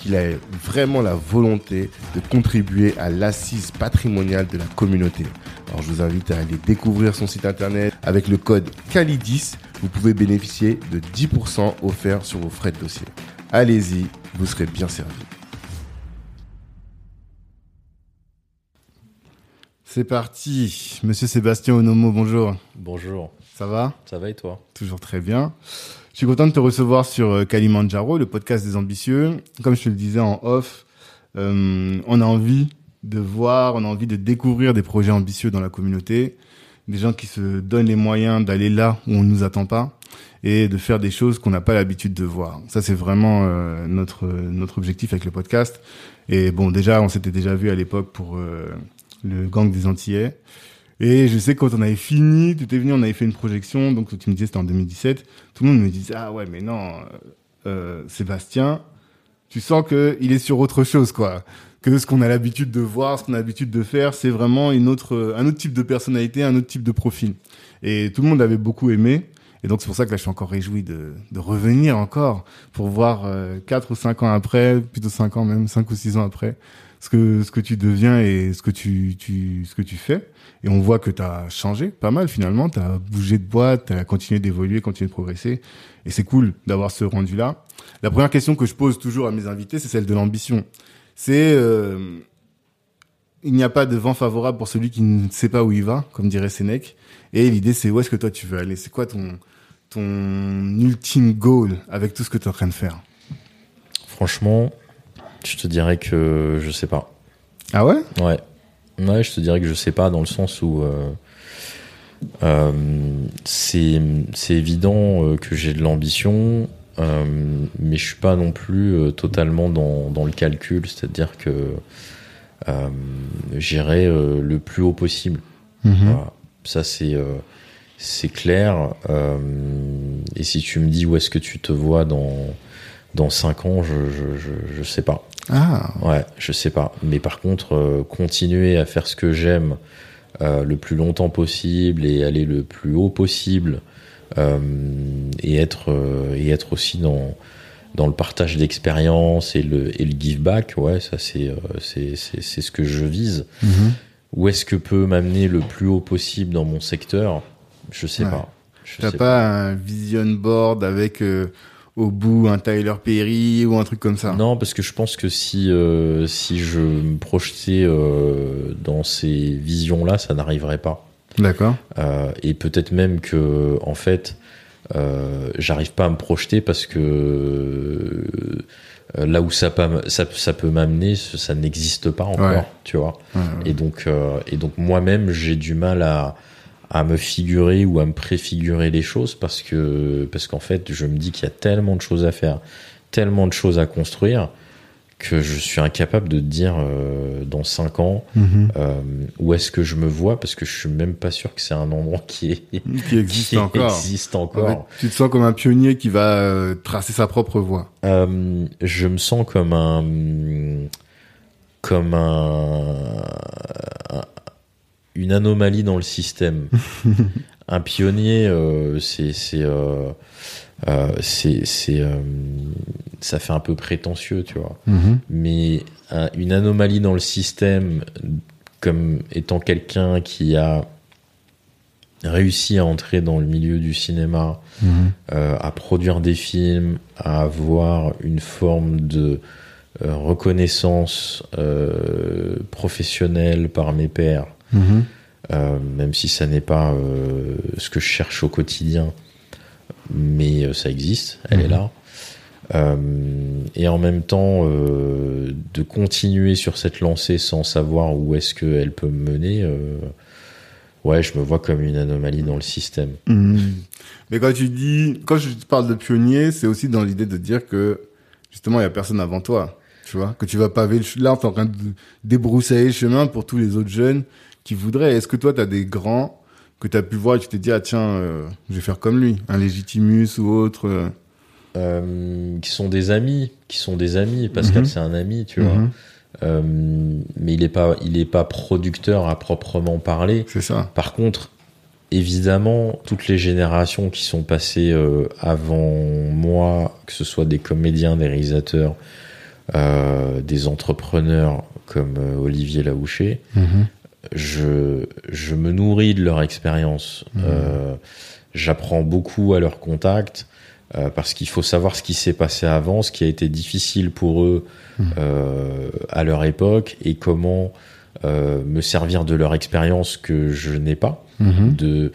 qu'il a vraiment la volonté de contribuer à l'assise patrimoniale de la communauté. Alors je vous invite à aller découvrir son site internet avec le code CALIDIS. Vous pouvez bénéficier de 10% offerts sur vos frais de dossier. Allez-y, vous serez bien servi. C'est parti. Monsieur Sébastien Onomo, bonjour. Bonjour. Ça va? Ça va et toi? Toujours très bien. Je suis content de te recevoir sur euh, Kalimandjaro, le podcast des ambitieux. Comme je te le disais en off, euh, on a envie de voir, on a envie de découvrir des projets ambitieux dans la communauté, des gens qui se donnent les moyens d'aller là où on ne nous attend pas et de faire des choses qu'on n'a pas l'habitude de voir. Ça, c'est vraiment euh, notre notre objectif avec le podcast. Et bon, déjà, on s'était déjà vu à l'époque pour euh, le gang des Antillais. Et je sais quand on avait fini, tu étais venu, on avait fait une projection, donc tu me disais c'était en 2017, tout le monde me disait ah ouais mais non, euh, Sébastien, tu sens que il est sur autre chose quoi, que ce qu'on a l'habitude de voir, ce qu'on a l'habitude de faire, c'est vraiment une autre, un autre type de personnalité, un autre type de profil. Et tout le monde avait beaucoup aimé. Et donc c'est pour ça que là je suis encore réjoui de, de revenir encore pour voir euh, quatre ou cinq ans après, plutôt cinq ans même, cinq ou six ans après, ce que ce que tu deviens et ce que tu tu ce que tu fais. Et on voit que tu as changé pas mal finalement, tu as bougé de boîte, tu as continué d'évoluer, continué de progresser. Et c'est cool d'avoir ce rendu-là. La première question que je pose toujours à mes invités, c'est celle de l'ambition. C'est... Euh, il n'y a pas de vent favorable pour celui qui ne sait pas où il va, comme dirait Sénèque. Et l'idée, c'est où est-ce que toi tu veux aller? C'est quoi ton, ton ultime goal avec tout ce que tu es en train de faire? Franchement, je te dirais que je sais pas. Ah ouais? Ouais. Ouais, je te dirais que je sais pas dans le sens où euh, euh, c'est c'est évident euh, que j'ai de l'ambition, euh, mais je suis pas non plus totalement dans dans le calcul, c'est-à-dire que j'irai le plus haut possible. Mhm. Voilà. Ça c'est c'est clair. Et si tu me dis où est-ce que tu te vois dans dans cinq ans, je je je, je sais pas. Ah, Ouais, je sais pas. Mais par contre, euh, continuer à faire ce que j'aime euh, le plus longtemps possible et aller le plus haut possible euh, et être euh, et être aussi dans dans le partage d'expérience et le et le give back. Ouais, ça c'est euh, c'est c'est c'est ce que je vise. Mhm. Où est-ce que peut m'amener le plus haut possible dans mon secteur? Je sais Ouais. pas. T'as sais pas un vision board avec euh, au bout un Tyler Perry ou un truc comme ça Non, parce que je pense que si euh, si je me projetais euh, dans ces visions-là, ça n'arriverait pas. D'accord. Euh, et peut-être même que en fait, j'arrive pas à me projeter parce que là où ça, peut- ça, ça peut m'amener, ça, n'existe pas encore, Ouais. tu vois. Ouais, Et donc et donc moi-même, j'ai du mal à à me figurer ou à me préfigurer les choses parce que parce qu'en fait, je me dis qu'il y a tellement de choses à faire, tellement de choses à construire que je suis incapable de te dire euh, dans cinq ans Mhm. euh, où est-ce que je me vois parce que je suis même pas sûr que c'est un endroit qui est Qui existe qui encore. existe En encore. fait, tu te sens comme un pionnier qui va euh, tracer sa propre voie. Je me sens comme un comme un- une anomalie dans le système. un pionnier, euh, c'est euh, euh, ça fait un peu prétentieux, tu vois. mais un- une anomalie dans le système comme étant quelqu'un qui a réussi à entrer dans le milieu du cinéma, Mhm. euh, à produire des films, à avoir une forme de reconnaissance professionnelle par mes pairs, Mhm. même si ça n'est pas ce que je cherche au quotidien, mais ça existe, elle est Mhm. là. Euh, et en même temps euh, de continuer sur cette lancée sans savoir où est-ce qu'elle peut me mener, euh, ouais, je me vois comme une anomalie dans le système. Mhm. Mais quand tu dis, quand je parle de pionnier, c'est aussi dans l'idée de dire que justement il y a personne avant toi, tu vois, que tu vas paver le ch- là, en train de débroussailler le chemin pour tous les autres jeunes qui voudraient. Est-ce que toi tu as des grands que tu as pu voir et tu t'es dit ah tiens, euh, je vais faire comme lui, un Légitimus ou autre. euh. Euh, qui sont des amis, qui sont des amis. Pascal, Mhm. c'est un ami, tu vois. Mhm. Mais il est pas, il est pas producteur à proprement parler. C'est ça. Par contre, évidemment, toutes les générations qui sont passées euh, avant moi, que ce soit des comédiens, des réalisateurs, euh, des entrepreneurs comme euh, Olivier Laouché, Mhm. Je, je me nourris de leur expérience. Mhm. Euh, J'apprends beaucoup à leur contact euh, parce qu'il faut savoir ce qui s'est passé avant, ce qui a été difficile pour eux Mhm. euh, à leur époque et comment euh, me servir de leur expérience que je n'ai pas, Mhm. de,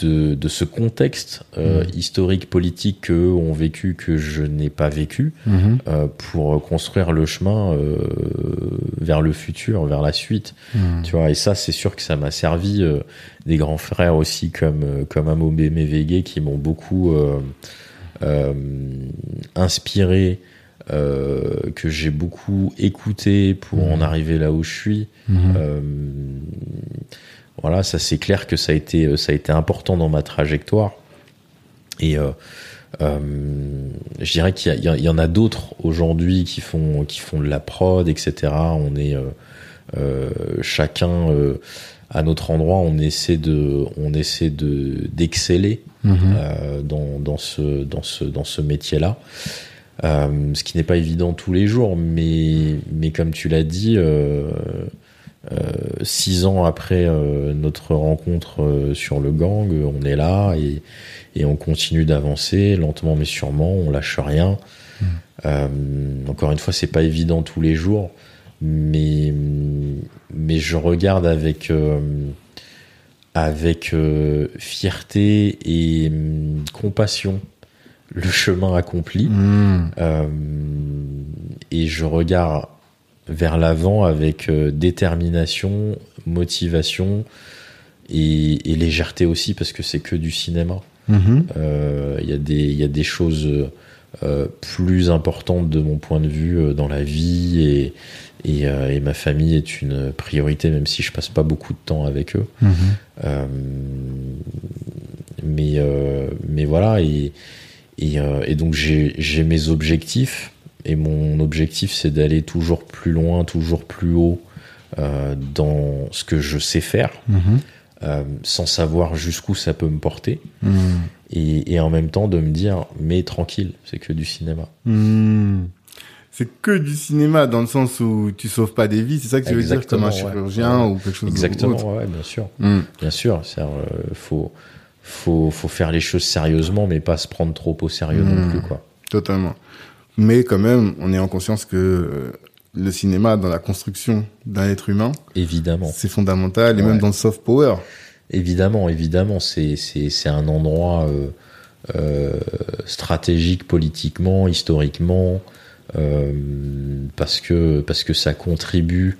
de, de ce contexte euh, Mhm. historique, politique qu'eux ont vécu, que je n'ai pas vécu, Mhm. euh, pour construire le chemin euh, vers le futur, vers la suite. Mhm. Tu vois, et ça, c'est sûr que ça m'a servi. des grands frères aussi comme comme Amobé Mévégué qui m'ont beaucoup inspiré, euh, que j'ai beaucoup écouté pour en arriver là où je suis. Euh, voilà, ça c'est clair que ça a été ça a été important dans ma trajectoire. Et euh, euh, je dirais qu'il y, en a d'autres aujourd'hui qui font qui font de la prod, etc. On est euh, euh, chacun euh, à notre endroit, on essaie de on essaie de d'exceller Mhm. euh, dans, dans ce dans ce dans ce métier-là. Euh, ce qui n'est pas évident tous les jours, mais mais comme tu l'as dit, euh, euh, six ans après euh, notre rencontre euh, sur le gang, euh, on est là et et on continue d'avancer lentement mais sûrement, on lâche rien. Euh, encore une fois, c'est pas évident tous les jours, mais mais je regarde avec euh, avec euh, fierté et hum, compassion le chemin accompli. Euh, et je regarde vers l'avant avec euh, détermination, motivation et, et légèreté aussi parce que c'est que du cinéma. Mhm. Euh, Il y, a des- il y a des choses euh, plus importantes de mon point de vue euh, dans la vie et, et, et ma famille est une priorité même si je passe pas beaucoup de temps avec eux. Mhm. Mais, mais voilà, et, et, et donc j'ai mes objectifs, et mon objectif c'est d'aller toujours plus loin, toujours plus haut euh, dans ce que je sais faire, Mhm. euh, sans savoir jusqu'où ça peut me porter, Mhm. et, et en même temps de me dire, mais tranquille, c'est que du cinéma. Hmm. C'est que du cinéma dans le sens où tu sauves pas des vies, c'est ça que tu veux dire comme un Exactement, chirurgien Ouais. ou quelque chose Exactement, d'autre. ouais, bien sûr. Bien sûr, c'est, euh, faut, faut, faut faire les choses sérieusement, mais pas se prendre trop au sérieux non plus, quoi. Totalement. Mais quand même, on est en conscience que euh, le cinéma dans la construction d'un être humain, Évidemment. c'est fondamental et même dans le soft power. Évidemment, évidemment, c'est un endroit euh, euh, stratégique politiquement, historiquement, euh, parce que parce que ça contribue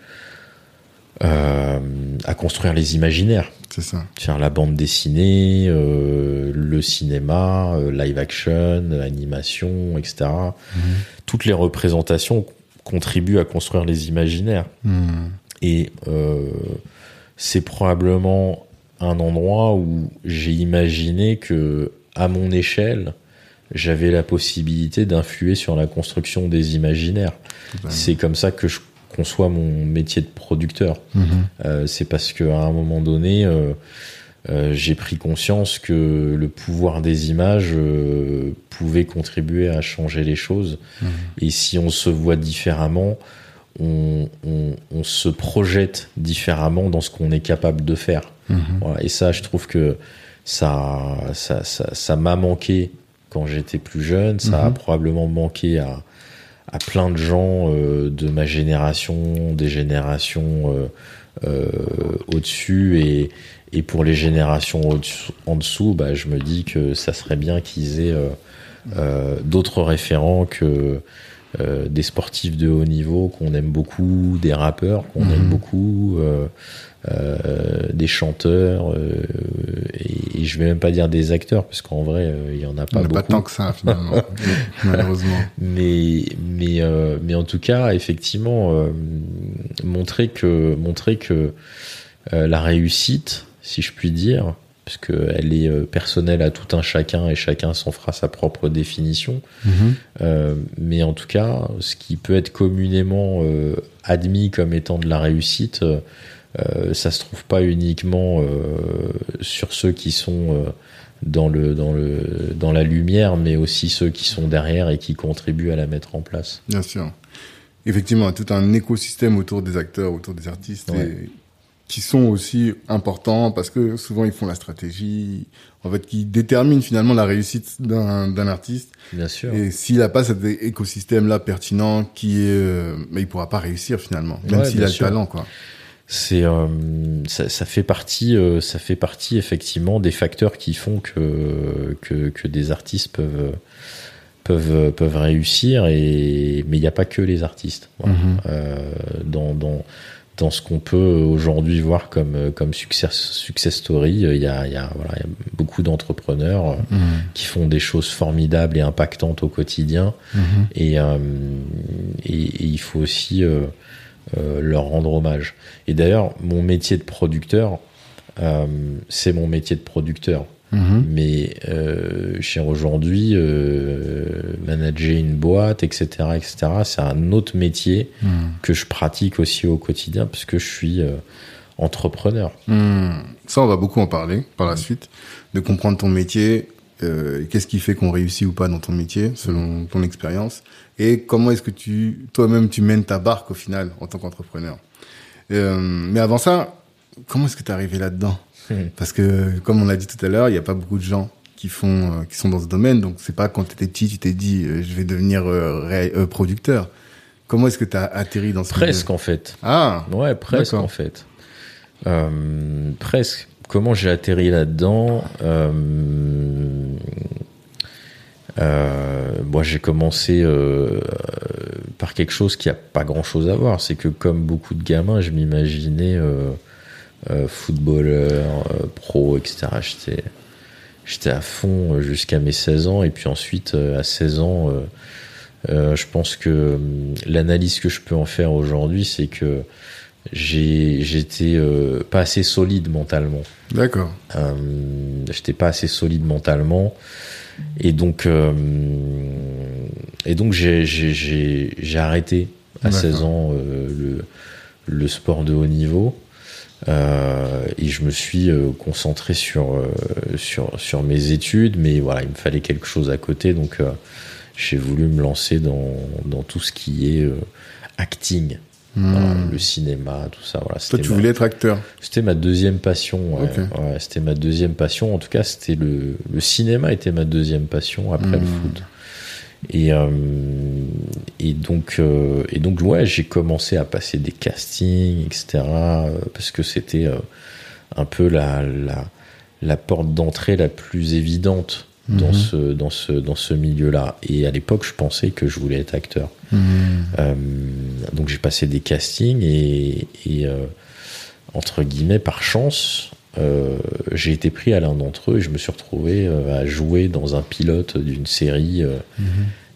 à construire les imaginaires. C'est ça. Faire la bande dessinée, euh, le cinéma, euh, live action, animation, etc. Toutes les représentations contribuent à construire les imaginaires. Hmm. Et euh, c'est probablement un endroit où j'ai imaginé que, à mon échelle, j'avais la possibilité d'influer sur la construction des imaginaires. C'est comme ça que je conçois mon métier de producteur. Mhm. Euh, c'est parce qu'à un moment donné, euh, euh, j'ai pris conscience que le pouvoir des images pouvait contribuer à changer les choses. Mhm. Et si on se voit différemment, on, on- on se projette différemment dans ce qu'on est capable de faire. Mhm. Voilà. Et ça, je trouve que ça, ça, ça, ça m'a manqué quand j'étais plus jeune. Ça a probablement manqué à, à plein de gens de ma génération, des générations au-dessus et, et pour les générations en dessous, bah, je me dis que ça serait bien qu'ils aient d'autres référents que euh, des sportifs de haut niveau qu'on aime beaucoup, des rappeurs qu'on aime mhm. beaucoup, euh, euh, des chanteurs, et, je vais même pas dire des acteurs, parce qu'en vrai, il y en a pas beaucoup. Pas tant que ça, finalement, malheureusement. Mais, mais, mais en tout cas, effectivement, montrer que, montrer que la réussite, si je puis dire, puisqu'elle est euh, personnelle à tout un chacun et chacun s'en fera sa propre définition. Mhm. Euh, mais en tout cas, ce qui peut être communément euh, admis comme étant de la réussite, ça se trouve pas uniquement sur ceux qui sont dans le dans le dans la lumière, mais aussi ceux qui sont derrière et qui contribuent à la mettre en place. Bien sûr. Effectivement, tout un écosystème autour des acteurs, autour des artistes. Et qui sont aussi importants parce que souvent ils font la stratégie, en fait, qui déterminent finalement la réussite d'un artiste. Bien sûr. Et s'il n'a pas cet écosystème-là pertinent, qui est, euh, mais il pourra pas réussir finalement, même s'il a le talent, quoi. C'est, euh, ça, ça, fait partie, euh, ça fait partie effectivement des facteurs qui font que que, que des artistes peuvent peuvent peuvent réussir et mais il n'y a pas que les artistes. Voilà. Mm-hmm. euh, dans dans dans ce qu'on peut aujourd'hui voir comme euh, comme success success story, euh, il y a, il y a, voilà, il y a beaucoup d'entrepreneurs euh, mmh. qui font des choses formidables et impactantes au quotidien, mmh. et, et, et, il faut aussi euh, leur rendre hommage. Et d'ailleurs, mon métier de producteur, euh, c'est mon métier de producteur. Mhm. Mais euh, aujourd'hui, euh, manager une boîte, etc., etc., c'est un autre métier mhm. que je pratique aussi au quotidien parce que je suis entrepreneur. Mhm. Ça, on va beaucoup en parler par la suite, de comprendre ton métier, euh, qu'est-ce qui fait qu'on réussit ou pas dans ton métier, selon ton expérience, et comment est-ce que tu, toi-même, tu mènes ta barque au final en tant qu'entrepreneur. Euh, mais avant ça, comment est-ce que tu es arrivé là-dedans Parce que, comme on l'a dit tout à l'heure, il n'y a pas beaucoup de gens qui font, euh, qui sont dans ce domaine. Donc, c'est pas quand tu étais petit, tu t'es dit, euh, je vais devenir euh, producteur. Comment est-ce que tu as atterri dans ce Presque, en fait. Ah. Ouais, presque, en fait. presque. Comment j'ai atterri là-dedans moi, j'ai commencé par quelque chose qui a pas grand-chose à voir. C'est que comme beaucoup de gamins, je m'imaginais euh, footballeur, euh, pro, etc. J'étais, à fond euh, jusqu'à mes 16 ans. Et puis ensuite, à 16 ans, je pense que l'analyse que je peux en faire aujourd'hui, c'est que j'étais pas assez solide mentalement. D'accord. Euh, j'étais pas assez solide mentalement et donc et donc j'ai arrêté à 16 ans le le sport de haut niveau euh, et je me suis euh, concentré sur, euh, sur, sur mes études, mais voilà, il me fallait quelque chose à côté, donc j'ai voulu me lancer dans, dans tout ce qui est acting. Hmm. le cinéma, tout ça. Voilà, Toi, tu voulais être acteur C'était ma deuxième passion. Ouais. Ouais, c'était ma deuxième passion. En tout cas, c'était le, le cinéma était ma deuxième passion après le hmm. foot. Et, euh, et donc, euh, et donc, ouais, j'ai commencé à passer des castings, etc. Euh, parce que c'était euh, un peu la, la, la porte d'entrée la plus évidente dans mhm. ce dans ce dans ce milieu-là. Et à l'époque, je pensais que je voulais être acteur. Mhm. Euh, donc j'ai passé des castings et, et euh, entre guillemets par chance, euh, j'ai été pris à l'un d'entre eux et je me suis retrouvé à jouer dans un pilote d'une série mhm.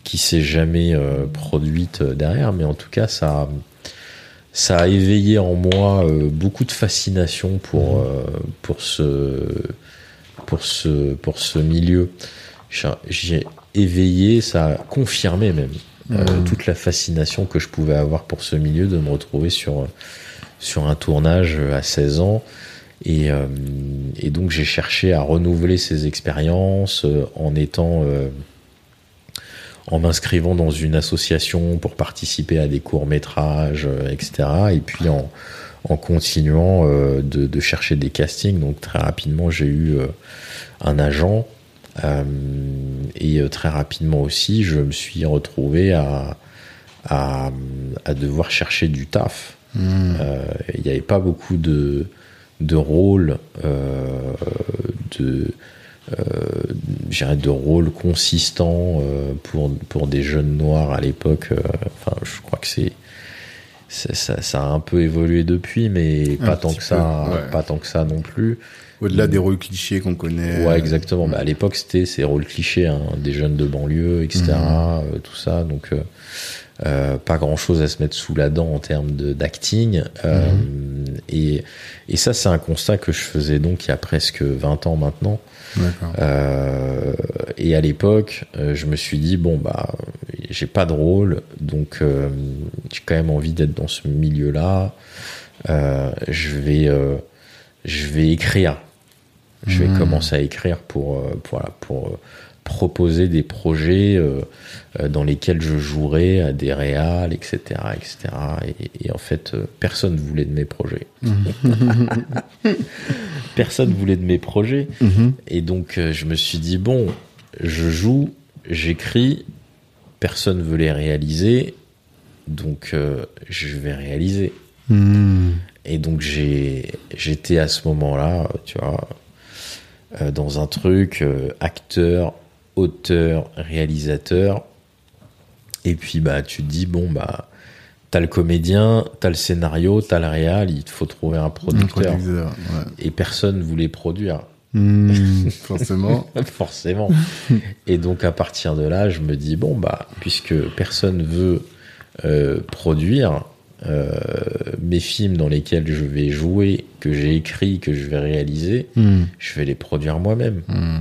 qui s'est jamais produite derrière, mais en tout cas ça ça a éveillé en moi beaucoup de fascination pour mhm. pour ce pour ce pour ce milieu. J'ai éveillé, ça a confirmé même mhm. toute la fascination que je pouvais avoir pour ce milieu, de me retrouver sur sur un tournage à 16 ans et, euh, et donc j'ai cherché à renouveler ces expériences euh, en étant euh, en m'inscrivant dans une association pour participer à des courts métrages, etc. Et puis en, en continuant de, de, chercher des castings. Donc très rapidement j'ai eu un agent et très rapidement aussi je me suis retrouvé à, à, à devoir chercher du taf. Euh, Il n'y avait pas beaucoup de, de rôles, euh, de, euh, de rôles consistants euh, pour, pour des jeunes noirs à l'époque. euh, Enfin, je crois que c'est- ça, ça a un peu évolué depuis, mais Un pas tant que ça, ouais. pas tant que ça non plus. Au-delà des rôles clichés qu'on connaît. Ouais, exactement. Bah, à l'époque, c'était ces rôles clichés, hein, des jeunes de banlieue, etc., euh, tout ça. Donc, euh, euh, pas grand-chose à se mettre sous la dent en termes d'acting. Euh, et, et ça, c'est un constat que je faisais donc il y a presque 20 ans maintenant. Euh, et à l'époque, euh, je me suis dit bon bah j'ai pas de rôle, donc euh, j'ai quand même envie d'être dans ce milieu-là. Euh, je vais je vais écrire. Je vais Mhm. commencer à écrire pour pour, proposer des projets euh, euh, dans lesquels je jouerai à des réals, etc., etc. Et, et en fait, euh, personne voulait de mes projets. personne voulait de mes projets. Mhm. Et donc, euh, je me suis dit, bon, je joue, j'écris, personne veut les réaliser, donc je vais réaliser. Mhm. Et donc, j'ai, j'étais à ce moment-là, tu vois, dans un truc, acteur, auteur, réalisateur. Et puis, bah, tu te dis, bon, bah, t'as le comédien, t'as le scénario, t'as le réal, il te faut trouver un Un producteur. ouais. Et personne voulait produire. Mhm. Forcément. Forcément. Et donc à partir de là, je me dis bon bah puisque personne veut euh, produire euh, mes films dans lesquels je vais jouer, que j'ai écrit, que je vais réaliser, Mhm. je vais les produire moi-même. Mhm.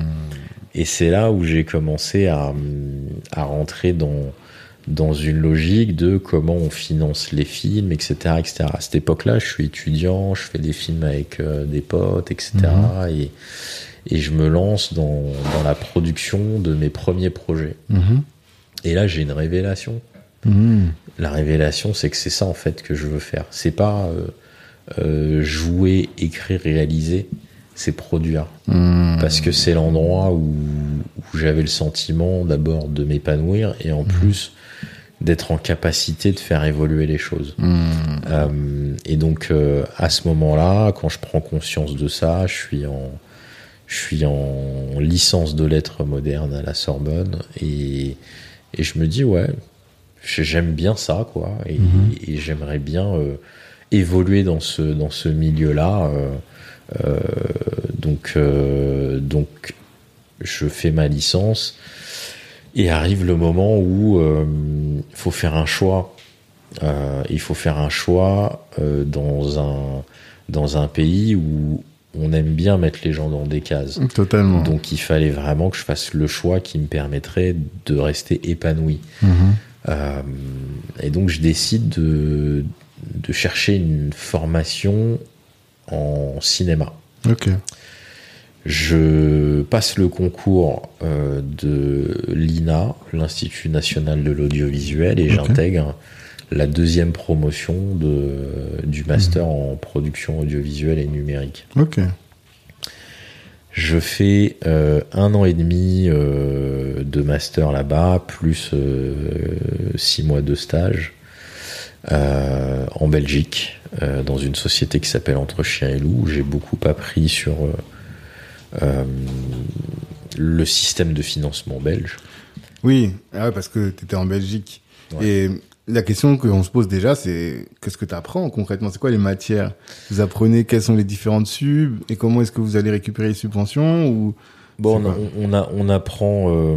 Et c'est là où j'ai commencé à, à rentrer dans dans une logique de comment on finance les films, etc., etc. À cette époque-là, je suis étudiant, je fais des films avec euh, des potes, etc. Et, et je me lance dans, dans la production de mes premiers projets. Mhm. Et là, j'ai une révélation. Mhm. La révélation, c'est que c'est ça en fait que je veux faire. C'est pas euh, euh, jouer, écrire, réaliser, c'est produire. Mhm. Parce que c'est l'endroit où, où j'avais le sentiment d'abord de m'épanouir et en plus d'être en capacité de faire évoluer les choses. Mhm. Euh, et donc euh, à ce moment-là, quand je prends conscience de ça, je suis en je suis en licence de lettres modernes à la Sorbonne et, et je me dis ouais, j'ai- j'aime bien ça quoi et, et j'aimerais bien euh, évoluer dans ce dans ce milieu-là. Euh, euh, donc euh, donc je fais ma licence et arrive le moment où il faut faire un choix. Euh, il faut faire un choix euh, dans un dans un pays où on aime bien mettre les gens dans des cases. Totalement. Donc il fallait vraiment que je fasse le choix qui me permettrait de rester épanoui. Mhm. Euh, et donc je décide de, de chercher une formation en cinéma. Ok. Je passe le concours euh, de l'INA, l'Institut national de l'audiovisuel, et j'intègre la deuxième promotion de, du master en production audiovisuelle et numérique. Ok. Je fais euh, un an et demi euh, de master là-bas, plus six mois de stage euh, en Belgique, euh, dans une société qui s'appelle Entre Chiens et Loups, où j'ai beaucoup appris sur euh, euh, le système de financement belge. Oui, ah ouais, parce que tu étais en Belgique. Ouais. Et la question qu'on se pose déjà, c'est qu'est-ce que tu apprends concrètement? C'est quoi les matières? Vous apprenez quelles sont les différentes subs et comment est-ce que vous allez récupérer les subventions ou Bon, on, a- on, a- on apprend, euh,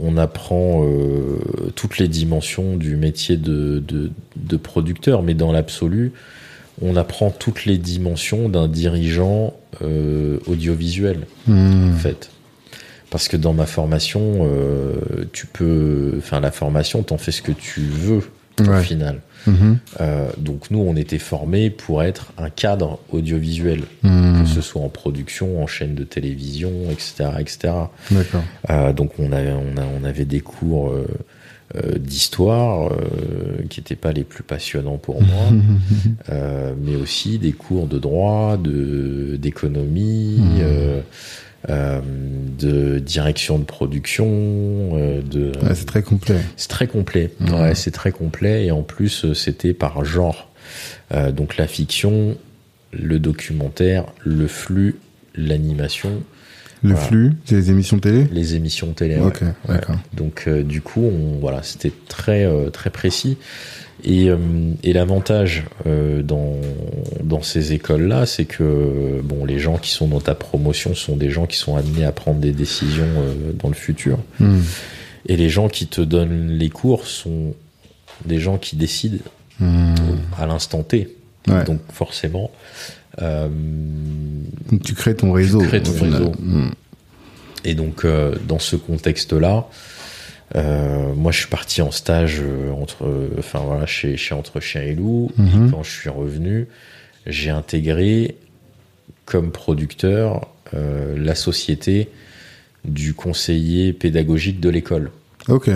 on apprend euh, toutes les dimensions du métier de, de, de producteur, mais dans l'absolu, on apprend toutes les dimensions d'un dirigeant euh, audiovisuel, Hmm. en fait. Parce que dans ma formation, tu peux, enfin, la formation, t'en fais ce que tu veux au Ouais. final. Mhm. Euh, donc nous, on était formés pour être un cadre audiovisuel, Hmm. que ce soit en production, en chaîne de télévision, etc., etc. Euh, donc on avait, on, a- on avait des cours euh, d'histoire qui n'étaient pas les plus passionnants pour moi, mais aussi des cours de droit, d'économie, Mhm. Euh, de direction de production, euh, de. Ouais, c'est très complet. C'est très complet. Ouais, c'est très complet et en plus euh, c'était par genre. Euh, donc la fiction, le documentaire, le flux, l'animation, Le Voilà. flux, c'est les émissions télé les émissions télé. ouais. Ok, Ouais. d'accord. Donc du coup, on, voilà, c'était très très précis. Et, euh, et l'avantage euh, dans dans ces écoles-là, c'est que bon, les gens qui sont dans ta promotion sont des gens qui sont amenés à prendre des décisions euh, dans le futur. Hmm. Et les gens qui te donnent les cours sont des gens qui décident Hmm. à l'instant T. Ouais. Donc forcément, euh, tu crées ton réseau. crées au ton réseau. Hmm. Et donc, euh, dans ce contexte-là, euh, moi, je suis parti en stage euh, entre, enfin voilà, chez, chez entre chien et loup. Mhm. Et quand je suis revenu, j'ai intégré comme producteur euh, la société du conseiller pédagogique de l'école, Ok.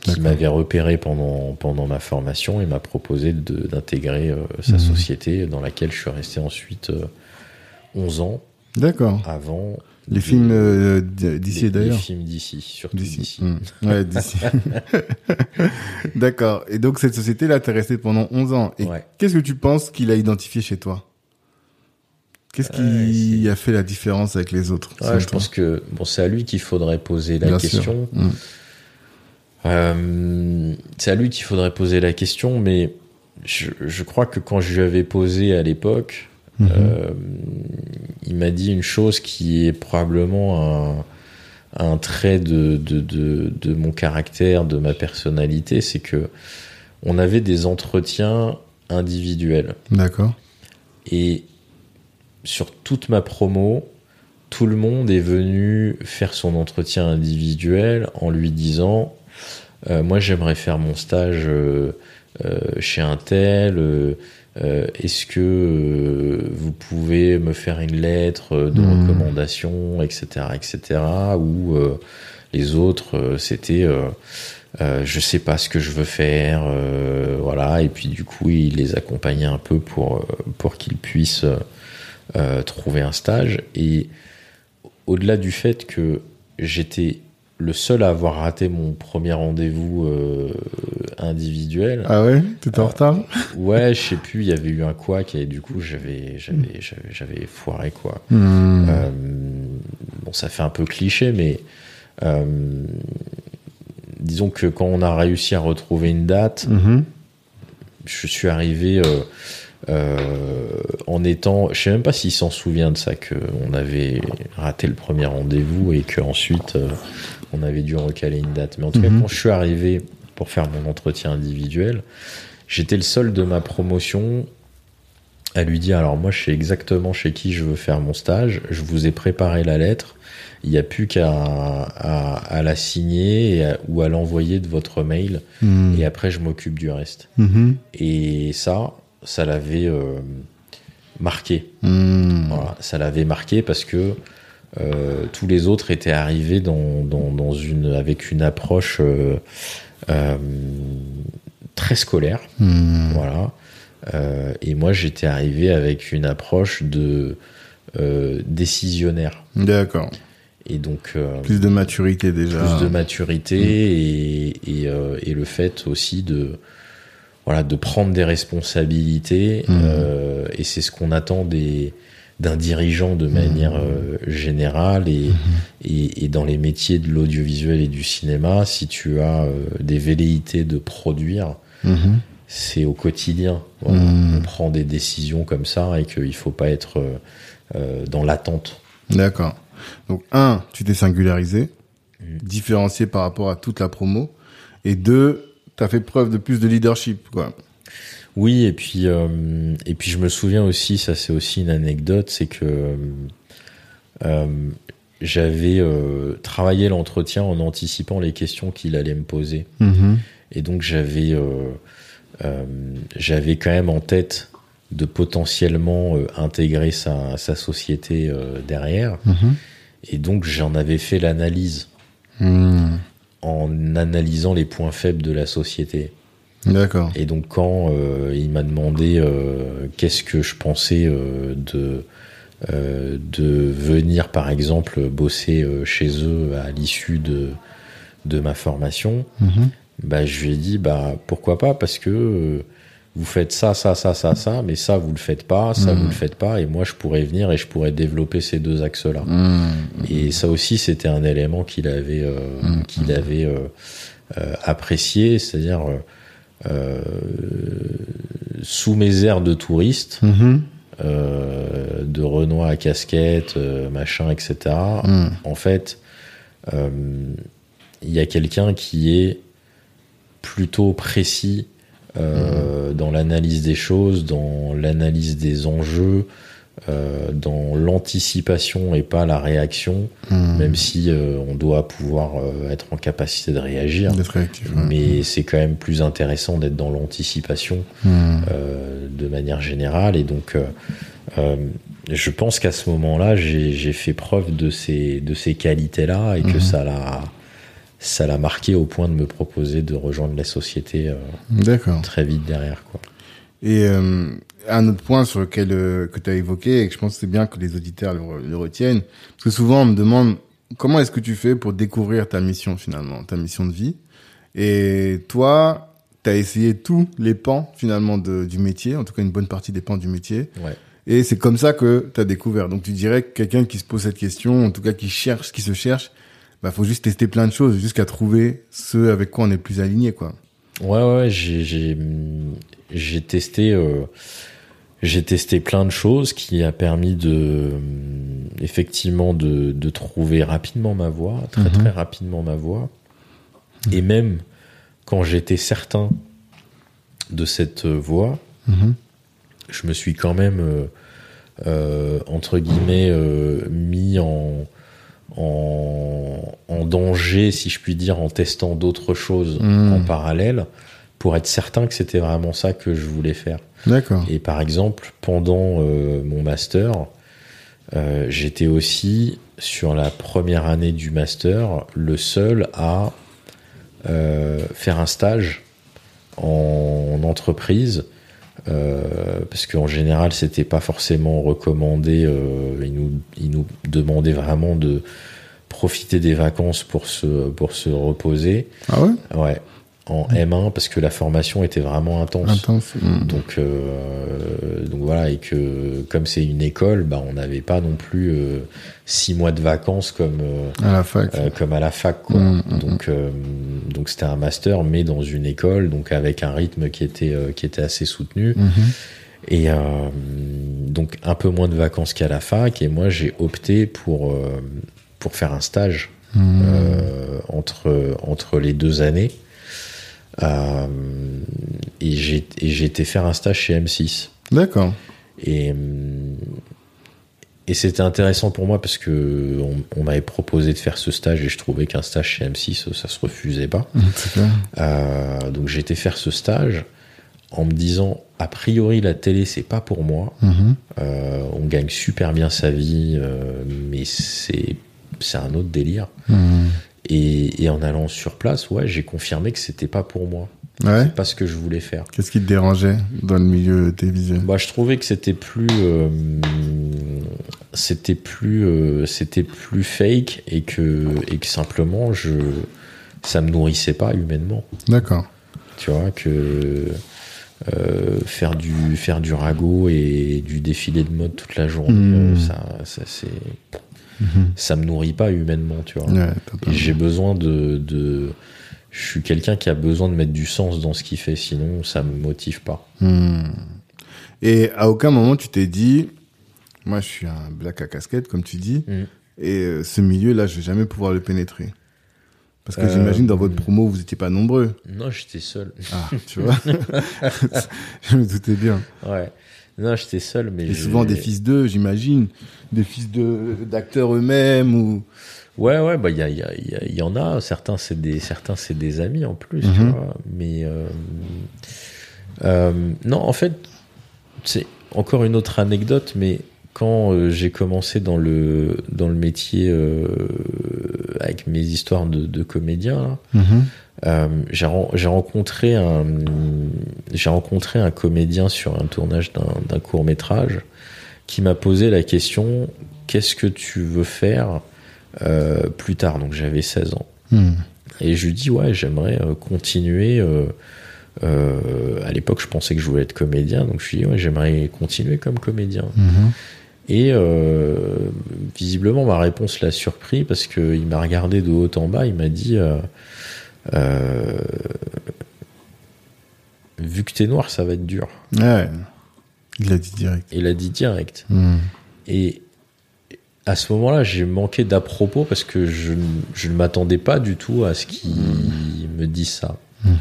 qui m'avait repéré pendant pendant ma formation et m'a proposé d'intégrer euh, sa Mhm. société, dans laquelle je suis resté ensuite euh, 11 ans D'accord. avant. Les films euh, d'ici et d'ailleurs Les films d'ici, surtout D'ici. Hmm. Ouais, d'ici. D'accord. Et donc, cette société-là, t'es resté pendant 11 ans. Et Ouais. qu'est-ce que tu penses qu'il a identifié chez toi? Qu'est-ce qui Ouais, a fait la différence avec les autres Ouais, je pense que bon, c'est à lui qu'il faudrait poser la Bien question. Hmm. Euh, c'est à lui qu'il faudrait poser la question, mais je, je crois que quand je lui avais posé à l'époque, Mhm. euh, il m'a dit une chose qui est probablement un, un trait de, de, de, de mon caractère, de ma personnalité, c'est que on avait des entretiens individuels. D'accord. Et sur toute ma promo, tout le monde est venu faire son entretien individuel en lui disant euh, Moi, j'aimerais faire mon stage euh, euh, chez un tel. Euh, euh, Est-ce que euh, vous pouvez me faire une lettre de Mhm. recommandation, etc., etc. Ou euh, les autres, euh, c'était euh, euh, je sais pas ce que je veux faire, euh, voilà. Et puis du coup, il les accompagnait un peu pour euh, pour qu'ils puissent euh, trouver un stage. Et au-delà du fait que j'étais le seul à avoir raté mon premier rendez-vous euh, individuel, Ah ouais? T'étais en Euh, retard? ouais, je sais plus, il y avait eu un couac et du coup j'avais j'avais j'avais j'avais foiré quoi. Hmm. Euh, bon, ça fait un peu cliché, mais euh, disons que quand on a réussi à retrouver une date, Mhm. je suis arrivé en étant, je sais même pas s'il s'en souvient de ça, qu'on avait raté le premier rendez-vous et qu'ensuite euh, on avait dû recaler une date. Mais en tout cas, Mhm. quand je suis arrivé pour faire mon entretien individuel, j'étais le seul de ma promotion à lui dire alors moi je sais exactement chez qui je veux faire mon stage, je vous ai préparé la lettre, il n'y a plus qu'à à, à la signer et à- ou à l'envoyer de votre mail Hmm. et après je m'occupe du reste. Mhm. Et ça, ça l'avait euh, marqué. Voilà, ça l'avait marqué parce que euh, tous les autres étaient arrivés dans, dans, dans une, avec une approche euh, euh, très scolaire. Hmm. Voilà. Et moi, j'étais arrivé avec une approche de décisionnaire. D'accord. Et donc, Plus de maturité déjà. plus de maturité et, et, et le fait aussi de voilà de prendre des responsabilités euh, et c'est ce qu'on attend des d'un dirigeant de manière euh, générale et, et, et dans les métiers de l'audiovisuel et du cinéma si tu as euh, des velléités de produire Mhm. c'est au quotidien voilà. On prend des décisions comme ça et qu'il faut pas être euh, euh, dans l'attente D'accord. Donc, un, tu t'es singularisé, Mm. différencié par rapport à toute la promo. Et deux, t'as fait preuve de plus de leadership, quoi. Oui, et puis euh, et puis je me souviens aussi, ça c'est aussi une anecdote, c'est que euh, j'avais euh, travaillé l'entretien en anticipant les questions qu'il allait me poser, Mhm. et donc j'avais j'avais quand même en tête de potentiellement intégrer sa, sa société derrière, Mhm. et donc j'en avais fait l'analyse Hmm. en analysant les points faibles de la société. D'accord. Et donc quand euh, il m'a demandé euh, qu'est-ce que je pensais euh, de de venir par exemple bosser chez eux à l'issue de, de ma formation, Mhm. bah, je lui ai dit bah pourquoi pas parce que euh, vous faites ça, ça, ça, ça, ça, mais ça vous le faites pas, ça Mhm. vous le faites pas, et moi je pourrais venir et je pourrais développer ces deux axes-là. Mhm. Et ça aussi, c'était un élément qu'il avait, euh, Mhm. qu'il avait euh, apprécié, c'est-à-dire sous mes airs de touriste, Mhm. euh, de Renoir à casquette, euh, machin, etc. Mhm. En fait, euh, il y a quelqu'un qui est plutôt précis euh, dans l'analyse des choses, dans l'analyse des enjeux, euh, dans l'anticipation et pas la réaction, Mhm. même si euh, on doit pouvoir euh, être en capacité de réagir. Réactif. ouais. Mais c'est quand même plus intéressant d'être dans l'anticipation euh, de manière générale. Et donc, je pense qu'à ce moment-là, j'ai fait preuve de ces, de ces qualités-là et que ça l'a ça l'a marqué au point de me proposer de rejoindre la société très vite derrière. Quoi. Et un autre point sur lequel euh, que tu as évoqué et que je pense que c'est bien que les auditeurs le, re- le retiennent, parce que souvent on me demande comment est-ce que tu fais pour découvrir ta mission finalement, ta mission de vie? Et toi, tu as essayé tous les pans finalement de, du métier, en tout cas une bonne partie des pans du métier. Ouais. Et c'est comme ça que tu as découvert. Donc tu dirais que quelqu'un qui se pose cette question, en tout cas qui cherche, qui se cherche, bah faut juste tester plein de choses jusqu'à trouver ce avec quoi on est plus aligné quoi. Ouais, ouais, j'ai testé, euh, j'ai testé plein de choses qui a permis de, effectivement, de, de trouver rapidement ma voie, très Mhm. très rapidement ma voie. Et même quand j'étais certain de cette voie, Mhm. je me suis quand même, euh, euh, entre guillemets, euh, mis en, en, en danger, si je puis dire, en testant d'autres choses Mhm. en parallèle pour être certain que c'était vraiment ça que je voulais faire. D'accord. Et par exemple, pendant euh, mon master, euh, j'étais aussi sur la première année du master le seul à euh, faire un stage en entreprise. euh, parce qu'en général, c'était pas forcément recommandé. euh, ils, nous, ils nous demandaient vraiment de profiter des vacances pour se, pour se reposer. Ah ouais? Ouais, en M1 parce que la formation était vraiment intense. Intense. Mhm. Donc, euh, donc voilà, et que comme c'est une école, bah, on n'avait pas non plus euh, six mois de vacances comme, euh, À la fac. comme à la fac. Quoi. Mm, mm, Donc, donc c'était un master, mais dans une école, donc avec un rythme qui était, qui était assez soutenu. Mhm. Et donc un peu moins de vacances qu'à la fac. Et moi, j'ai opté pour, pour faire un stage entre, entre les deux années. Euh, et j'ai été faire un stage chez M6. D'accord. Et, hum, et c'était intéressant pour moi parce que on, on m'avait proposé de faire ce stage et je trouvais qu'un stage chez M6, ça se refusait pas. Clair. Euh, donc j'ai été faire ce stage en me disant, a priori, la télé, c'est pas pour moi. Euh, on gagne super bien sa vie, euh, mais c'est c'est un autre délire. Mhm. Et, et en allant sur place, ouais, j'ai confirmé que c'était pas pour moi. Ouais. C'est pas ce que je voulais faire. Qu'est-ce qui te dérangeait dans le milieu télévisuel Bah, je trouvais que c'était plus, euh, c'était plus, euh, c'était plus fake et que, et que simplement, je, ça me nourrissait pas humainement. D'accord. Tu vois que euh, faire du, faire du ragot et du défilé de mode toute la journée, Hmm. ça, ça c'est, Mhm. ça me nourrit pas humainement, tu vois. Ouais, Et totalement. j'ai besoin de, de, je suis quelqu'un qui a besoin de mettre du sens dans ce qu'il fait, sinon ça me motive pas. Hmm. Et à aucun moment tu t'es dit, moi je suis un black à casquette comme tu dis, Mm. et euh, ce milieu-là je vais jamais pouvoir le pénétrer. Parce que Euh, j'imagine dans votre promo vous étiez pas nombreux. Non, j'étais seul. Ah, tu vois. je me doutais bien. Ouais. Non, j'étais seul, mais Et souvent des fils d'eux, j'imagine, des fils de d'acteurs eux-mêmes ou. Ouais, ouais, bah il y, a- y, a- y a- il y en a. Certains c'est des, certains c'est des amis en plus, tu Mhm. vois. Mais euh, euh, non, en fait, c'est encore une autre anecdote, mais quand euh, j'ai commencé dans le dans le métier avec mes histoires de, de comédien, là, Mhm. Euh, j'ai ren- j'ai rencontré un j'ai rencontré un comédien sur un tournage d'un court métrage qui m'a posé la question qu'est-ce que tu veux faire euh, plus tard? Donc j'avais 16 ans. Hmm. Et je lui dis ouais, j'aimerais euh, continuer. à l'époque, je pensais que je voulais être comédien, donc je lui dis ouais, j'aimerais continuer comme comédien. Mhm. Et visiblement, ma réponse l'a surpris parce qu'il m'a regardé de haut en bas. Il m'a dit euh, Vu que t'es noir, ça va être dur. Ouais. Il l'a dit direct. Il a dit direct. Hmm. Et à ce moment-là, j'ai manqué d'à propos parce que je, je ne m'attendais pas du tout à ce qu'il me dise ça. Mhm.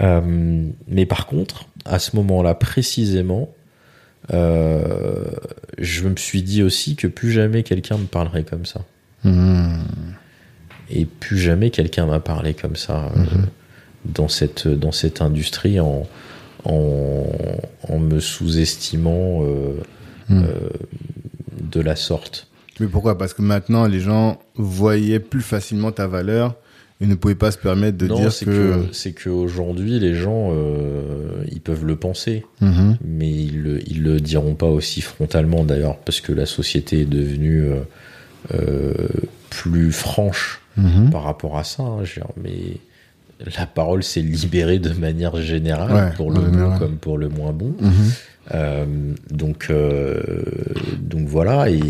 Euh, mais par contre, à ce moment-là précisément, euh, je me suis dit aussi que plus jamais quelqu'un me parlerait comme ça. Et plus jamais quelqu'un m'a parlé comme ça euh, dans, cette, dans cette industrie en, en, en me sous-estimant euh, Hmm. euh, de la sorte. Mais pourquoi? Parce que maintenant, les gens voyaient plus facilement ta valeur et ne pouvaient pas se permettre de non, dire c'est que. que, c'est qu'aujourd'hui, les gens, euh, ils peuvent le penser, Mhm. mais ils le, ils le diront pas aussi frontalement d'ailleurs, parce que la société est devenue euh, euh, plus franche Mhm. par rapport à ça. hein, mais la parole s'est libérée de manière générale, Ouais, pour le bon comme pour le moins bon. Mhm. Euh, donc, euh, donc voilà. Et,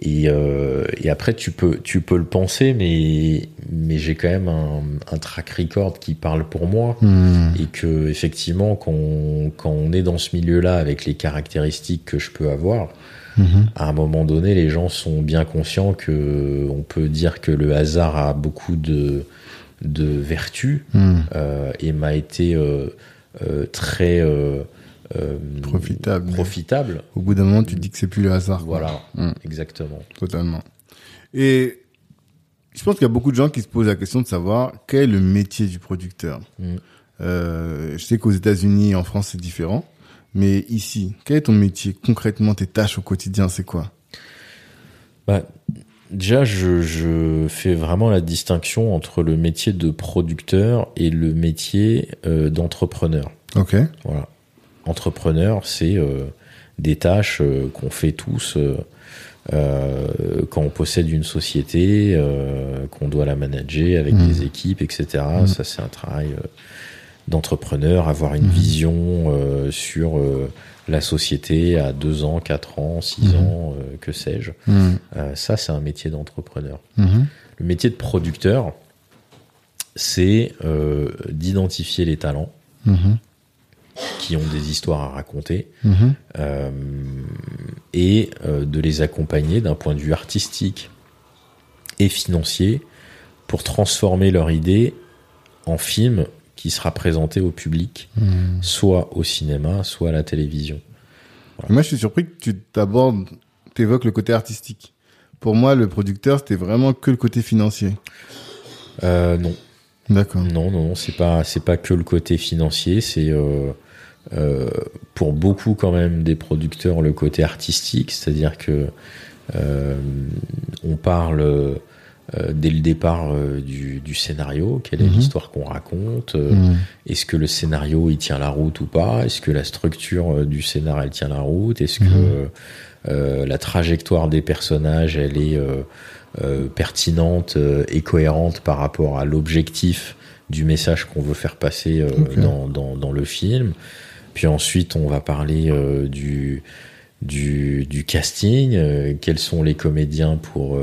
et, euh, et après, tu peux, tu peux le penser, mais, mais j'ai quand même un, un track record qui parle pour moi. Hmm. Et que, effectivement, quand on, quand on est dans ce milieu-là avec les caractéristiques que je peux avoir, À un moment donné, les gens sont bien conscients que on peut dire que le hasard a beaucoup de, de vertus Hmm. euh, et m'a été euh, euh, très euh, euh, Profitable. profitable. Au bout d'un moment, tu te dis que c'est plus le hasard. Voilà, Mm. exactement. Totalement. Et je pense qu'il y a beaucoup de gens qui se posent la question de savoir quel est le métier du producteur. Mm. Euh, je sais qu'aux États-Unis et en France, c'est différent. Mais ici, quel est ton métier Concrètement, tes tâches au quotidien, c'est quoi? Bah, déjà, je, je fais vraiment la distinction entre le métier de producteur et le métier euh, d'entrepreneur. Ok. Voilà. Entrepreneur, c'est euh, des tâches euh, qu'on fait tous quand on possède une société, qu'on doit la manager avec Mhm. des équipes, etc. Mhm. Ça, c'est un travail d'entrepreneur, avoir une Mhm. vision euh, sur euh, la société à deux ans, quatre ans, six Mhm. ans, euh, que sais-je. Euh, ça, c'est un métier d'entrepreneur. Mhm. Le métier de producteur, c'est d'identifier les talents Mhm. qui ont des histoires à raconter Mhm. et de les accompagner d'un point de vue artistique et financier pour transformer leur idée en film qui sera présenté au public, Hmm. soit au cinéma, soit à la télévision. Moi, je suis surpris que tu t'abordes, t'évoques le côté artistique. Pour moi, le producteur, c'était vraiment que le côté financier. Euh, non, D'accord. non, non, non, c'est pas, c'est pas que le côté financier, c'est euh, euh, pour beaucoup quand même des producteurs le côté artistique, c'est-à-dire que euh, on parle euh, dès le départ euh, du, du scénario, quelle est Mhm. l'histoire qu'on raconte, euh, Hmm. est-ce que le scénario il tient la route ou pas, est-ce que la structure du scénario elle tient la route, est-ce Mhm. que euh, la trajectoire des personnages elle est pertinente et cohérente par rapport à l'objectif du message qu'on veut faire passer dans, dans, dans le film? Puis ensuite, on va parler du, du, du casting, quels sont les comédiens pour,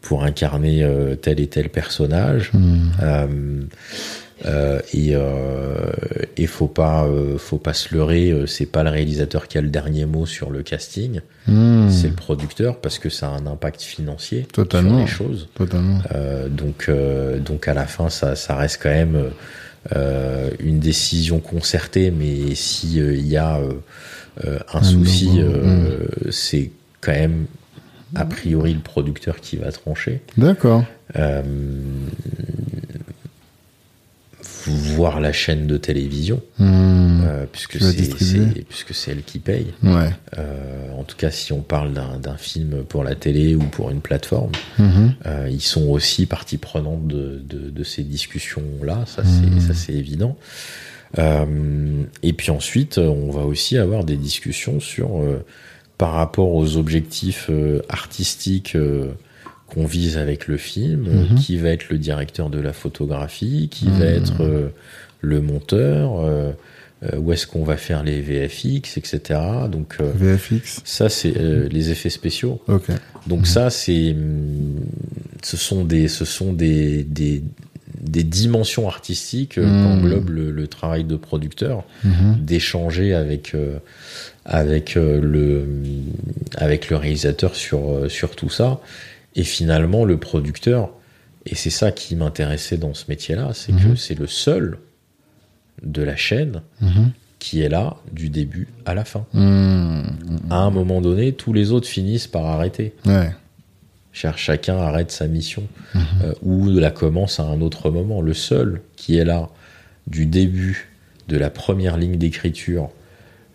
pour incarner euh, tel et tel personnage. Hmm. Euh, euh, et et faut pas faut pas se leurrer c'est pas le réalisateur qui a le dernier mot sur le casting Hmm. c'est le producteur parce que ça a un impact financier Totalement. sur les choses Totalement. donc, donc à la fin, ça, ça reste quand même une décision concertée, mais si il y a un, Un souci, euh, c'est quand même a priori le producteur qui va trancher. D'accord. Euh, voir la chaîne de télévision, Hmm. euh, puisque c'est puisque c'est elle qui paye. Ouais. Euh, en tout cas, si on parle d'un film pour la télé ou pour une plateforme. Mhm. Euh, ils sont aussi partie prenante de, de, de ces discussions-là, ça Mhm. c'est ça c'est évident. Et puis ensuite, on va aussi avoir des discussions sur par rapport aux objectifs euh, artistiques euh, qu'on vise avec le film, Mhm. qui va être le directeur de la photographie, qui Mhm. va être euh, le monteur, euh, euh, où est-ce qu'on va faire les VFX, etc. Donc euh, VFX. ça, c'est euh, les effets spéciaux. Donc ça, c'est, hum, ce sont des, ce sont des, des, des dimensions artistiques euh, Mhm. qu'englobe le, le travail de producteur, Mhm. d'échanger avec euh, avec euh, le avec le réalisateur sur euh, sur tout ça, et finalement le producteur. Et c'est ça qui m'intéressait dans ce métier-là, c'est que Mhm. c'est le seul de la chaîne Mhm. qui est là du début à la fin. Mhm. À un moment donné, tous les autres finissent par arrêter. Ouais. Chacun arrête sa mission euh, ou la commence à un autre moment. Le seul qui est là du début de la première ligne d'écriture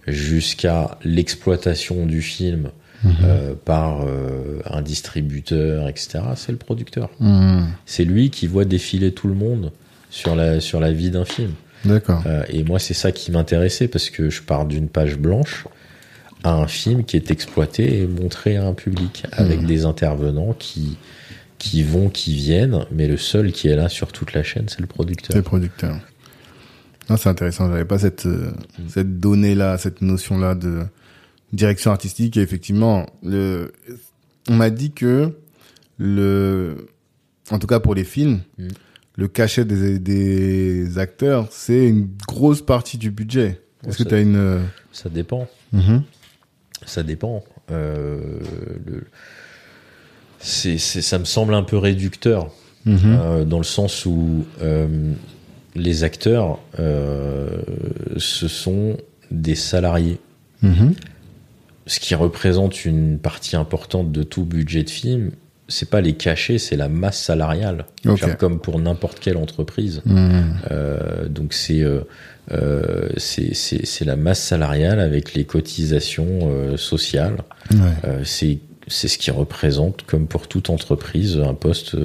jusqu'à l'exploitation du film euh, par euh, un distributeur, etc., c'est le producteur. Mhm. C'est lui qui voit défiler tout le monde sur la, sur la vie d'un film. D'accord. Euh, et moi, c'est ça qui m'intéressait parce que je pars d'une page blanche à un film qui est exploité et montré à un public avec des intervenants qui qui vont, qui viennent, mais le seul qui est là sur toute la chaîne, c'est le C'est producteur. le producteur. Non, c'est intéressant. J'avais pas cette euh, cette donnée là, cette notion là de direction artistique. Et effectivement, le on m'a dit que le en tout cas pour les films, Mm. le cachet des, des acteurs, c'est une grosse partie du budget. Est-ce que tu as une euh, Ça dépend. mhm. Ça dépend. Euh, le- c'est, c'est- ça me semble un peu réducteur Mhm. euh, dans le sens où euh, les acteurs, euh, ce sont des salariés. Mhm. ce qui représente une partie importante de tout budget de film, c'est pas les cachets, c'est la masse salariale. Comme pour n'importe quelle entreprise. Mhm. Euh, donc c'est euh, euh, c'est la masse salariale avec les cotisations sociales. Ouais. C'est ce qui représente, comme pour toute entreprise, un poste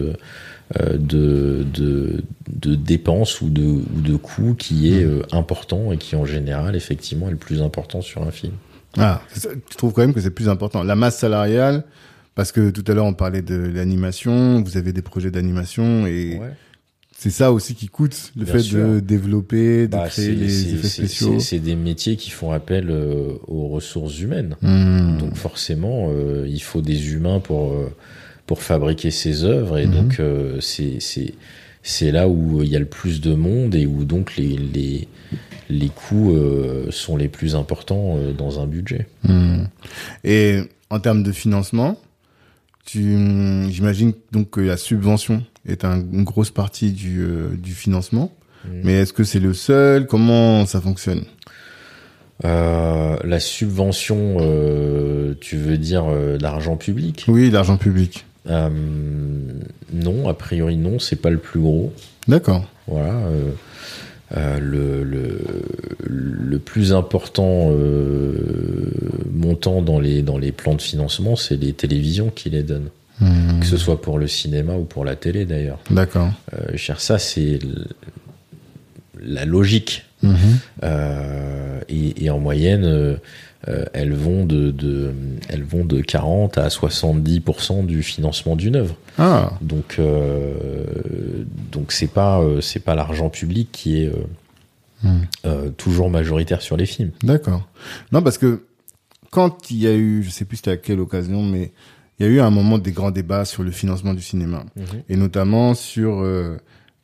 de, de, de dépenses ou de, ou de coûts qui est euh, important et qui en général effectivement est le plus important sur un film. Ah, tu trouves quand même que c'est plus important. La masse salariale, parce que tout à l'heure on parlait de l'animation, vous avez des projets d'animation et Ouais. c'est ça aussi qui coûte, le Bien fait sûr. de développer, de Bah, créer les effets spéciaux. c'est- des métiers qui font appel euh, aux ressources humaines. Hmm. Donc forcément, euh, il faut des humains pour euh, pour fabriquer ces œuvres et Mhm. donc euh, c'est là où il y a le plus de monde et où donc les les les coûts euh, sont les plus importants euh, dans un budget. Hmm. Et en termes de financement, j'imagine donc que la subvention est un- une grosse partie du, euh, du financement. Mhm. Mais est-ce que c'est le seul? Comment ça fonctionne? Euh, la subvention, euh, tu veux dire euh, d'argent public? Oui, l'argent public. Euh, Non, a priori non, c'est pas le plus gros. D'accord. Voilà. euh, euh, le, le, le plus important montant dans les, dans les plans de financement, c'est les télévisions qui les donnent. Hmm. Que ce soit pour le cinéma ou pour la télé d'ailleurs. D'accord. Cher, ça, c'est la logique. Et, et en moyenne, euh, elles, vont de, de, elles vont de 40 à 70% du financement d'une œuvre. Ah, Donc, euh, donc c'est pas, euh, c'est pas l'argent public qui est euh, toujours majoritaire sur les films. d'accord. Non, parce que quand il y a eu, je sais plus c'était à quelle occasion, mais il y a eu à un moment des grands débats sur le financement du cinéma. Et notamment sur euh,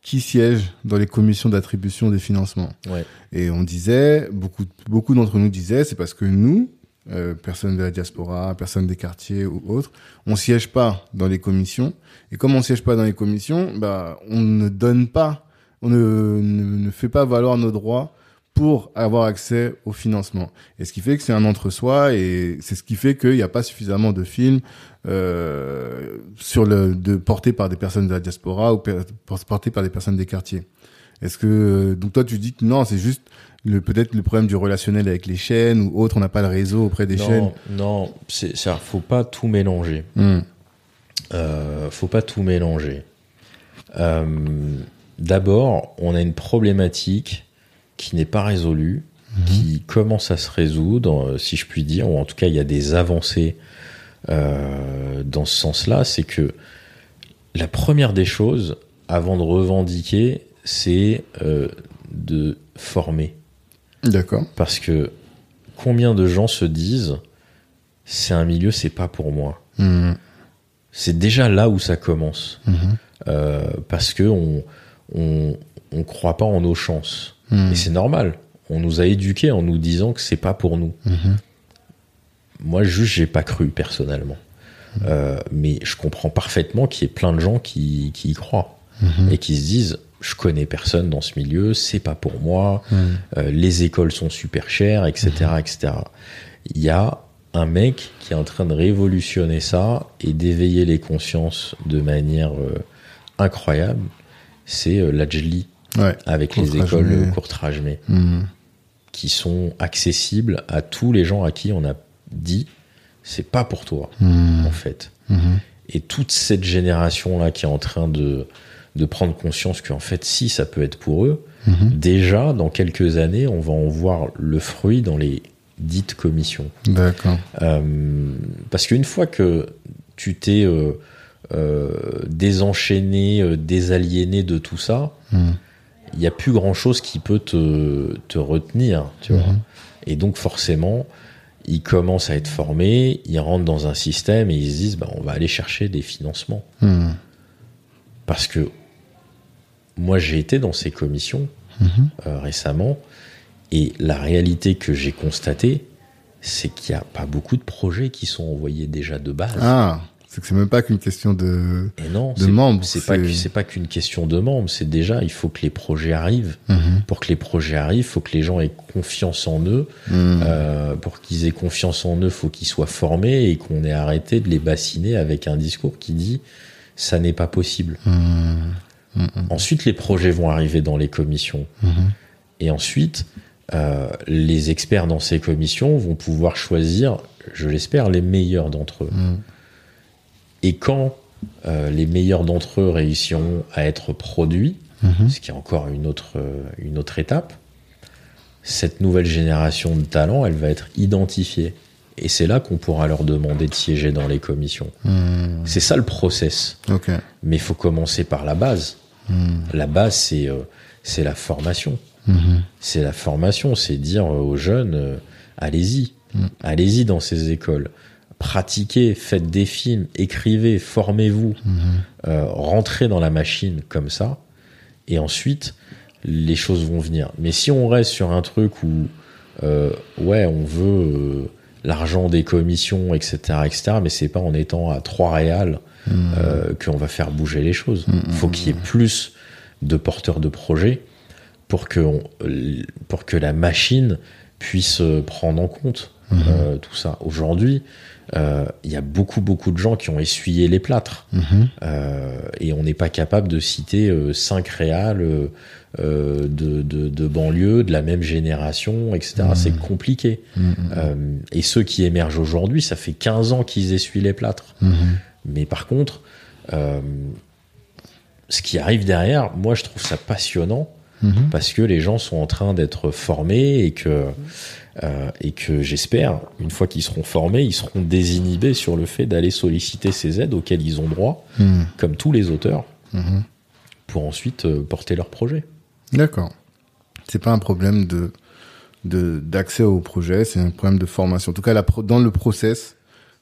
qui siège dans les commissions d'attribution des financements. Ouais. Et on disait, beaucoup, beaucoup d'entre nous disaient, c'est parce que nous, euh, personnes de la diaspora, personnes des quartiers ou autres, on siège pas dans les commissions. Et comme on siège pas dans les commissions, bah, on ne donne pas, on ne, ne, ne fait pas valoir nos droits pour avoir accès au financement. Et ce qui fait que c'est un entre-soi et c'est ce qui fait qu'il n'y a pas suffisamment de films euh, sur le de portés par des personnes de la diaspora ou per- portés par des personnes des quartiers. Est-ce que donc toi tu dis que non, c'est juste le peut-être le problème du relationnel avec les chaînes ou autre, on n'a pas le réseau auprès des chaînes. Non, c'est, c'est- faut pas tout mélanger. Hmm. Euh, faut pas tout mélanger. Euh, d'abord, on a une problématique qui n'est pas résolue, qui commence à se résoudre, si je puis dire, ou en tout cas il y a des avancées euh, dans ce sens-là, c'est que la première des choses, avant de revendiquer, c'est euh, de former. D'accord. Parce que combien de gens se disent c'est un milieu, c'est pas pour moi. Mhm. C'est déjà là où ça commence. Mhm. Euh, parce que on, on, on croit pas en nos chances. Mhm. Et c'est normal. On nous a éduqués en nous disant que c'est pas pour nous. Mhm. Moi, juste, j'ai pas cru personnellement. Euh, mais je comprends parfaitement qu'il y ait plein de gens qui, qui y croient et qui se disent je connais personne dans ce milieu, c'est pas pour moi, euh, les écoles sont super chères, etc., etc. Il y a un mec qui est en train de révolutionner ça et d'éveiller les consciences de manière euh, incroyable. C'est euh, l'Ajli Ouais. avec les écoles euh, Courtrajmé Mhm. qui sont accessibles à tous les gens à qui on a dit c'est pas pour toi Mhm. en fait. Mhm. Et toute cette génération là qui est en train de de prendre conscience qu'en fait si ça peut être pour eux, Mhm. déjà dans quelques années on va en voir le fruit dans les dites commissions. D'accord. Euh, parce qu'une fois que tu t'es euh, euh, désenchaîné, euh, désaliéné de tout ça. Il n'y a plus grand chose qui peut te, te retenir, tu vois. Mhm. Et donc forcément, ils commencent à être formés, ils rentrent dans un système et ils se disent, bah, on va aller chercher des financements. Mhm. Parce que moi, j'ai été dans ces commissions Mhm. euh, récemment et la réalité que j'ai constatée, c'est qu'il n'y a pas beaucoup de projets qui sont envoyés déjà de base. Ah, c'est que c'est même pas qu'une question de. et non, de membres, c'est pas c'est- pas qu'une question de membres, c'est déjà il faut que les projets arrivent. Mhm. Pour que les projets arrivent, il faut que les gens aient confiance en eux. Mhm. Euh, pour qu'ils aient confiance en eux, faut qu'ils soient formés et qu'on ait arrêté de les bassiner avec un discours qui dit ça n'est pas possible. Mhm. Ensuite, les projets vont arriver dans les commissions. Et ensuite, euh, les experts dans ces commissions vont pouvoir choisir, je l'espère, les meilleurs d'entre eux. Et quand euh, les meilleurs d'entre eux réussiront à être produits, Mhm. ce qui est encore une autre, euh, une autre étape, cette nouvelle génération de talents, elle va être identifiée. Et c'est là qu'on pourra leur demander de siéger dans les commissions. Mhm. C'est ça le process. Mais il faut commencer par la base. Mhm. La base, c'est euh, c'est la formation. Mhm. C'est la formation, c'est dire aux jeunes, euh, allez-y, allez-y dans ces écoles. Pratiquez, faites des films, écrivez, formez-vous, euh, rentrez dans la machine comme ça, et ensuite, les choses vont venir. Mais si on reste sur un truc où, euh, ouais, on veut euh, l'argent des commissions, etc., etc., mais c'est pas en étant à trois réals euh, qu'on va faire bouger les choses. Il faut qu'il y ait plus de porteurs de projets pour que, on- pour que la machine puisse prendre en compte euh, tout ça. Aujourd'hui, euh, il y a beaucoup, beaucoup de gens qui ont essuyé les plâtres. Mhm. Euh, et on n'est pas capable de citer euh, cinq réals de, de, de banlieue, de la même génération, etc. C'est compliqué. Mhm. Euh, et ceux qui émergent aujourd'hui, ça fait 15 ans qu'ils essuient les plâtres. Mhm. Mais par contre, euh, ce qui arrive derrière, moi je trouve ça passionnant Mhm. parce que les gens sont en train d'être formés et que euh, et que j'espère une fois qu'ils seront formés, ils seront désinhibés sur le fait d'aller solliciter ces aides auxquelles ils ont droit, Mhm. comme tous les auteurs, Mhm. pour ensuite euh, porter leur projet. D'accord. C'est pas un problème de de d'accès au projet, c'est un problème de formation. En tout cas, la pro- dans le process,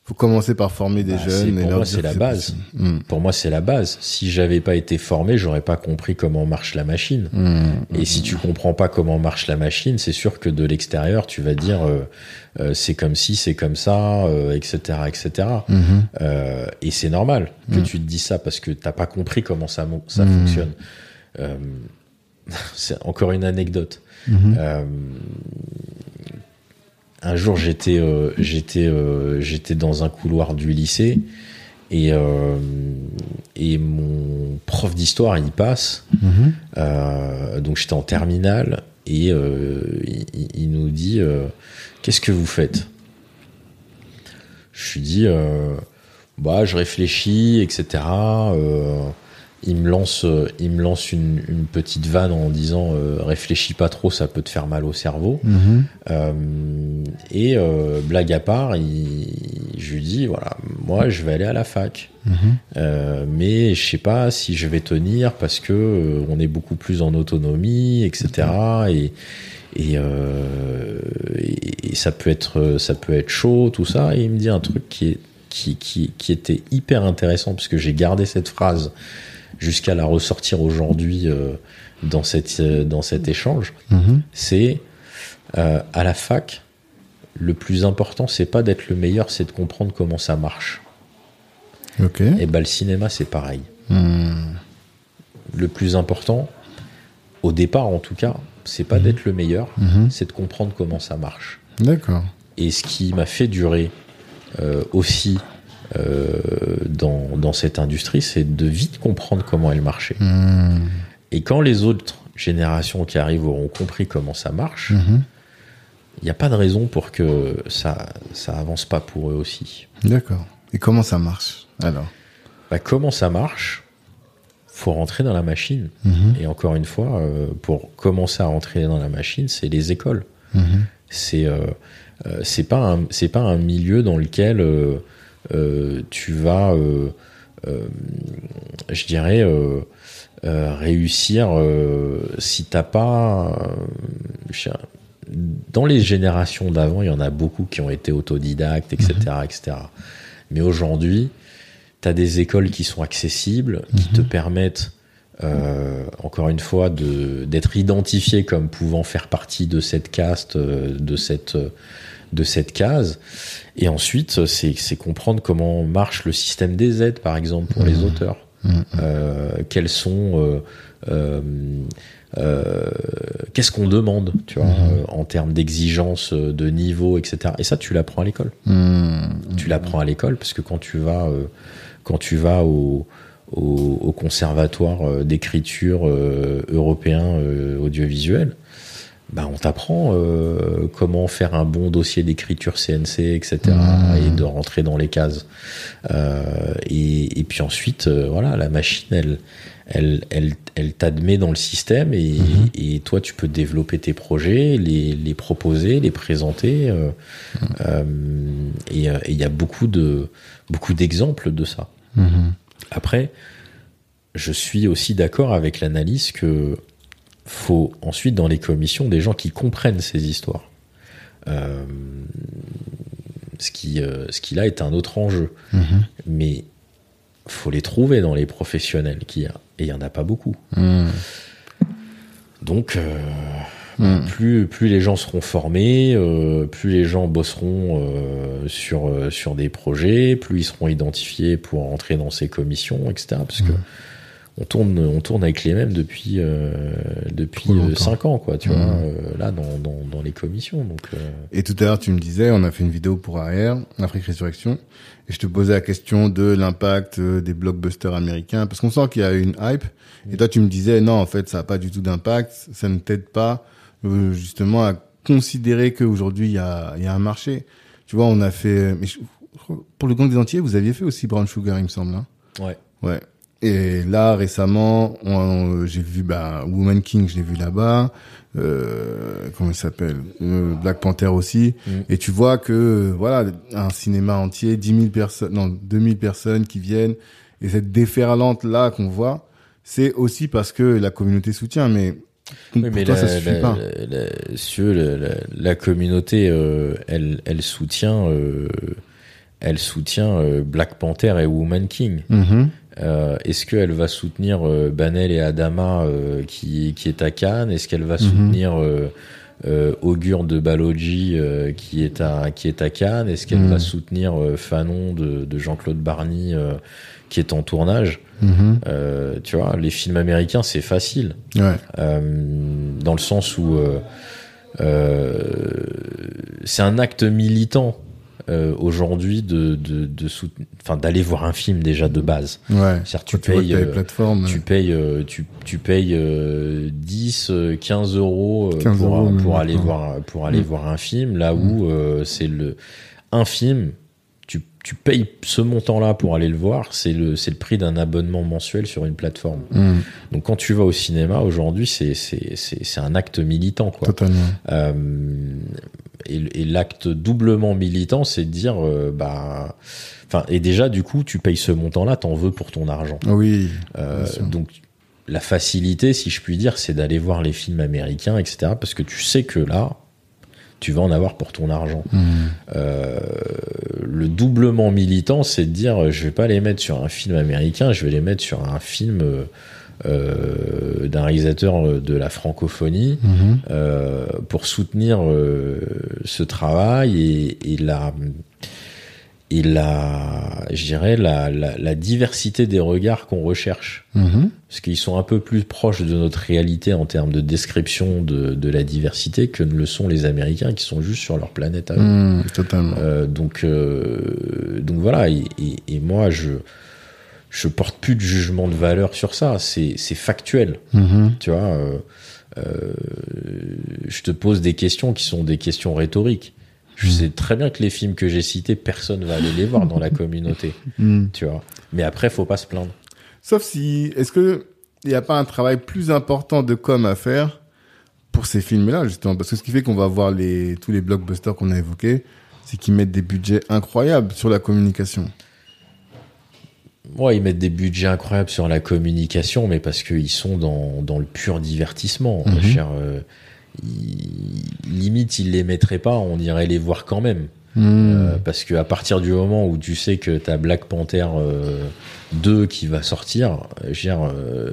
faut commencer par former des Bah, jeunes. pour moi, c'est la base. Mhm. Pour moi, c'est la base. Si j'avais pas été formé, j'aurais pas compris comment marche la machine. Mhm. Et si tu comprends pas comment marche la machine, c'est sûr que de l'extérieur, tu vas dire euh, euh, c'est comme si, c'est comme ça, euh, etc., etc. Mhm. Euh, et c'est normal que tu te dis ça parce que t'as pas compris comment ça, fonctionne. Euh, c'est encore une anecdote. Un jour, j'étais euh, j'étais euh, j'étais dans un couloir du lycée et euh, et mon prof d'histoire il passe. Mhm. Donc j'étais en terminale et il, nous dit qu'est-ce que vous faites? Je lui dis bah je réfléchis etc. Il me lance, euh, il me lance une, une petite vanne en disant euh, réfléchis pas trop, ça peut te faire mal au cerveau. Mhm. Euh, et euh, blague à part, il, je lui dis voilà, moi je vais aller à la fac, Mhm. Mais je sais pas si je vais tenir parce que on est beaucoup plus en autonomie, etc. Et et, euh, et, et ça peut être ça peut être chaud tout ça. Et il me dit un truc qui est qui, qui, qui était hyper intéressant parce que j'ai gardé cette phrase jusqu'à la ressortir aujourd'hui euh, dans cette euh, dans cet échange. Mhm. C'est euh, à la fac, le plus important c'est pas d'être le meilleur, c'est de comprendre comment ça marche. Ok. Et ben le cinéma c'est pareil. Hmm. Le plus important, au départ en tout cas, c'est pas d'être le meilleur, Mhm. c'est de comprendre comment ça marche. D'accord. Et ce qui m'a fait durer euh, aussi dans, dans cette industrie, c'est de vite comprendre comment elle marchait. Hmm. Et quand les autres générations qui arrivent auront compris comment ça marche, il Mhm. n'y a pas de raison pour que ça ça avance pas pour eux aussi. D'accord. Et comment ça marche alors? Bah, comment ça marche Faut rentrer dans la machine. Mhm. Et encore une fois, euh, pour commencer à rentrer dans la machine, c'est les écoles. Mhm. C'est euh, euh, c'est pas un c'est pas un milieu dans lequel euh, euh, tu vas, euh, euh, je dirais, euh, euh, réussir euh, si t'as pas. euh, dans les générations d'avant, il y en a beaucoup qui ont été autodidactes, etc., etc. Mais aujourd'hui, tu as des écoles qui sont accessibles, qui te permettent, euh, encore une fois, de d'être identifié comme pouvant faire partie de cette caste, euh, de cette euh, de cette case. Et ensuite, c'est comprendre comment marche le système des aides, par exemple, pour les auteurs. Mhm. Euh, quels sont euh, euh, qu'est-ce qu'on demande, tu vois, euh, en termes d'exigence, de niveau, etc. Et ça, tu l'apprends à l'école. Tu l'apprends à l'école parce que quand tu vas, quand tu vas au, au, au conservatoire d'écriture européen audiovisuel, bah, on t'apprend euh, comment faire un bon dossier d'écriture CNC, etc. Mmh. et de rentrer dans les cases. Euh, et, et puis ensuite, euh, voilà, la machine, elle, elle, elle, elle t'admet dans le système et, et toi, tu peux développer tes projets, les, les proposer, les présenter. euh, et euh, et il y a beaucoup de beaucoup d'exemples de ça. Mhm. Après, je suis aussi d'accord avec l'analyse que faut ensuite dans les commissions des gens qui comprennent ces histoires. Euh, ce qui, euh, ce qui là est un autre enjeu. Mhm. Mais faut les trouver dans les professionnels qu'il y a. Et il y en a pas beaucoup. Hmm. Donc, euh, Hmm. plus, plus les gens seront formés, plus les gens bosseront sur, sur des projets, plus ils seront identifiés pour entrer dans ces commissions, etc. Parce que on tourne, on tourne avec les mêmes depuis, euh, depuis longtemps. 5 ans, quoi, tu vois, euh, là, dans, dans, dans les commissions. Donc, euh, Et tout à l'heure, tu me disais, on a fait une vidéo pour AR, Afrique Résurrection, et je te posais la question de l'impact euh, des blockbusters américains, parce qu'on sent qu'il y a une hype, et toi, tu me disais, non, en fait, ça n'a pas du tout d'impact, ça ne t'aide pas, euh, justement, à considérer qu'aujourd'hui, il y a, il y a un marché. Tu vois, on a fait, mais je- pour le Gang des Entiers, vous aviez fait aussi Brown Sugar, il me semble, hein? ouais. Ouais. Et là récemment, j'ai vu bah, Woman King, je l'ai vu là-bas. Euh, comment il s'appelle? Euh, Black Panther aussi. Mm. Et tu vois que voilà un cinéma entier, 10 000 personnes, non 2000 personnes qui viennent. Et cette déferlante là qu'on voit, c'est aussi parce que la communauté soutient. Mais pour Oui, mais toi, la, ça suffit la- pas? la- la- communauté, euh, elle, elle soutient, euh, elle soutient euh, Black Panther et Woman King. Mhm. Euh, Est-ce qu'elle va soutenir euh, Banel et Adama euh, qui, qui est à Cannes? Est-ce qu'elle va soutenir euh, euh, Augure de Balogi qui est à qui est à Cannes? Est-ce qu'elle Mhm. va soutenir euh, Fanon de, de Jean-Claude Barny qui est en tournage? Mhm. Tu vois, les films américains c'est facile Ouais. dans le sens où c'est un acte militant euh, aujourd'hui de, de, de enfin d'aller voir un film déjà de base. Ouais. C'est-à-dire tu Quand tu que payes, euh, tu payes, euh, tu, tu payes euh, 10, euh, 15 euros euh, 15 pour, euros, pour même aller voir pour aller Mm. voir un film là où euh, c'est le un film tu, tu payes ce montant-là pour aller le voir, c'est le, c'est le prix d'un abonnement mensuel sur une plateforme. Mm. Donc quand tu vas au cinéma aujourd'hui, c'est, c'est, c'est, c'est un acte militant, quoi. Totalement. Euh, et et l'acte doublement militant, c'est de dire, euh, bah, enfin, et déjà, du coup, tu payes ce montant-là, t'en veux pour ton argent. Oui. Euh, donc, la facilité, si je puis dire, c'est d'aller voir les films américains, etc., parce que tu sais que là, tu vas en avoir pour ton argent. Mm. Euh, le doublement militant, c'est de dire, je vais pas les mettre sur un film américain, je vais les mettre sur un film euh, d'un réalisateur de la francophonie Mhm. euh, pour soutenir ce travail et, et la et la je dirais la, la, la diversité des regards qu'on recherche Mhm. parce qu'ils sont un peu plus proches de notre réalité en termes de description de, de la diversité que ne le sont les Américains qui sont juste sur leur planète à eux. Mm, Totalement. Euh, donc, euh, donc voilà. Et, et, et moi, je je porte plus de jugement de valeur sur ça. C'est factuel. Mhm. Tu vois. euh, je te pose des questions qui sont des questions rhétoriques. Je sais très bien que les films que j'ai cités, personne va aller les voir dans la communauté. Mm. Tu vois. Mais après, faut pas se plaindre. Sauf si, est-ce que il n'y a pas un travail plus important de com à faire pour ces films-là, justement? Parce que ce qui fait qu'on va voir les, tous les blockbusters qu'on a évoqués, c'est qu'ils mettent des budgets incroyables sur la communication. Moi, ils mettent des budgets incroyables sur la communication, mais parce qu'ils sont dans, dans le pur divertissement. Veux dire, euh, ils- limite, ils les mettraient pas, on irait les voir quand même. Mm. Euh, parce que à partir du moment où tu sais que t'as Black Panther euh, 2 qui va sortir, euh, je veux dire, euh,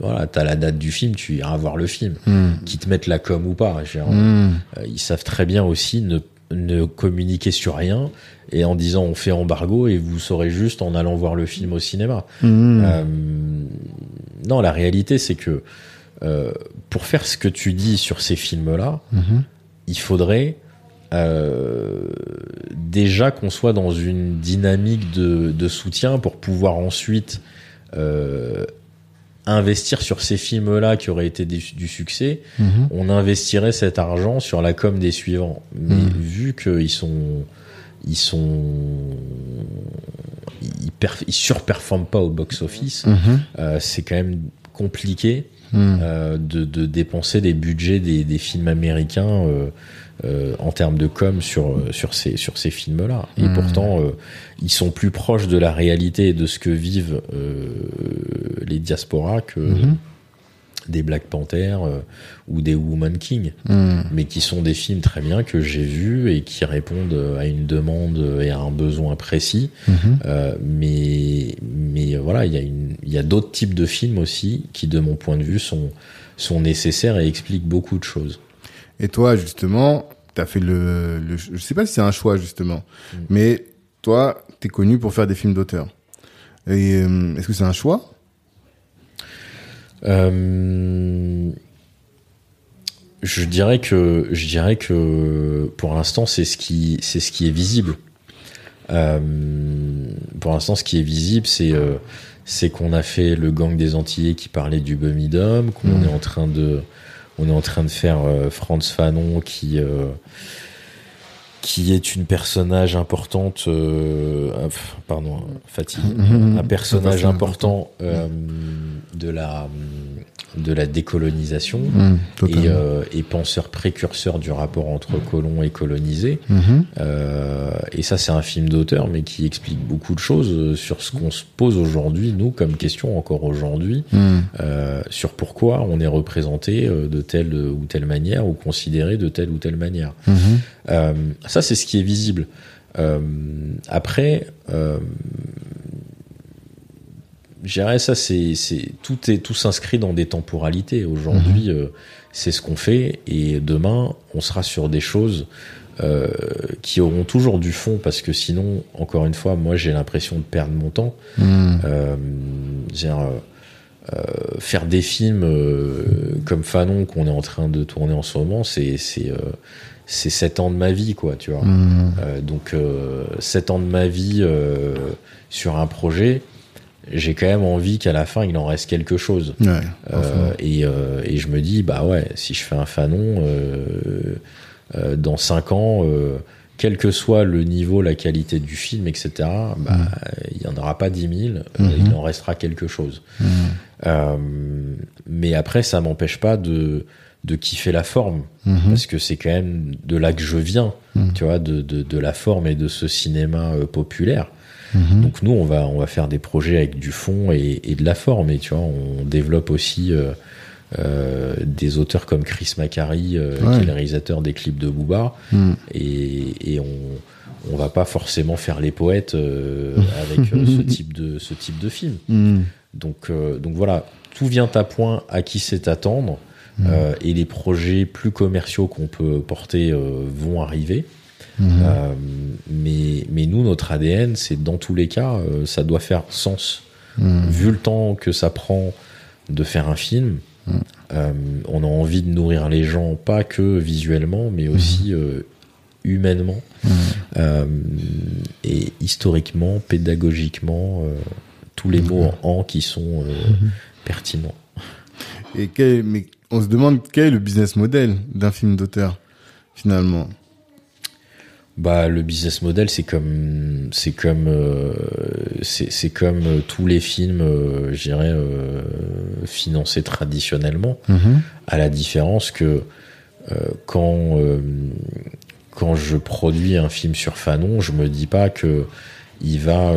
voilà, t'as la date du film, tu iras voir le film. Mm. Qu'ils te mettent la com ou pas. je veux dire, Mm. euh, ils savent très bien aussi ne, ne communiquer sur rien et en disant on fait embargo et vous saurez juste en allant voir le film au cinéma. Non, la réalité c'est que euh, pour faire ce que tu dis sur ces films-là, Mhm. il faudrait euh, déjà qu'on soit dans une dynamique de, de soutien pour pouvoir ensuite euh, investir sur ces films-là qui auraient été des- du succès. Mhm. On investirait cet argent sur la com des suivants. Mais Mhm. vu qu'ils sont ils sont ils, perf- ils surperforment pas au box-office, Mhm. euh, c'est quand même compliqué Mm. euh, de, de dépenser des budgets des, des films américains euh, euh, en termes de com sur sur ces sur ces films-là. Et Mhm. pourtant, ils sont plus proches de la réalité et de ce que vivent les diasporas que Mhm. Des Black Panther euh, ou des Woman King, Mm. mais qui sont des films très bien que j'ai vus et qui répondent à une demande et à un besoin précis. Mhm. Euh, mais mais voilà, il y a a d'autres types de films aussi qui, de mon point de vue, sont sont nécessaires et expliquent beaucoup de choses. Et toi, justement, t'as fait le, le, je sais pas si c'est un choix, justement, Mm. mais toi, t'es connu pour faire des films d'auteur. Et, euh, est-ce que c'est un choix? Euh, je dirais que je dirais que pour l'instant c'est ce qui c'est ce qui est visible. Euh, pour l'instant, ce qui est visible, c'est euh, c'est qu'on a fait le gang des Antillais qui parlait du Bumidum, qu'on Mm. est en train de on est en train de faire Franz Fanon qui qui est une personnage importante euh, pardon fatigue un personnage important euh, de la de la décolonisation Mm, et, euh, et penseur précurseur du rapport entre colons et colonisés. Euh, et ça, c'est un film d'auteur, mais qui explique beaucoup de choses sur ce qu'on se pose aujourd'hui, nous, comme question encore aujourd'hui, Mm. euh, sur pourquoi on est représenté de telle ou telle manière ou considéré de telle ou telle manière. Mhm. Euh, ça, c'est ce qui est visible. Euh, après, euh, je dirais ça, c'est, tout est tout s'inscrit dans des temporalités. Aujourd'hui, euh, c'est ce qu'on fait, et demain, on sera sur des choses euh, qui auront toujours du fond, parce que sinon, encore une fois, moi, j'ai l'impression de perdre mon temps. Euh, euh, faire des films comme Fanon qu'on est en train de tourner en ce moment, c'est c'est euh, c'est sept ans de ma vie, quoi, tu vois. Mm. Euh, donc euh, sept ans de ma vie euh, sur un projet, j'ai quand même envie qu'à la fin il en reste quelque chose. Ouais, Euh, et, et je me dis bah ouais, si je fais un Fanon dans cinq ans, quel que soit le niveau, la qualité du film, etc., bah, Mm. il n'y en aura pas 10 000, euh, Mhm. il en restera quelque chose. Mais après, ça m'empêche pas de, de kiffer la forme, Mhm. parce que c'est quand même de là que je viens, Mhm. tu vois, de, de, de la forme et de ce cinéma euh, populaire. Mhm. Donc nous, on va, on va faire des projets avec du fond et, et de la forme, et tu vois, on développe aussi euh, euh, des auteurs comme Chris Macari, euh, Ouais. qui est le réalisateur des clips de Booba, et, et on on va pas forcément faire les poètes euh, avec ce type de ce type de film. Donc donc voilà, tout vient à point à qui sait attendre euh, et les projets plus commerciaux qu'on peut porter euh, vont arriver. Mhm. Euh, mais mais nous notre ADN c'est dans tous les cas euh, ça doit faire sens Mhm. vu le temps que ça prend de faire un film. euh, on a envie de nourrir les gens pas que visuellement mais aussi euh, humainement et historiquement, pédagogiquement, euh, tous les mots en, en qui sont euh, pertinents. Et quel, mais on se demande quel est le business model d'un film d'auteur, finalement. Bah, le business model, c'est comme, c'est comme, euh, c'est c'est comme euh, tous les films, euh, je dirais, financés traditionnellement, Mhm. à la différence que quand quand je produis un film sur Fanon, je me dis pas que il va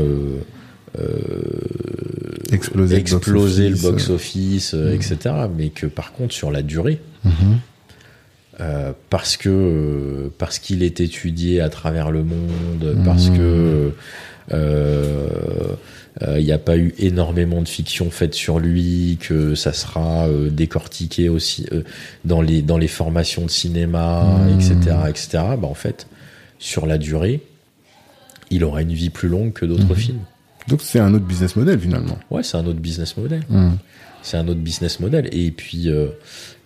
Exploser, exploser le box-office, euh. box-office, euh, etc. Mais que par contre, sur la durée, Mhm. euh, parce que euh, parce qu'il est étudié à travers le monde, Mhm. parce que euh, euh, il n'y a pas eu énormément de fiction faite sur lui, que ça sera euh, décortiqué aussi euh, dans les dans les formations de cinéma, etc., etc. Bah en fait, sur la durée, il aura une vie plus longue que d'autres films. Donc c'est un autre business model, finalement. Ouais, c'est un autre business model. Mhm. C'est un autre business model. Et puis, euh,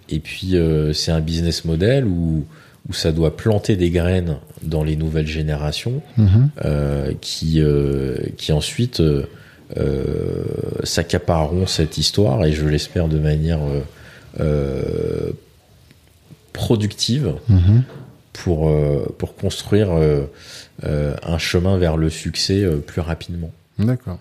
et puis euh, c'est un business model où, où ça doit planter des graines dans les nouvelles générations Mhm. euh, qui, qui ensuite s'accapareront cette histoire, et je l'espère de manière productive, Mhm. pour, pour construire un chemin vers le succès plus rapidement. D'accord.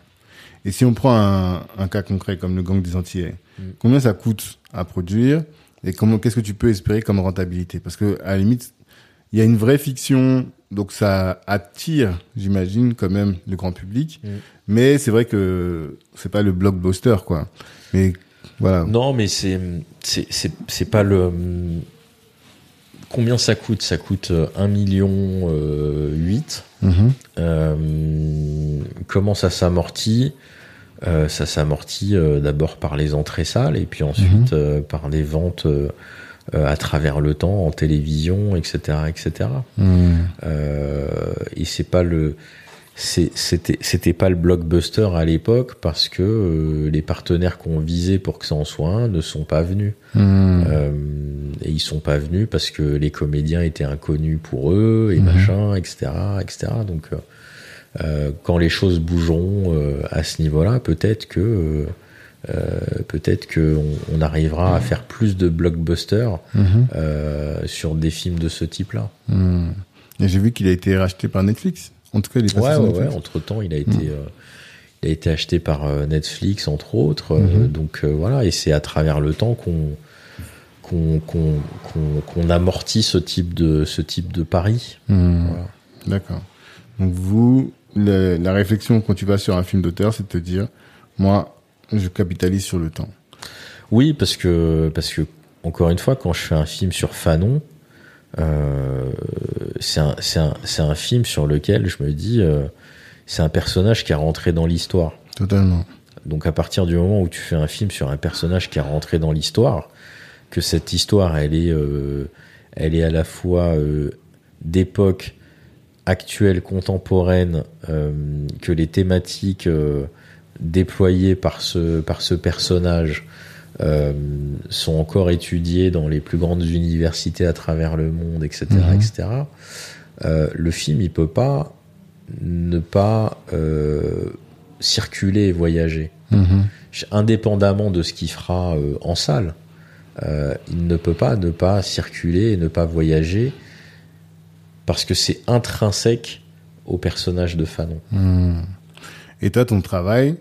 Et si on prend un, un cas concret comme le gang des Antillais, Mm. combien ça coûte à produire et comment qu'est-ce que tu peux espérer comme rentabilité? Parce que à la limite, il y a une vraie fiction, donc ça attire, j'imagine, quand même le grand public. Mm. Mais c'est vrai que c'est pas le blockbuster, quoi. Mais voilà. Non, mais c'est c'est c'est c'est pas le combien ça coûte? Ça coûte euh, 1 million euh, 8. Mhm. Euh, comment ça s'amortit? Euh, Ça s'amortit euh, d'abord par les entrées salles et puis ensuite euh, par les ventes euh, euh, à travers le temps en télévision, etc., etc. Mhm. Euh, et c'est pas le c'était c'était pas le blockbuster à l'époque parce que euh, les partenaires qu'on visait pour que ça en soit un ne sont pas venus Mhm. Euh, et ils sont pas venus parce que les comédiens étaient inconnus pour eux et Mhm. machin etc etc donc euh, quand les choses bougeront à ce niveau-là peut-être que peut-être que on, on arrivera à faire plus de blockbusters euh, sur des films de ce type-là Mhm. Et j'ai vu qu'il a été racheté par Netflix. En tout cas, il est passé Ouais, sur ouais, Netflix. ouais. Entre temps, il a été, euh, il a été acheté par euh, Netflix, entre autres. Euh, Mhm. donc euh, voilà, et c'est à travers le temps qu'on qu'on qu'on qu'on qu'on amortit ce type de ce type de pari. Voilà. D'accord. Donc vous, le- la réflexion quand tu vas sur un film d'auteur, c'est de te dire, moi, je capitalise sur le temps. Oui, parce que parce que encore une fois, quand je fais un film sur Fanon, euh, c'est un film sur lequel je me dis, euh, c'est un personnage qui est rentré dans l'histoire. Totalement. Donc à partir du moment où tu fais un film sur un personnage qui est rentré dans l'histoire, que cette histoire elle est euh, elle est à la fois d'époque actuelle contemporaine, que les thématiques déployées par ce par ce personnage euh, sont encore étudiées dans les plus grandes universités à travers le monde, etc., Mhm. etc. Euh, le film il peut pas ne pas euh, circuler et voyager Mhm. indépendamment de ce qu'il fera en salle, il ne peut pas ne pas circuler et ne pas voyager parce que c'est intrinsèque au personnage de Fanon. Hmm. Et toi, ton travail,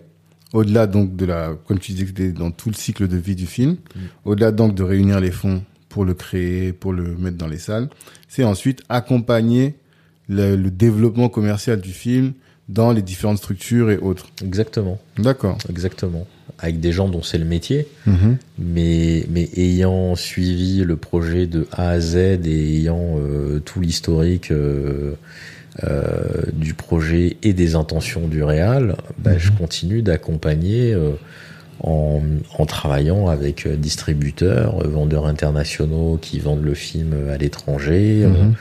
au-delà donc de la, comme tu disais, dans tout le cycle de vie du film, Mm. au-delà donc de réunir les fonds pour le créer, pour le mettre dans les salles, c'est ensuite accompagner le, le développement commercial du film dans les différentes structures et autres. Exactement, D'accord. exactement. Avec des gens dont c'est le métier, Mhm. mais, mais ayant suivi le projet de A à Z et ayant euh, tout l'historique euh, du projet et des intentions du Réal, bah, je continue d'accompagner euh, en, en travaillant avec euh, distributeurs, euh, vendeurs internationaux qui vendent le film à l'étranger, euh, Mhm.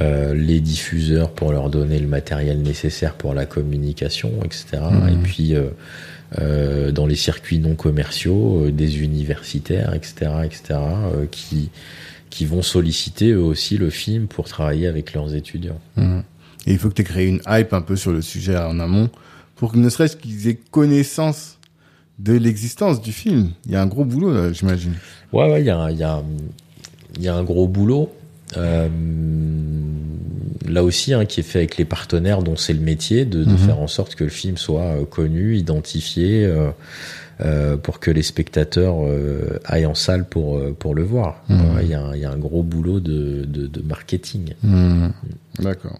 euh, les diffuseurs pour leur donner le matériel nécessaire pour la communication, etc. Mhm. Et puis euh, euh, dans les circuits non commerciaux, euh, des universitaires, etc., etc., euh, qui qui vont solliciter eux aussi le film pour travailler avec leurs étudiants. Mhm. Et il faut que tu aies créé une hype un peu sur le sujet en amont pour que ne serait-ce qu'ils aient connaissance de l'existence du film. Il y a un gros boulot, là, j'imagine. Ouais, ouais, il y a, un- il y, a, il y a un gros boulot. Euh, là aussi, hein, qui est fait avec les partenaires dont c'est le métier, de, de Mhm. faire en sorte que le film soit euh, connu, identifié, euh, euh, pour que les spectateurs euh, aillent en salle pour, euh, pour le voir. Mhm. Il y, a un- il y a un gros boulot de, de, de marketing. Hmm, D'accord.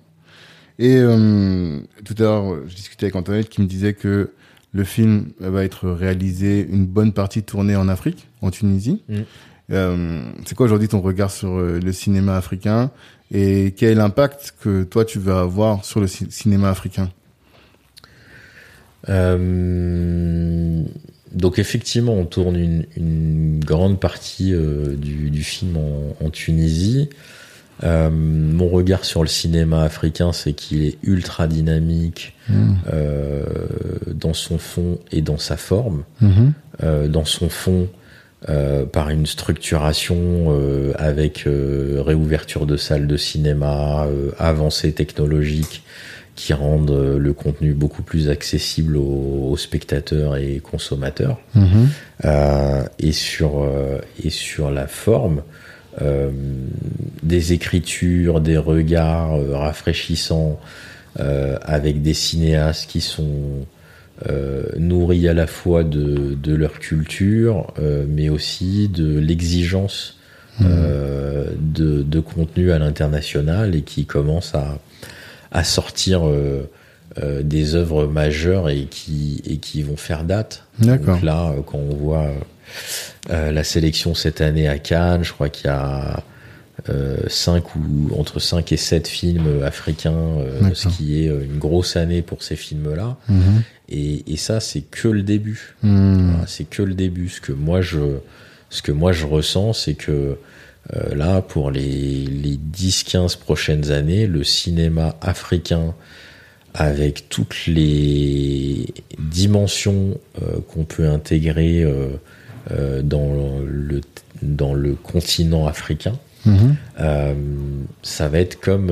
Et euh, tout à l'heure, je discutais avec Antoinette qui me disait que le film va être réalisé, une bonne partie tournée en Afrique, en Tunisie. Mm. Euh, c'est quoi aujourd'hui ton regard sur euh, le cinéma africain et quel est l'impact que toi tu vas avoir sur le ci- cinéma africain? Euh, donc effectivement, on tourne une, une grande partie euh, du, du film en, en Tunisie. Euh, mon regard sur le cinéma africain, c'est qu'il est ultra dynamique Hmm. euh, dans son fond et dans sa forme. Mhm. Euh, dans son fond, par une structuration avec réouverture de salles de cinéma, avancées technologiques qui rendent le contenu beaucoup plus accessible aux, aux spectateurs et consommateurs. Euh, et sur et sur la forme, euh, des écritures, des regards euh, rafraîchissants, euh, avec des cinéastes qui sont nourris à la fois de, de leur culture, mais aussi de l'exigence euh, de, de contenu à l'international et qui commencent à, à sortir des œuvres majeures et qui, et qui vont faire date. Donc là, quand on voit la sélection cette année à Cannes, je crois qu'il y a euh, cinq ou entre 5 et 7 films africains, euh, ce qui est euh, une grosse année pour ces films-là. Mhm. Et, et ça, c'est que le début. Voilà, c'est que le début. Ce que moi je, ce que moi je ressens, c'est que euh, là, pour les, les 10-15 prochaines années, le cinéma africain, avec toutes les dimensions euh, qu'on peut intégrer euh, dans, le, dans le continent africain, Mhm. euh, ça va être comme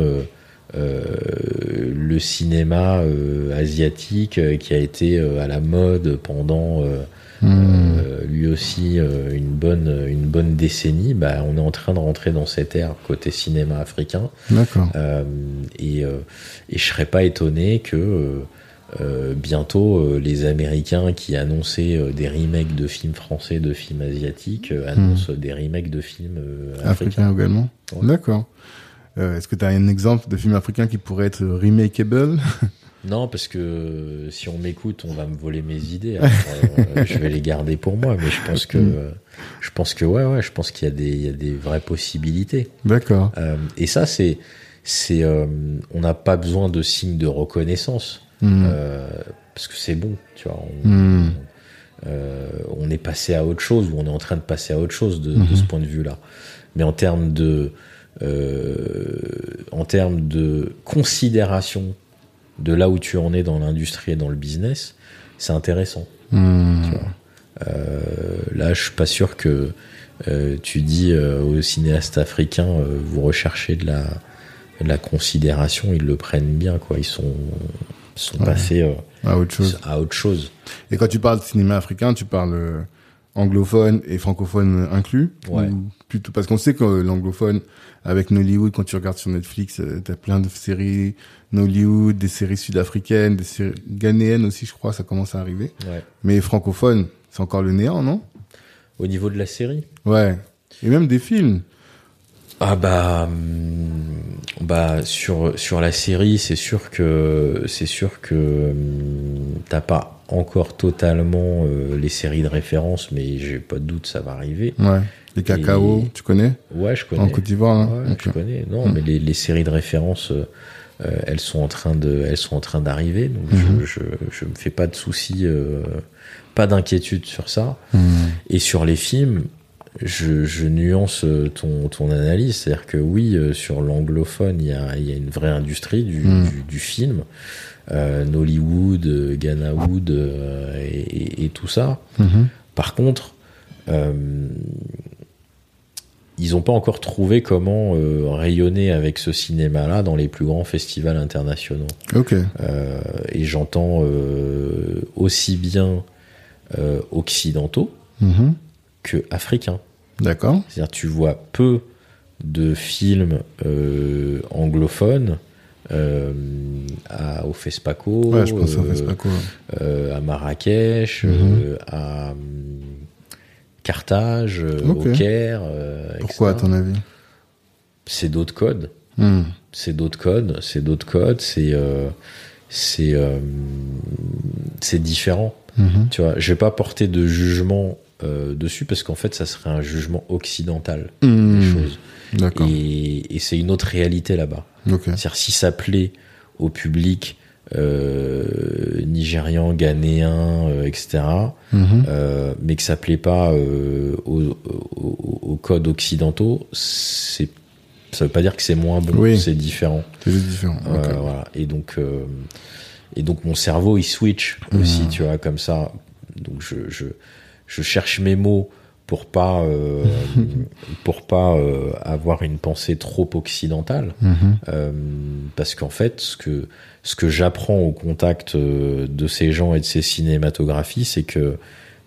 euh, le cinéma asiatique qui a été à la mode pendant euh, lui aussi une bonne une bonne décennie. Bah, on est en train de rentrer dans cette ère côté cinéma africain D'accord. et et je serais pas étonné que euh, bientôt euh, les Américains qui annonçaient euh, des remakes de films français, de films asiatiques, annoncent des remakes de films africains. Africain également. Ouais. D'accord. Est-ce que tu as un exemple de film africain qui pourrait être remakeable? Non, parce que si on m'écoute, on va me voler mes idées. Alors, euh, je vais les garder pour moi, mais je pense que, euh, je pense que ouais, ouais, je pense qu'il y a des, il y a des vraies possibilités. D'accord. Et ça, c'est, c'est, on n'a pas besoin de signes de reconnaissance Hmm. euh, parce que c'est bon, tu vois. On, Hmm. euh, on est passé à autre chose ou on est en train de passer à autre chose de, de Mhm. ce point de vue-là. Mais en termes de, euh, en termes de considération de là où tu en es dans l'industrie et dans le business, c'est intéressant. Tu vois. Euh, là, je suis pas sûr que tu dis aux cinéastes africains, vous recherchez de la, de la considération, ils le prennent bien, quoi. Ils sont, sont Ouais. passés euh, autre chose. à autre chose. Et quand tu parles de cinéma africain, tu parles euh, anglophone et francophone inclus Ouais. ou plutôt parce qu'on sait que l'anglophone avec Nollywood quand tu regardes sur Netflix euh, t'as plein de séries Nollywood des séries sud-africaines des séries ghanéennes aussi je crois ça commence à arriver Ouais. mais francophone c'est encore le néant non? Au niveau de la série? Ouais et même des films Ah bah hum, bah sur sur la série, c'est sûr que c'est sûr que hum, t'as pas encore totalement euh, les séries de référence, mais j'ai pas de doute ça va arriver. ouais les cacao Et- tu connais? Ouais, je connais. en Côte d'Ivoire hein Ouais, Ok. je connais. Non, Mm. mais les, les séries de référence, euh, euh, elles sont en train de, elles sont en train d'arriver. Donc Mhm. je, je, je me fais pas de soucis, euh, pas d'inquiétude sur ça. Hmm. Et sur les films, je, je nuance euh, ton, ton analyse. C'est-à-dire que oui, euh, sur l'anglophone, il y a, il y a une vraie industrie du, Mm. du, du film. Euh, Nollywood, Ghanawood euh, et, et- et tout ça. Mhm. Par contre, euh, ils n'ont pas encore trouvé comment rayonner avec ce cinéma-là dans les plus grands festivals internationaux. et j'entends aussi bien occidentaux Mhm. Que africains. d'accord C'est-à-dire tu vois peu de films euh, anglophones euh, à, au FESPACO, ouais je pense euh, FESPACO à Marrakech, Mhm. à Carthage, au Caire. pourquoi à ton avis? C'est d'autres codes. Hmm. C'est d'autres codes. C'est d'autres codes. C'est c'est c'est différent. Mhm. Tu vois, je vais pas porter de jugement euh, dessus parce qu'en fait, ça serait un jugement occidental Hmm. des choses. Et, et c'est une autre réalité là-bas. ok C'est-à-dire si ça plaît au public euh, nigérian, ghanéen, euh, etc. Euh, mais que ça plaît pas aux, aux- aux codes occidentaux, c'est ça veut pas dire que c'est moins bon, Oui. c'est différent. c'est différent voilà. Et donc et donc mon cerveau il switch aussi, Mhm. tu vois, comme ça. Donc je je, je cherche mes mots pour pas euh, pour pas euh, avoir une pensée trop occidentale. Mhm. Euh, parce qu'en fait, ce que, ce que j'apprends au contact de ces gens et de ces cinématographies, c'est que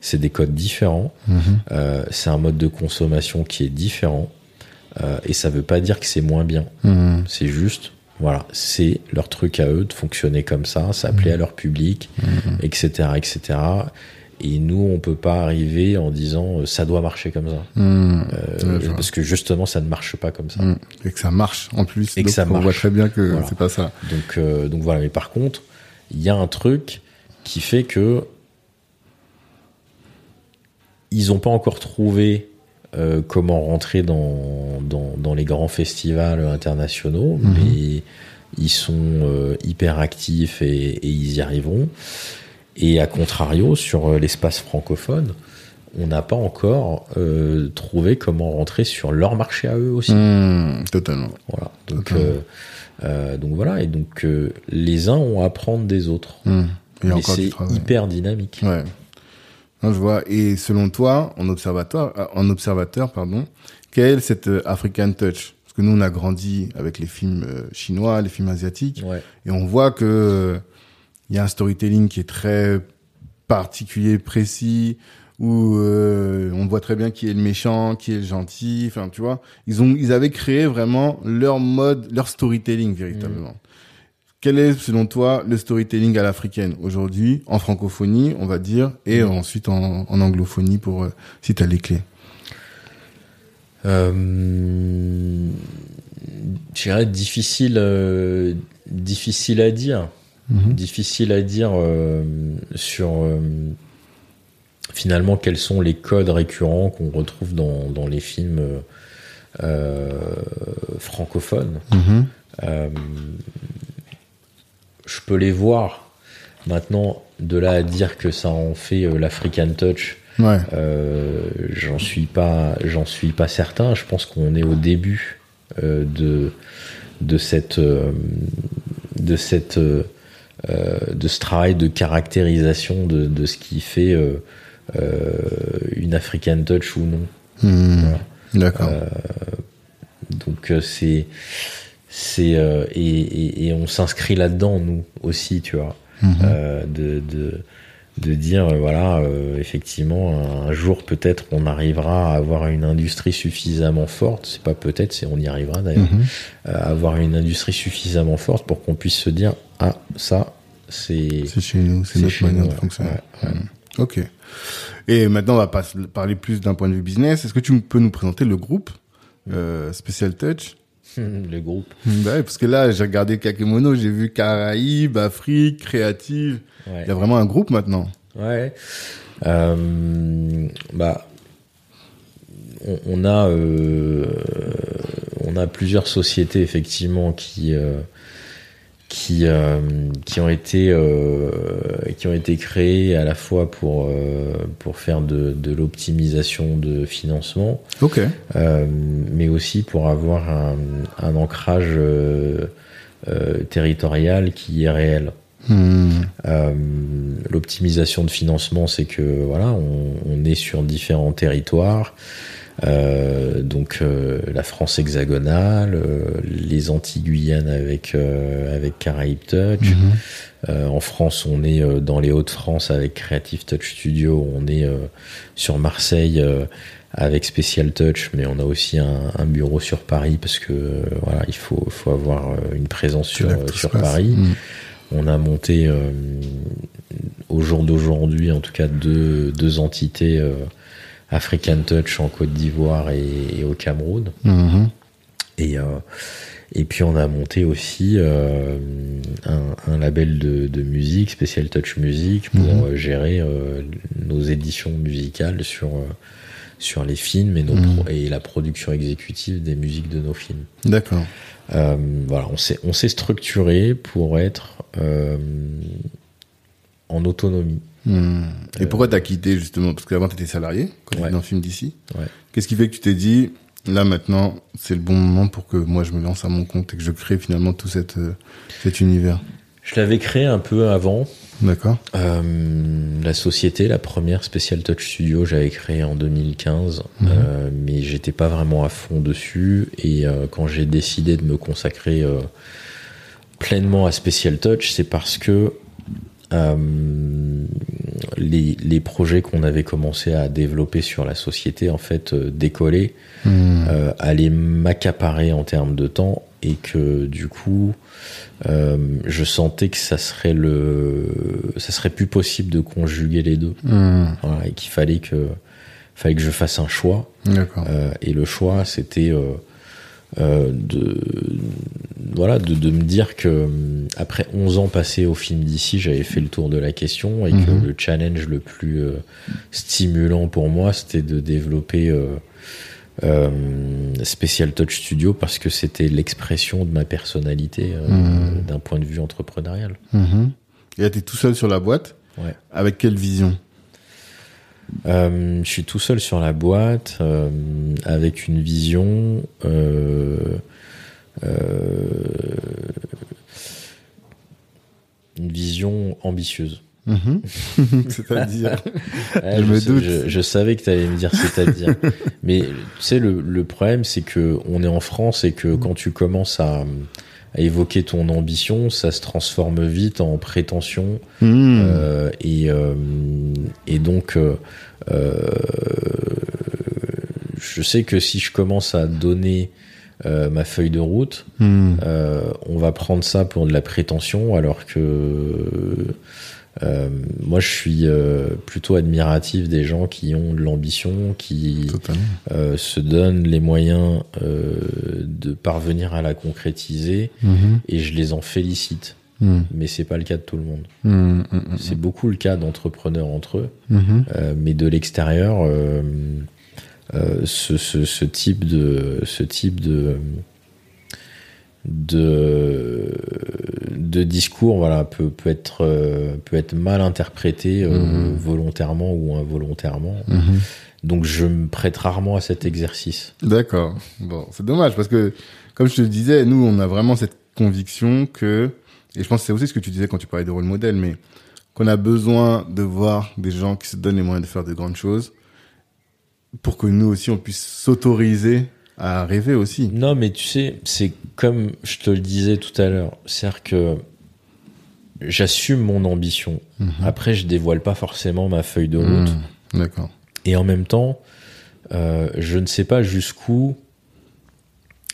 c'est des codes différents, Mhm. c'est un mode de consommation qui est différent, et ça veut pas dire que c'est moins bien. Mhm. C'est juste, voilà, c'est leur truc à eux de fonctionner comme ça, ça plaît à leur public, etc., etc. Et nous, on peut pas arriver en disant euh, ça doit marcher comme ça, Mhm. Euh, Ouais, parce que justement, ça ne marche pas comme ça. Mhm. Et que ça marche en plus. Et que donc ça on voit très bien que Voilà. c'est pas ça. Donc, euh, donc voilà. Mais par contre, il y a un truc qui fait que ils n'ont pas encore trouvé euh, comment rentrer dans, dans, dans les grands festivals internationaux, Mhm. mais ils sont hyper actifs et, et ils y arriveront. Et à contrario, sur euh, l'espace francophone, on n'a pas encore euh, trouvé comment rentrer sur leur marché à eux aussi. Mhm. Totalement. Voilà. Donc, Totalement. euh, euh, donc voilà. Et donc les uns ont à apprendre des autres. Y a Mais c'est hyper dynamique. Ouais. Non, je vois. Et selon toi, en observateur, en observateur, pardon, quelle est cette African touch? Parce que nous, on a grandi avec les films chinois, les films asiatiques, Ouais. et on voit que il y a un storytelling qui est très particulier, précis, où euh, on voit très bien qui est le méchant, qui est le gentil. Enfin, tu vois, ils ont, ils avaient créé vraiment leur mode, leur storytelling véritablement. Quel est, selon toi, le storytelling à l'africaine aujourd'hui, en francophonie, on va dire, et Mm. ensuite en, en anglophonie pour euh, si tu as les clés? Euh, je dirais difficile, euh, difficile à dire. Mhm. Difficile à dire euh, sur euh, finalement quels sont les codes récurrents qu'on retrouve dans, dans les films euh, francophones. Mhm. Je peux les voir. Maintenant, de là à dire que ça en fait l'African Touch, Ouais. j'en suis pas, j'en suis pas certain. Je pense qu'on est au début de de cette de cette de ce travail de caractérisation de, de ce qui fait euh, euh, une African touch ou non. Voilà. D'accord. Euh, donc euh, c'est c'est euh, et, et, et on s'inscrit là-dedans nous aussi, tu vois, euh, de, de de dire euh, voilà euh, effectivement un jour peut-être on arrivera à avoir une industrie suffisamment forte c'est pas peut-être c'est on y arrivera d'ailleurs Mhm. à avoir une industrie suffisamment forte pour qu'on puisse se dire ah ça c'est C'est chez nous, c'est notre manière nous, de fonctionner. Ouais, ouais. Mhm. Ok. Et maintenant, on va pas parler plus d'un point de vue business. Est-ce que tu peux nous présenter le groupe euh, Special Touch? le groupe ouais, parce que là, j'ai regardé Kakemono, j'ai vu Caraïbes, Afrique, Créative. ouais Il y a vraiment un groupe maintenant. Ouais. Euh, bah, on, on a, euh, on a plusieurs sociétés effectivement qui, euh, qui, euh, qui ont été, euh, qui ont été créées à la fois pour, euh, pour faire de, de l'optimisation de financement, Ok. euh, mais aussi pour avoir un, un ancrage euh, euh, territorial qui est réel. Hmm. L'optimisation de financement, c'est que voilà, on, on est sur différents territoires. Euh, donc euh, la France hexagonale, euh, les Antilles-Guyane avec euh, avec Caraïbes Touch. Mhm. Euh, en France, on est euh, dans les Hauts-de-France avec Creative Touch Studio. On est euh, sur Marseille euh, avec Special Touch, mais on a aussi un, un bureau sur Paris parce que voilà, il faut faut avoir une présence sur sur. Paris. Hmm. On a monté euh, au jour d'aujourd'hui, en tout cas, deux, deux entités euh, African Touch en Côte d'Ivoire et, et au Cameroun. Mhm. Et, euh, et puis on a monté aussi euh, un, un label de, de musique, Special Touch Music, pour Mhm. euh, gérer euh, nos éditions musicales sur, sur les films et, nos Mhm. et la production exécutive des musiques de nos films. D'accord. Voilà, on s'est on s'est structuré pour être en autonomie. Hmm. Et pourquoi t'as quitté justement? Parce qu'avant t'étais salarié quand Ouais. dans le film d'ici. Ouais. Qu'est-ce qui fait que tu t'es dit là maintenant c'est le bon moment pour que moi je me lance à mon compte et que je crée finalement tout cette, euh, cet univers? Je l'avais créé un peu avant. D'accord. Euh, la société, la première Special Touch Studio, j'avais créé en 2015, Mhm. euh, mais j'étais pas vraiment à fond dessus. Et euh, quand j'ai décidé de me consacrer euh, pleinement à Special Touch, c'est parce que euh, les, les projets qu'on avait commencé à développer sur la société, en fait, euh, décollaient, Hmm. euh, allaient m'accaparer en termes de temps et que du coup, euh, je sentais que ça serait le, ça serait plus possible de conjuguer les deux. Hmm. Voilà, et qu'il fallait que, fallait que je fasse un choix. Et le choix, c'était euh, de, voilà, de, de me dire que euh, après 11 ans passés au film d'ici, j'avais fait le tour de la question et que Mhm. le challenge le plus euh, stimulant pour moi, c'était de développer euh, euh, Special Touch Studio parce que c'était l'expression de ma personnalité euh, Mhm. d'un point de vue entrepreneurial. Mhm. Et t'es tout seul sur la boîte. Ouais. Avec quelle vision? Euh, je suis tout seul sur la boîte euh, avec une vision. euh, une vision ambitieuse. Mhm. C'est-à-dire Ouais, Je me doute. Je, je savais que tu allais me dire c'est-à-dire. Mais tu sais, le, le problème, c'est que on est en France et que quand tu commences à, à évoquer ton ambition, ça se transforme vite en prétention. Hmm. Euh, et, euh, et donc, euh, je sais que si je commence à donner ma feuille de route, Hmm. on va prendre ça pour de la prétention, alors que euh, moi, je suis euh, plutôt admiratif des gens qui ont de l'ambition, qui euh, se donnent les moyens de parvenir à la concrétiser, Mhm. et je les en félicite. Hmm. Mais c'est pas le cas de tout le monde. Hmm. Hmm. C'est beaucoup le cas d'entrepreneurs entre eux, Mhm. mais de l'extérieur, ce, ce, ce type de, ce type de, de, de discours, voilà, peut, peut être, euh, peut être mal interprété euh, Mhm. volontairement ou involontairement. Mhm. Donc, je me prête rarement à cet exercice. D'accord. Bon, c'est dommage parce que, comme je te le disais, nous, on a vraiment cette conviction que, et je pense que c'est aussi ce que tu disais quand tu parlais de rôle modèle, mais qu'on a besoin de voir des gens qui se donnent les moyens de faire de grandes choses pour que nous aussi, on puisse s'autoriser à rêver aussi. Non, mais tu sais, c'est comme je te le disais tout à l'heure, c'est-à-dire que j'assume mon ambition. Mhm. Après, je dévoile pas forcément ma feuille de route. Mmh. D'accord. Et en même temps, euh, je ne sais pas jusqu'où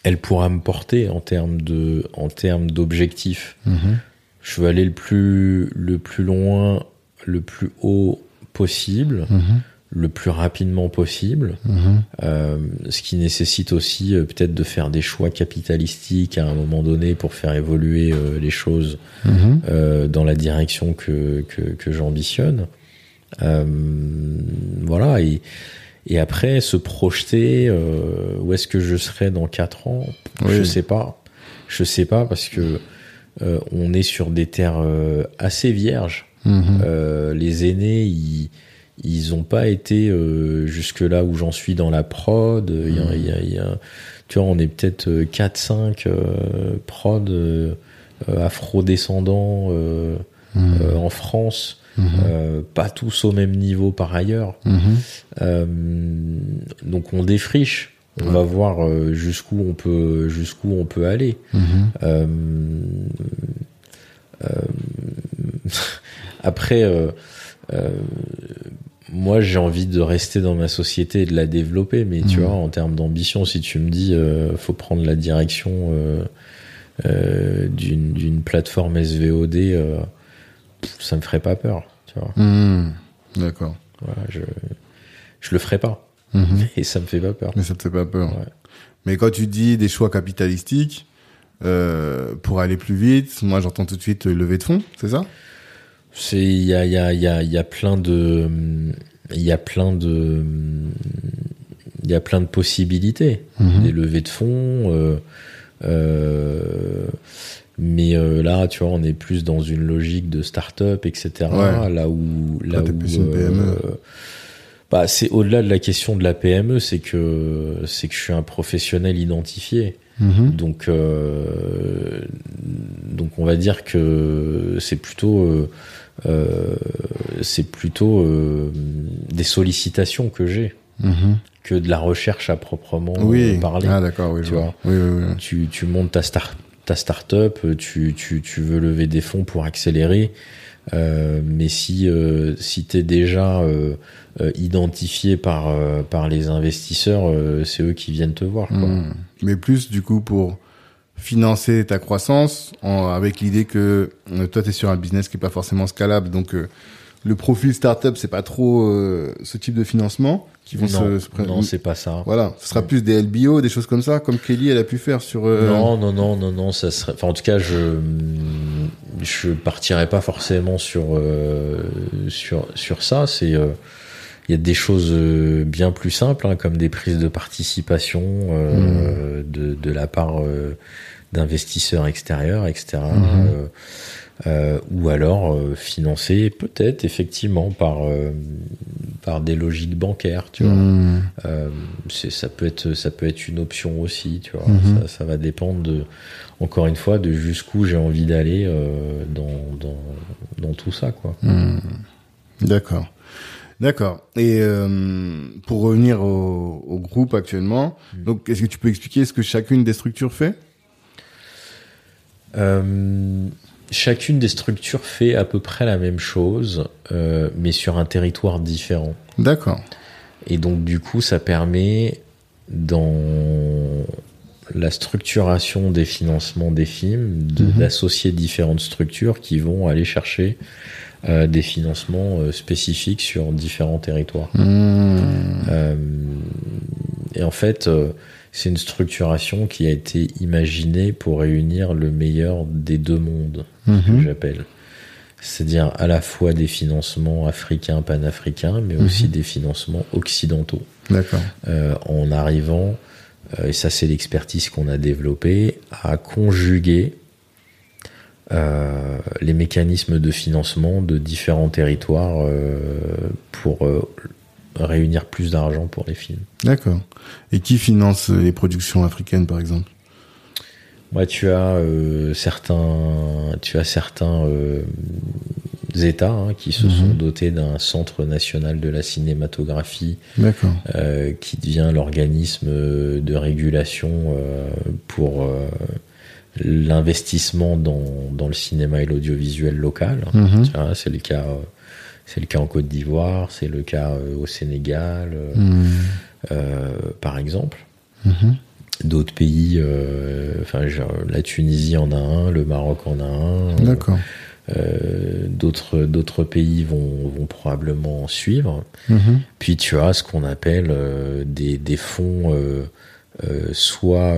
elle pourra me porter en termes de, en termes d'objectifs. Mhm. Je veux aller le plus, le plus loin, le plus haut possible, Mhm. Le plus rapidement possible. Mhm. Euh, ce qui nécessite aussi euh, peut-être de faire des choix capitalistiques à un moment donné pour faire évoluer euh, les choses Mhm. dans la direction que, que, que j'ambitionne. Voilà, et, et après, se projeter, où est-ce que je serai dans quatre ans? Oui. Je sais pas. Je sais pas parce que on est sur des terres assez vierges. Mhm. Les aînés, ils ils ont pas été euh, jusque là où j'en suis dans la prod. Il y a- y a- il y a- tu vois, on est peut-être 4-5 euh, prod euh, euh, afro-descendants euh, Mhm. euh, en France, euh, pas tous au même niveau par ailleurs. Euh, donc on défriche. On va voir euh, jusqu'où on peut jusqu'où on peut aller. Euh, euh, après, euh, euh, moi j'ai envie de rester dans ma société et de la développer, mais tu Mhm. vois, en termes d'ambition, si tu me dis euh, faut prendre la direction euh, euh, d'une plateforme SVOD, euh, pff, ça me ferait pas peur. Tu vois, Mhm. D'accord. voilà, je je le ferai pas et ça me fait pas peur. Mais ça te fait pas peur. Ouais. Mais quand tu dis des choix capitalistiques, euh, pour aller plus vite, moi j'entends tout de suite euh, lever de fonds, c'est ça? C'est il y a il y a il y a il y a plein de il y a plein de il y a plein de possibilités Mhm. des levées de fonds euh, euh, mais euh, là tu vois on est plus dans une logique de start-up etc Ouais. là où là où plus une PME. bah c'est au-delà de la question de la PME c'est que c'est que je suis un professionnel identifié Mhm. donc, euh, donc on va dire que c'est plutôt, euh, euh, c'est plutôt euh, des sollicitations que j'ai Mhm. que de la recherche à proprement Oui. euh, parler. Ah d'accord, oui, Tu vois. Oui. Tu, tu montes ta start ta start-up, tu, tu, tu veux lever des fonds pour accélérer. Euh, mais si euh, si t'es déjà euh, euh, identifié par euh, par les investisseurs, euh, c'est eux qui viennent te voir. Quoi. Mhm. Mais plus du coup pour financer ta croissance, en- avec l'idée que euh, toi tu es sur un business qui est pas forcément scalable, donc euh, le profil startup c'est pas trop euh, ce type de financement qui vont non, se, se non, c'est pas ça. voilà, ce sera plus des LBO, des choses comme ça, comme Kelly elle a pu faire sur. euh, Non, non, non, non, non, ça serait. Enfin, en tout cas, je je partirais pas forcément sur euh, sur sur ça. C'est euh, il y a des choses bien plus simples, hein, comme des prises de participation euh, de de la part euh, d'investisseurs extérieurs, etc. Mhm. euh, euh, ou alors euh, financé peut-être effectivement par euh, par des logiques bancaires, tu vois. Mhm. Euh, c'est ça peut être ça peut être une option aussi tu vois Mhm. ça, ça va dépendre de encore une fois de jusqu'où j'ai envie d'aller euh, dans, dans dans tout ça quoi. D'accord. D'accord. Et euh, pour revenir au, au groupe actuellement, Hmm. donc est-ce que tu peux expliquer ce que chacune des structures fait? Chacune des structures fait à peu près la même chose euh, mais sur un territoire différent D'accord. et donc du coup ça permet dans la structuration des financements des films de- Mhm. d'associer différentes structures qui vont aller chercher euh, des financements euh, spécifiques sur différents territoires. Euh, et en fait, euh, c'est une structuration qui a été imaginée pour réunir le meilleur des deux mondes, que Mhm. j'appelle. C'est-à-dire à la fois des financements africains, panafricains, mais aussi des financements occidentaux. D'accord. Euh, en arrivant, euh, et ça c'est l'expertise qu'on a développée, à conjuguer euh, les mécanismes de financement de différents territoires pour réunir plus d'argent pour les films. D'accord. Et qui finance les productions africaines, par exemple? Moi, tu as euh, certains, tu as certains euh, États hein, qui se Mhm. sont dotés d'un centre national de la cinématographie euh, qui devient l'organisme de régulation pour l'investissement dans, dans le cinéma et l'audiovisuel local. Vois, C'est le cas, c'est le cas en Côte d'Ivoire, c'est le cas euh, au Sénégal, euh, Mhm. euh, par exemple. Mhm. D'autres pays, enfin la Tunisie en a un, le Maroc en a un. D'accord. Euh, d'autres d'autres pays vont, vont probablement suivre. Mhm. Puis tu as ce qu'on appelle euh, des, des fonds euh, soit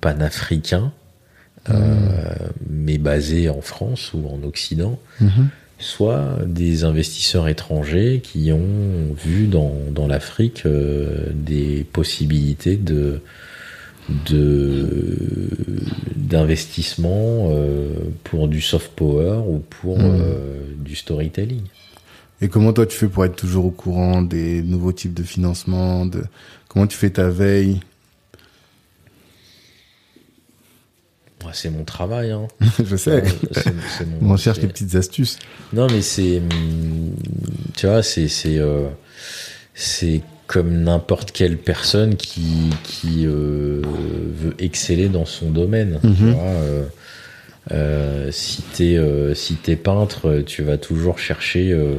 panafricains, euh, mais basés en France ou en Occident, Mhm. Soit des investisseurs étrangers qui ont vu dans, dans l'Afrique euh, des possibilités de de d'investissement euh, pour du soft power ou pour Mhm. euh, du storytelling. Et comment toi tu fais pour être toujours au courant des nouveaux types de financement de... Comment tu fais ta veille Ouais, C'est mon travail. Hein. Je sais. Mon- On cherche les petites astuces. Non, mais c'est, hum, tu vois, c'est c'est euh, c'est comme n'importe quelle personne qui qui euh, veut exceller dans son domaine. Tu Mhm. vois, euh, euh, si t'es euh, si peintre, tu vas toujours chercher euh,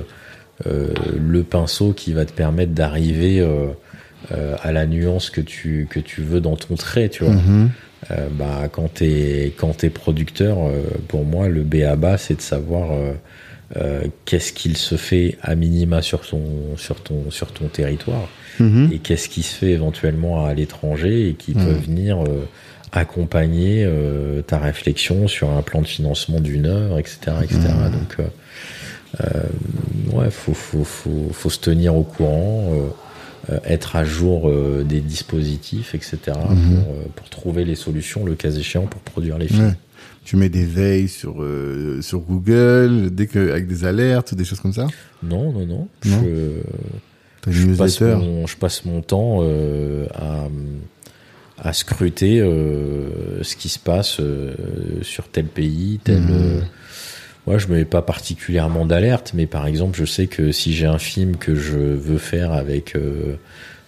euh, le pinceau qui va te permettre d'arriver euh, euh, à la nuance que tu que tu veux dans ton trait. Tu vois. Mhm. Euh, bah, quand t'es quand t'es producteur, euh, pour moi, le B à bas, c'est de savoir euh, euh, qu'est-ce qu'il se fait à minima sur ton sur ton sur ton territoire Mhm. et qu'est-ce qui se fait éventuellement à l'étranger et qui peut Mhm. venir euh, accompagner euh, ta réflexion sur un plan de financement d'une œuvre, etc., etc. Mhm. Donc, ouais, faut faut faut faut se tenir au courant. Euh, être à jour euh, des dispositifs, etc., Mhm. pour, euh, pour trouver les solutions, le cas échéant, pour produire les films. Ouais. Tu mets des veilles sur euh, sur Google, dès que avec des alertes des choses comme ça? Non, non, non. Non. Je, passe, mon, je passe mon temps euh, à, à scruter euh, ce qui se passe sur tel pays, tel. Mhm. Moi, je me mets pas particulièrement d'alerte, mais par exemple, je sais que si j'ai un film que je veux faire avec euh,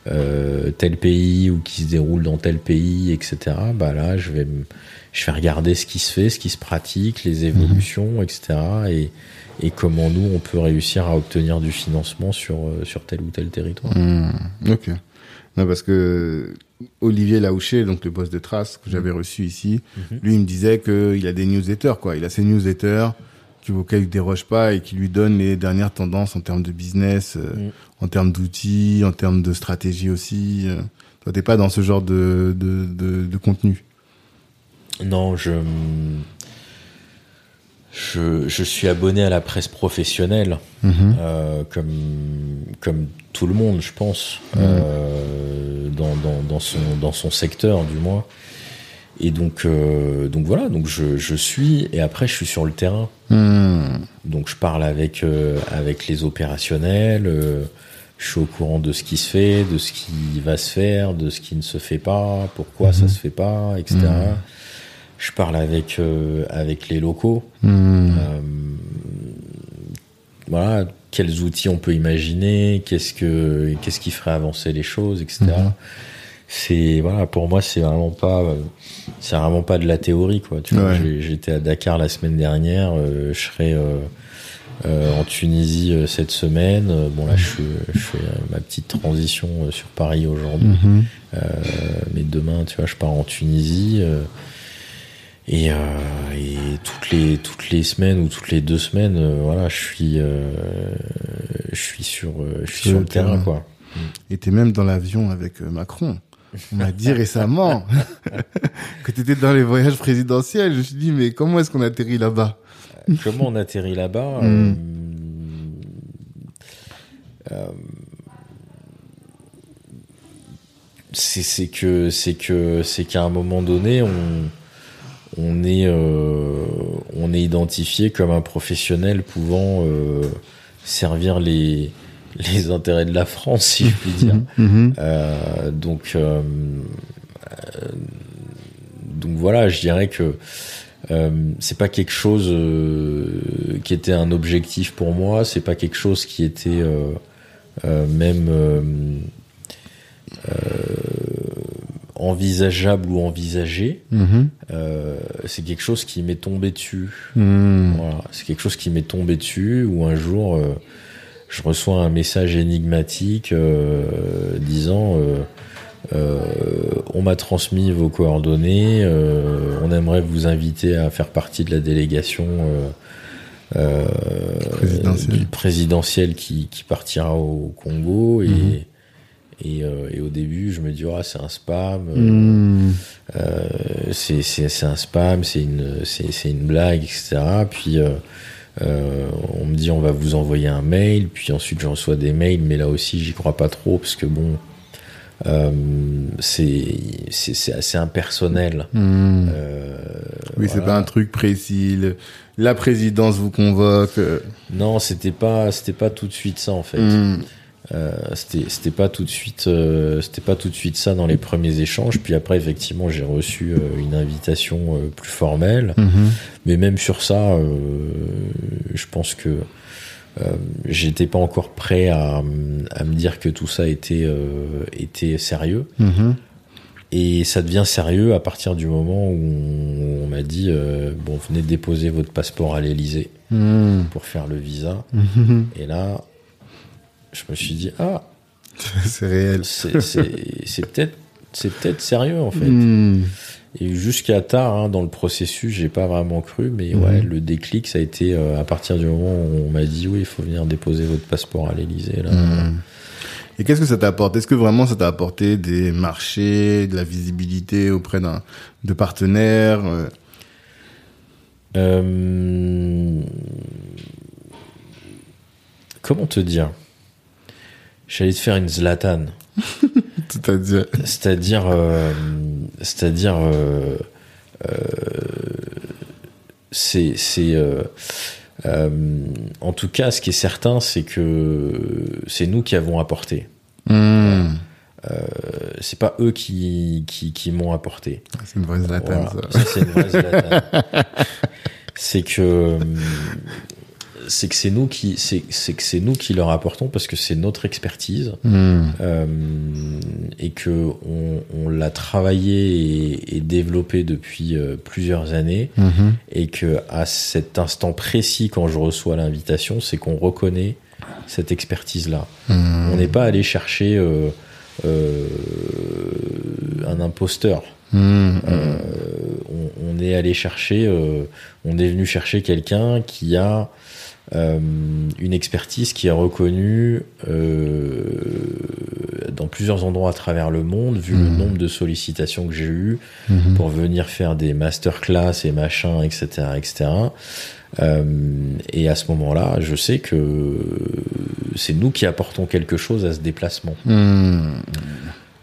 euh, tel pays ou qui se déroule dans tel pays, etc. Bah là, je vais, je vais regarder ce qui se fait, ce qui se pratique, les évolutions, etc. Et, et comment nous on peut réussir à obtenir du financement sur euh, sur tel ou tel territoire. Hmm, ok. Non, parce que Olivier Laouché, donc le boss de Trace que j'avais reçu ici, Mhm. lui il me disait qu'il a des newsletters, quoi. Il a ses newsletters qui auxquels il déroge pas et qui lui donnent les dernières tendances en termes de business, euh, Mhm. en termes d'outils, en termes de stratégie aussi. euh. Toi, t'es pas dans ce genre de, de, de, de contenu. Non, je, je je suis abonné à la presse professionnelle. Mhm. euh, comme comme tout le monde, je pense, euh, dans, dans, dans son dans son secteur du moins. Et donc euh, donc voilà, donc je, je suis et après je suis sur le terrain. Hmm. Donc je parle avec euh, avec les opérationnels. euh, je suis au courant de ce qui se fait, de ce qui va se faire, de ce qui ne se fait pas, pourquoi ça se fait pas, etc. Mhm. Je parle avec avec les locaux. Hmm. Voilà, quels outils on peut imaginer, qu'est-ce que qu'est-ce qui ferait avancer les choses, etc. C'est voilà, pour moi c'est vraiment pas c'est vraiment pas de la théorie quoi. Tu vois, Ouais. j'étais à Dakar la semaine dernière, euh, je serai euh, euh, en Tunisie euh, cette semaine. Euh, Bon là je fais, je fais euh, ma petite transition euh, sur Paris aujourd'hui. Euh, mais demain tu vois je pars en Tunisie. et, euh, et toutes les toutes les semaines ou toutes les deux semaines, voilà, je suis euh, je suis sur euh, je suis sur le terrain, quoi. Et t'es même dans l'avion avec Macron. On m'a dit récemment que t'étais dans les voyages présidentiels. Je me suis dit, mais comment est-ce qu'on atterrit là-bas? Comment on atterrit là-bas? Mm. euh, euh, C'est c'est que c'est que c'est qu'à un moment donné, on on est euh, on est identifié comme un professionnel pouvant euh, servir les les intérêts de la France, si je puis dire. Mhm. Euh, donc, euh, euh, donc voilà, je dirais que euh, c'est pas quelque chose euh, qui était un objectif pour moi. C'est pas quelque chose qui était euh, même envisageable ou envisagé. Mhm. C'est quelque chose qui m'est tombé dessus. Mhm. Voilà, c'est quelque chose qui m'est tombé dessus où un jour je reçois un message énigmatique euh, disant euh, euh, on m'a transmis vos coordonnées, on aimerait vous inviter à faire partie de la délégation Présidentielle. qui, qui partira au Congo et Mhm. et, euh, et au début, je me dis, ah, c'est un spam, euh, euh, c'est un spam, c'est une, une blague, etc. Puis euh, on me dit, on va vous envoyer un mail. Puis ensuite, je reçois des mails, mais là aussi, j'y crois pas trop parce que bon, euh, c'est assez impersonnel. Mhm. Euh, oui, c'est pas un truc précis. le- la présidence vous convoque. euh, Non, c'était pas, c'était pas tout de suite ça en fait. mhm. Euh, c'était c'était pas tout de suite euh, c'était pas tout de suite ça dans les premiers échanges puis après effectivement j'ai reçu euh, une invitation euh, plus formelle Mhm. mais même sur ça euh, je pense que euh, j'étais pas encore prêt à, à me dire que tout ça était euh, était sérieux Mhm. et ça devient sérieux à partir du moment où on, on m'a dit euh, bon venez déposer votre passeport à l'Élysée Mhm. pour faire le visa et là je me suis dit ah c'est réel. c'est peut-être c'est peut-être sérieux en fait. Mhm. Et jusqu'à tard hein, dans le processus, j'ai pas vraiment cru, mais ouais, le déclic ça a été euh, à partir du moment où on m'a dit oui, il faut venir déposer votre passeport à l'Élysée là. Mhm. Et qu'est-ce que ça t'a apporté? Est-ce que vraiment ça t'a apporté des marchés, de la visibilité auprès d'un de partenaires euh, Euh, Comment te dire? J'allais te faire une Zlatan. C'est-à-dire C'est-à-dire, euh, c'est-à-dire, euh, euh, c'est, c'est, en tout cas, ce qui est certain, c'est que c'est nous qui avons apporté. Euh, c'est pas eux qui, qui, qui m'ont apporté. C'est une vraie Zlatan, Voilà. ça. Ça, c'est une vraie Zlatan. c'est que c'est que c'est nous qui c'est que c'est nous qui leur apportons parce que c'est notre expertise Mhm. euh, et que on, on l'a travaillé et, et développé depuis euh, plusieurs années Mhm. et que à cet instant précis quand je reçois l'invitation c'est qu'on reconnaît cette expertise là Mhm. on n'est pas allé chercher euh, un imposteur euh, on, on est allé chercher, euh, on est venu chercher quelqu'un qui a euh, une expertise qui est reconnue euh, dans plusieurs endroits à travers le monde, vu le Mhm. nombre de sollicitations que j'ai eues Mhm. pour venir faire des masterclass et machin, etc., etc. Euh, et à ce moment-là, je sais que c'est nous qui apportons quelque chose à ce déplacement. Mhm.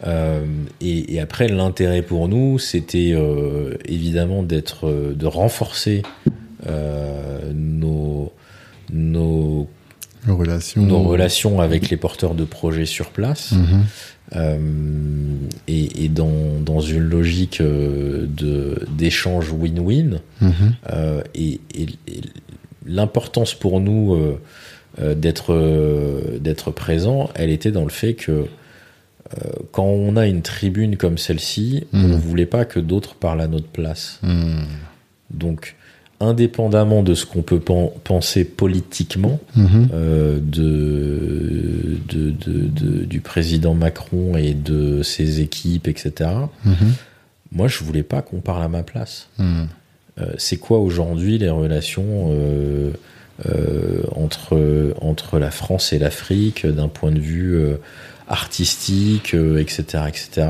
Euh, et, et après, l'intérêt pour nous, c'était euh, évidemment d'être, de renforcer nos, nos, relations. nos relations avec les porteurs de projets sur place. Mhm. Euh, et, et dans, dans une logique euh, de d'échange win-win. Mhm. Euh, et et- et l'importance pour nous euh, d'être d'être présent, elle était dans le fait que quand on a une tribune comme celle-ci, Mhm. on voulait pas que d'autres parlent à notre place. Donc, indépendamment de ce qu'on peut pen- penser politiquement Mhm. euh, de, de, de- de- du président Macron et de ses équipes, etc. Mhm. Moi, je voulais pas qu'on parle à ma place. Mhm. Euh, c'est quoi aujourd'hui les relations euh, entre, entre la France et l'Afrique d'un point de vue artistique, etc. etc.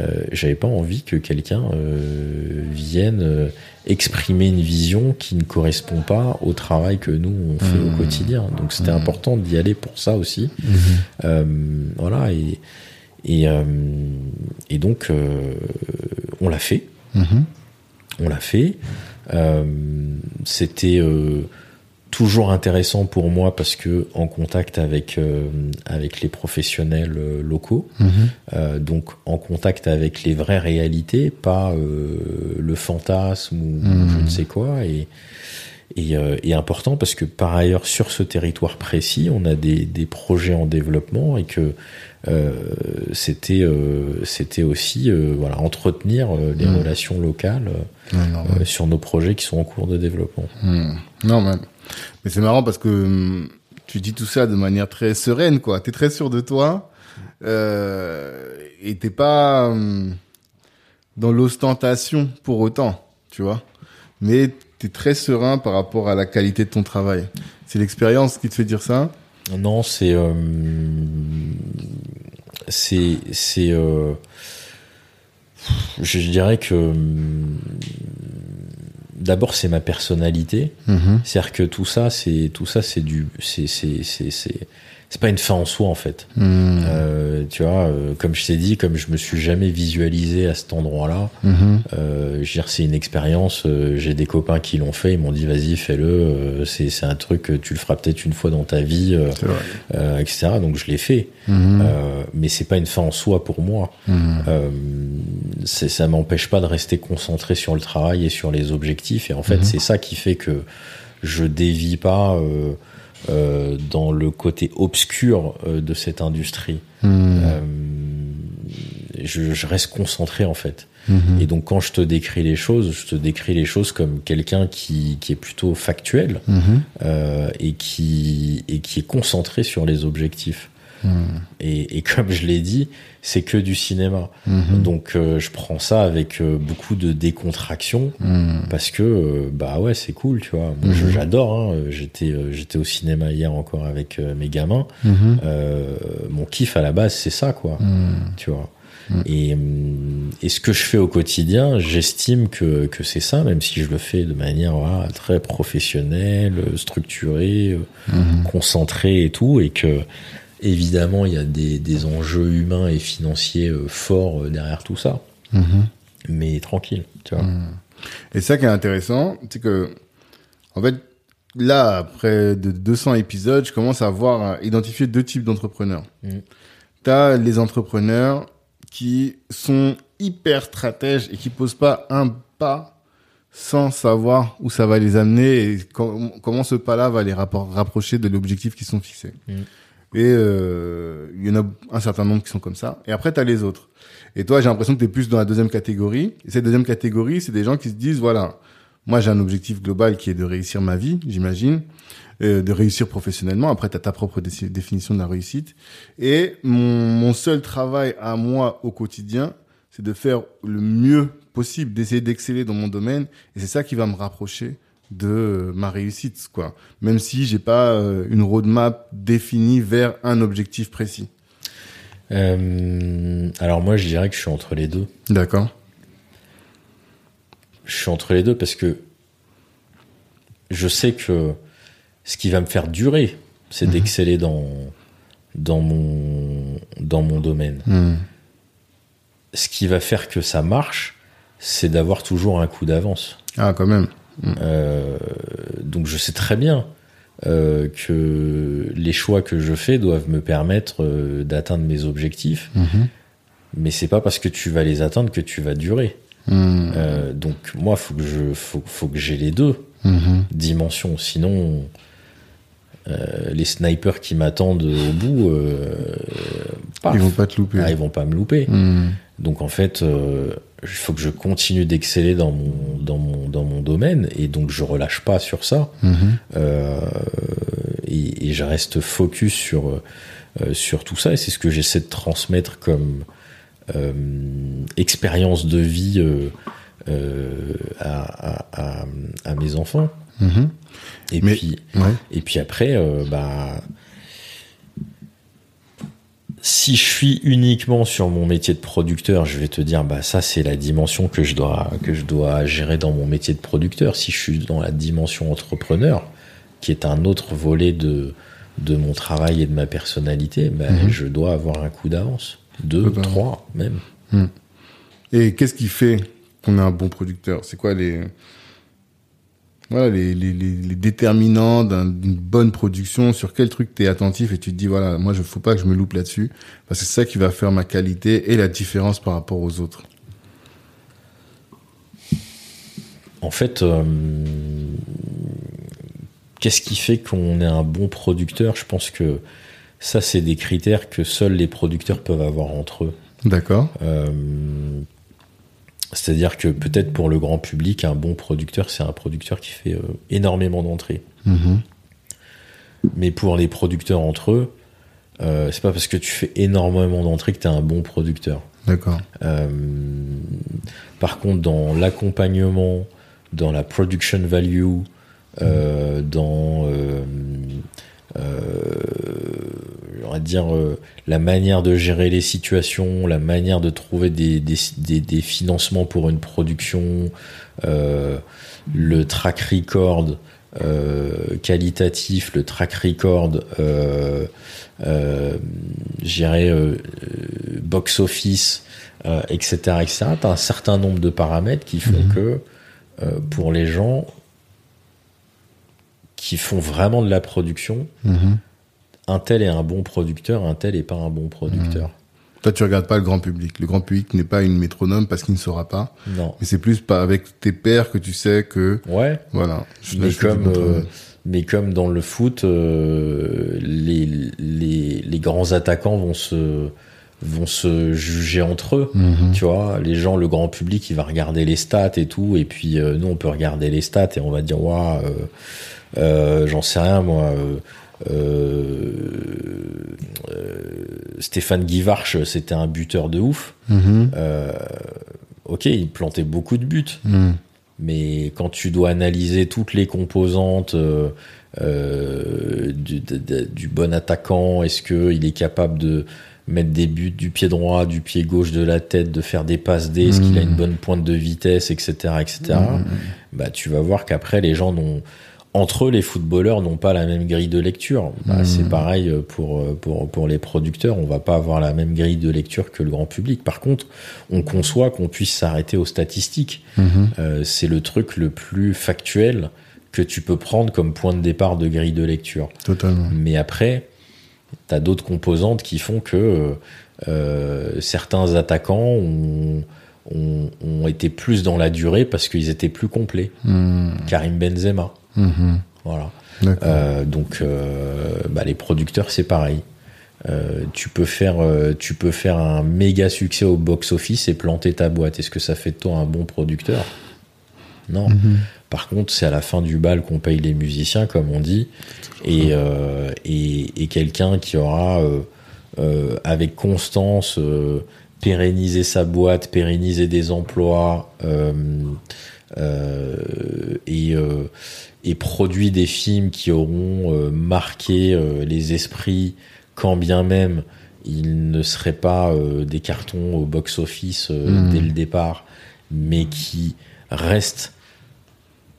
Euh, J'avais pas envie que quelqu'un euh, vienne euh, exprimer une vision qui ne correspond pas au travail que nous on fait au quotidien. Donc c'était Mhm. important d'y aller pour ça aussi. Euh, voilà et et, et donc on l'a fait on l'a fait. C'était toujours intéressant pour moi parce que en contact avec euh, avec les professionnels euh, locaux, Mhm. euh, donc en contact avec les vraies réalités, pas euh, le fantasme ou Mhm. je ne sais quoi. Et est, euh, est, important parce que par ailleurs sur ce territoire précis, on a des, des projets en développement et que euh, c'était euh, c'était aussi euh, voilà entretenir les Mm. relations locales euh, sur nos projets qui sont en cours de développement. Non, mais, mais c'est marrant parce que hum, tu dis tout ça de manière très sereine, quoi. T'es très sûr de toi euh, et t'es pas hum, dans l'ostentation pour autant, tu vois. Mais t'es très serein par rapport à la qualité de ton travail. C'est l'expérience qui te fait dire ça Non, c'est euh, c'est c'est euh, je dirais que d'abord c'est ma personnalité. C'est-à-dire que tout ça, c'est tout ça, c'est du, c'est c'est c'est c'est pas une fin en soi en fait. Hmm. Euh, tu vois, euh, comme je t'ai dit, comme je me suis jamais visualisé à cet endroit-là, Mhm. euh, je veux dire, c'est une expérience. euh, J'ai des copains qui l'ont fait, ils m'ont dit vas-y, fais-le. euh, c'est c'est un truc, tu le feras peut-être une fois dans ta vie, euh, euh, etc. Donc je l'ai fait. Euh, mais c'est pas une fin en soi pour moi. C'est- ça m'empêche pas de rester concentré sur le travail et sur les objectifs. Et en fait, Mhm. c'est ça qui fait que je dévie pas euh, euh, dans le côté obscur euh, de cette industrie. Mhm. Euh, je, je reste concentré en fait. Mhm. Et donc quand je te décris les choses, je te décris les choses comme quelqu'un qui, qui est plutôt factuel euh, et qui et qui est concentré sur les objectifs. Mhm. Et, et comme je l'ai dit, c'est que du cinéma. Mhm. Donc euh, je prends ça avec euh, beaucoup de décontraction Mhm. parce que euh, bah ouais c'est cool tu vois. Moi Mhm. j'adore. Hein. J'étais j'étais au cinéma hier encore avec mes gamins. Mhm. Euh, mon kiff à la base c'est ça quoi. Mhm. Tu vois. Et, et ce que je fais au quotidien, j'estime que, que c'est ça, même si je le fais de manière voilà, très professionnelle, structurée, concentrée et tout, et que évidemment il y a des, des enjeux humains et financiers euh, forts euh, derrière tout ça, Mhm. mais tranquille, tu vois. Et ça qui est intéressant, c'est que, en fait, là, après de 200 épisodes, je commence à voir, à identifier deux types d'entrepreneurs. Mm. T'as les entrepreneurs qui sont hyper stratèges et qui posent pas un pas sans savoir où ça va les amener et com- comment ce pas-là va les rapprocher de l'objectif qu'ils sont fixés. Mm. Et euh, il y en a un certain nombre qui sont comme ça. Et après, tu as les autres. Et toi, j'ai l'impression que tu es plus dans la deuxième catégorie. Et cette deuxième catégorie, c'est des gens qui se disent, voilà, moi j'ai un objectif global qui est de réussir ma vie, j'imagine, euh, de réussir professionnellement. Après, tu as ta propre dé- définition de la réussite. Et mon, mon seul travail à moi au quotidien, c'est de faire le mieux possible, d'essayer d'exceller dans mon domaine. Et c'est ça qui va me rapprocher de ma réussite, quoi. Même si j'ai pas euh, une roadmap définie vers un objectif précis. Euh, alors moi je dirais que je suis entre les deux. D'accord. Je suis entre les deux parce que je sais que ce qui va me faire durer, c'est Mhm. d'exceller dans, dans, mon, dans mon domaine. Hmm. Ce qui va faire que ça marche, c'est d'avoir toujours un coup d'avance. Ah, quand même. Euh, donc je sais très bien euh, que les choix que je fais doivent me permettre euh, d'atteindre mes objectifs, Mhm. mais c'est pas parce que tu vas les atteindre que tu vas durer. Euh, donc moi, faut que je, faut, faut que j'ai les deux Mhm. dimensions. Sinon, les snipers qui m'attendent au bout, paf, Ils vont pas te louper. ah, ils vont pas me louper. Hmm. Donc en fait, il faut que je continue d'exceller dans mon, dans, mon, dans mon domaine et donc je relâche pas sur ça Mhm. euh, et, et je reste focus sur, euh, sur tout ça et c'est ce que j'essaie de transmettre comme euh, expérience de vie à, à, à, à mes enfants. Mhm. Et Mais- puis Ouais. et puis après, bah, si je suis uniquement sur mon métier de producteur, je vais te dire, bah ça c'est la dimension que je dois que je dois gérer dans mon métier de producteur. Si je suis dans la dimension entrepreneur, qui est un autre volet de de mon travail et de ma personnalité, bah, Mhm. je dois avoir un coup d'avance, deux, trois même. Et qu'est-ce qui fait qu'on est un bon producteur? C'est quoi les voilà les, les, les, les déterminants d'un- d'une bonne production Sur quel truc t'es attentif et tu te dis voilà moi je faut pas que je me loupe là-dessus parce que c'est ça qui va faire ma qualité et la différence par rapport aux autres. En fait, euh, qu'est-ce qui fait qu'on est un bon producteur? Je pense que ça, c'est des critères que seuls les producteurs peuvent avoir entre eux. D'accord. Euh, C'est-à-dire que peut-être pour le grand public, un bon producteur, c'est un producteur qui fait euh, énormément d'entrées. Mhm. Mais pour les producteurs entre eux, euh, c'est pas parce que tu fais énormément d'entrées que tu es un bon producteur. D'accord. Euh, par contre, dans l'accompagnement, dans la production value, dans on va dire euh, la manière de gérer les situations, la manière de trouver des, des, des, des financements pour une production, euh, le track record euh, qualitatif, le track record, euh, euh, gérer euh, euh, box office, euh, etc., etc. T'as un certain nombre de paramètres qui font Mhm. que euh, pour les gens qui font vraiment de la production, Mhm. un tel est un bon producteur, un tel est pas un bon producteur. Toi, tu regardes pas le grand public. Le grand public n'est pas une métronome parce qu'il ne saura pas. Non. Mais c'est plus pas avec tes pairs que tu sais que, Ouais. voilà. Je- Mais comme, euh, mais comme dans le foot, euh, les, les, les grands attaquants vont se, vont se juger entre eux. Mhm. Tu vois, les gens, le grand public, il va regarder les stats et tout, et puis euh, nous, on peut regarder les stats et on va dire, waouh, j'en sais rien, moi. euh, euh, euh, Stéphane Guivarch, c'était un buteur de ouf. Mhm. Euh, ok, il plantait beaucoup de buts, Mhm. mais quand tu dois analyser toutes les composantes euh, euh, du, de- de- du bon attaquant, est-ce qu'il est capable de mettre des buts du pied droit, du pied gauche, de la tête, de faire des passes D, est-ce qu'il a une bonne pointe de vitesse, etc., etc. Bah, tu vas voir qu'après les gens n'ont entre eux, les footballeurs n'ont pas la même grille de lecture. Bah, Mhm. C'est pareil pour, pour, pour les producteurs. On va pas avoir la même grille de lecture que le grand public. Par contre, on conçoit qu'on puisse s'arrêter aux statistiques. Mhm. Euh, c'est le truc le plus factuel que tu peux prendre comme point de départ de grille de lecture. Totalement. Mais après, tu as d'autres composantes qui font que euh, euh, certains attaquants ont, ont, été plus dans la durée parce qu'ils étaient plus complets. Mhm. Karim Benzema. Mhm. Voilà. Euh, donc, euh, bah, les producteurs, c'est pareil. Euh, tu peux faire, tu peux faire un méga succès au box-office et planter ta boîte. Est-ce que ça fait de toi un bon producteur? Non. Mhm. Par contre, c'est à la fin du bal qu'on paye les musiciens, comme on dit, et, et, et quelqu'un qui aura, avec constance, pérennisé sa boîte, pérennisé des emplois, euh, et, euh, et produit des films qui auront euh, marqué euh, les esprits, quand bien même ils ne seraient pas euh, des cartons au box-office euh, Mhm. dès le départ, mais qui restent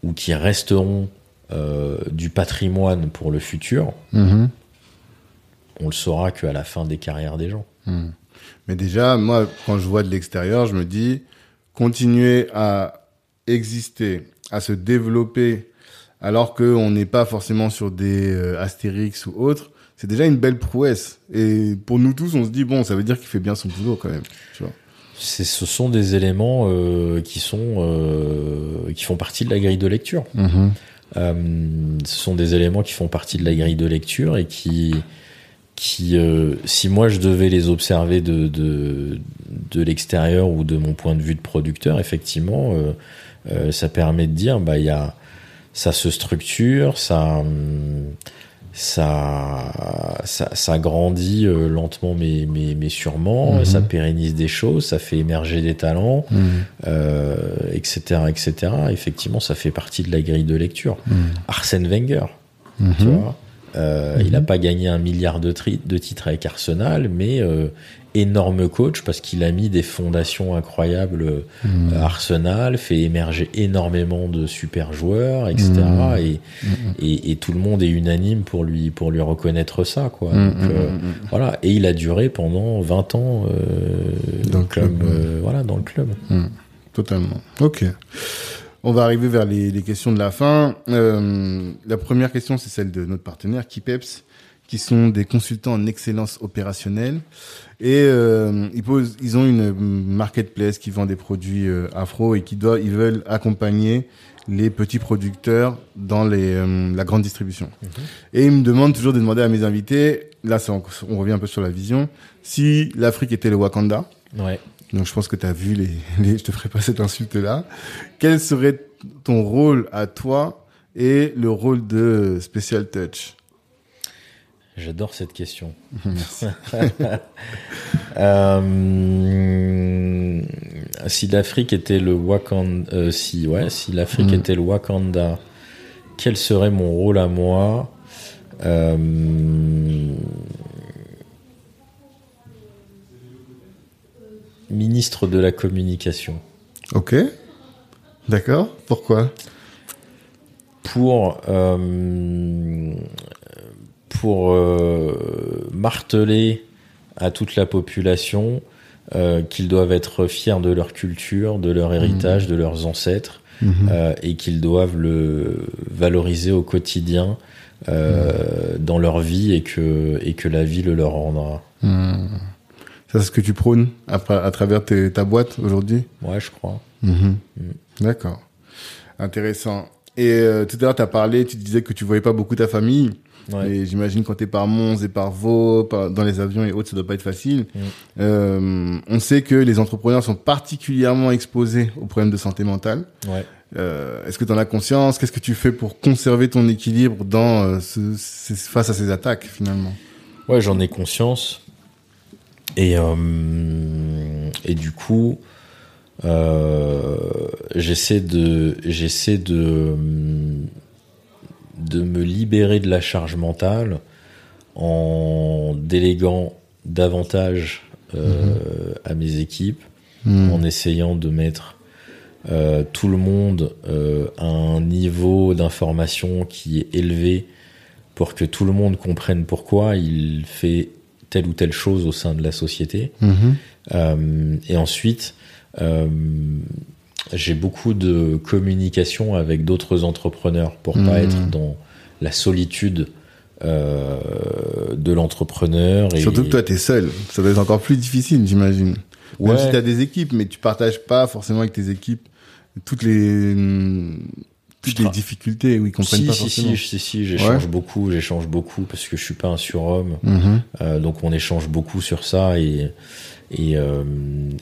ou qui resteront euh, du patrimoine pour le futur, Mhm. on le saura qu'à la fin des carrières des gens. Mhm. Mais déjà, moi, quand je vois de l'extérieur, je me dis, continuer à exister, à se développer, alors qu'on n'est pas forcément sur des euh, Astérix ou autres, c'est déjà une belle prouesse. Et pour nous tous, on se dit, bon, ça veut dire qu'il fait bien son boulot quand même. Tu vois. C'est- Ce sont des éléments euh, qui sont euh, qui font partie de la grille de lecture. Euh, ce sont des éléments qui font partie de la grille de lecture et qui, qui si moi je devais les observer de, de, de l'extérieur ou de mon point de vue de producteur, effectivement, euh, ça permet de dire, bah, il y a, ça se structure, ça, ça, ça, ça grandit euh, lentement mais, mais, mais sûrement, Mhm. ça pérennise des choses, ça fait émerger des talents, Mhm. euh, etc., etc. Effectivement, ça fait partie de la grille de lecture. Mhm. Arsène Wenger, tu vois, euh, il n'a pas gagné un milliard de, tri- de titres avec Arsenal, mais énorme coach parce qu'il a mis des fondations incroyables à Arsenal, fait émerger énormément de super joueurs, etc. Et, et, et tout le monde est unanime pour lui pour lui reconnaître ça, quoi. Donc, euh, voilà. Et il a duré pendant 20 ans euh, Dans le club, euh, voilà, dans le club. Totalement. Ok. On va arriver vers les, les questions de la fin. Euh, la première question, c'est celle de notre partenaire, Kipeps, qui sont des consultants en excellence opérationnelle. Et euh, ils, posent, ils ont une marketplace qui vend des produits euh, afro et qui doit, ils veulent accompagner les petits producteurs dans les, euh, la grande distribution. Et ils me demandent toujours de demander à mes invités, là on, on revient un peu sur la vision, si l'Afrique était le Wakanda. Ouais. Donc je pense que tu as vu les, les, je te ferai pas cette insulte là. Quel serait ton rôle à toi et le rôle de Special Touch? J'adore cette question. Merci. Euh, si l'Afrique était le Wakanda, euh, si ouais, si l'Afrique Mm. était le Wakanda, quel serait mon rôle à moi Euh, Ministre de la communication? Ok. D'accord. Pourquoi? Pour euh, pour euh, marteler à toute la population euh, qu'ils doivent être fiers de leur culture, de leur héritage, de leurs ancêtres, euh, et qu'ils doivent le valoriser au quotidien euh, dans leur vie et que et que la vie le leur rendra. Ça, c'est ce que tu prônes à, à travers tes- ta boîte aujourd'hui? Ouais, je crois. D'accord. Intéressant. Et tout à l'heure, tu as parlé, tu disais que tu voyais pas beaucoup ta famille. Ouais. Et j'imagine quand t'es par Mons et par Vaux, par- dans les avions et autres, ça doit pas être facile. Mm. Euh, on sait que les entrepreneurs sont particulièrement exposés aux problèmes de santé mentale. Ouais. Euh, Est-ce que tu en as conscience? Qu'est-ce que tu fais pour conserver ton équilibre dans euh, ce, ce- face à ces attaques finalement? Ouais, j'en ai conscience. Et, et du coup, j'essaie de, j'essaie de, de me libérer de la charge mentale en déléguant davantage euh, à mes équipes, Hmm. en essayant de mettre euh, tout le monde euh, à un niveau d'information qui est élevé pour que tout le monde comprenne pourquoi il fait telle ou telle chose au sein de la société. Mhm. Et ensuite, j'ai beaucoup de communication avec d'autres entrepreneurs pour Mhm. pas être dans la solitude euh, de l'entrepreneur. et- Surtout que toi, tu es seul. Ça doit être encore plus difficile, j'imagine. Même Ouais. si tu as des équipes, mais tu partages pas forcément avec tes équipes toutes les, toutes les difficultés où ils comprennent si, pas si, forcément. si, si, si, j'échange beaucoup, j'échange beaucoup parce que je suis pas un surhomme. Mhm. Euh, donc on échange beaucoup sur ça et et, euh,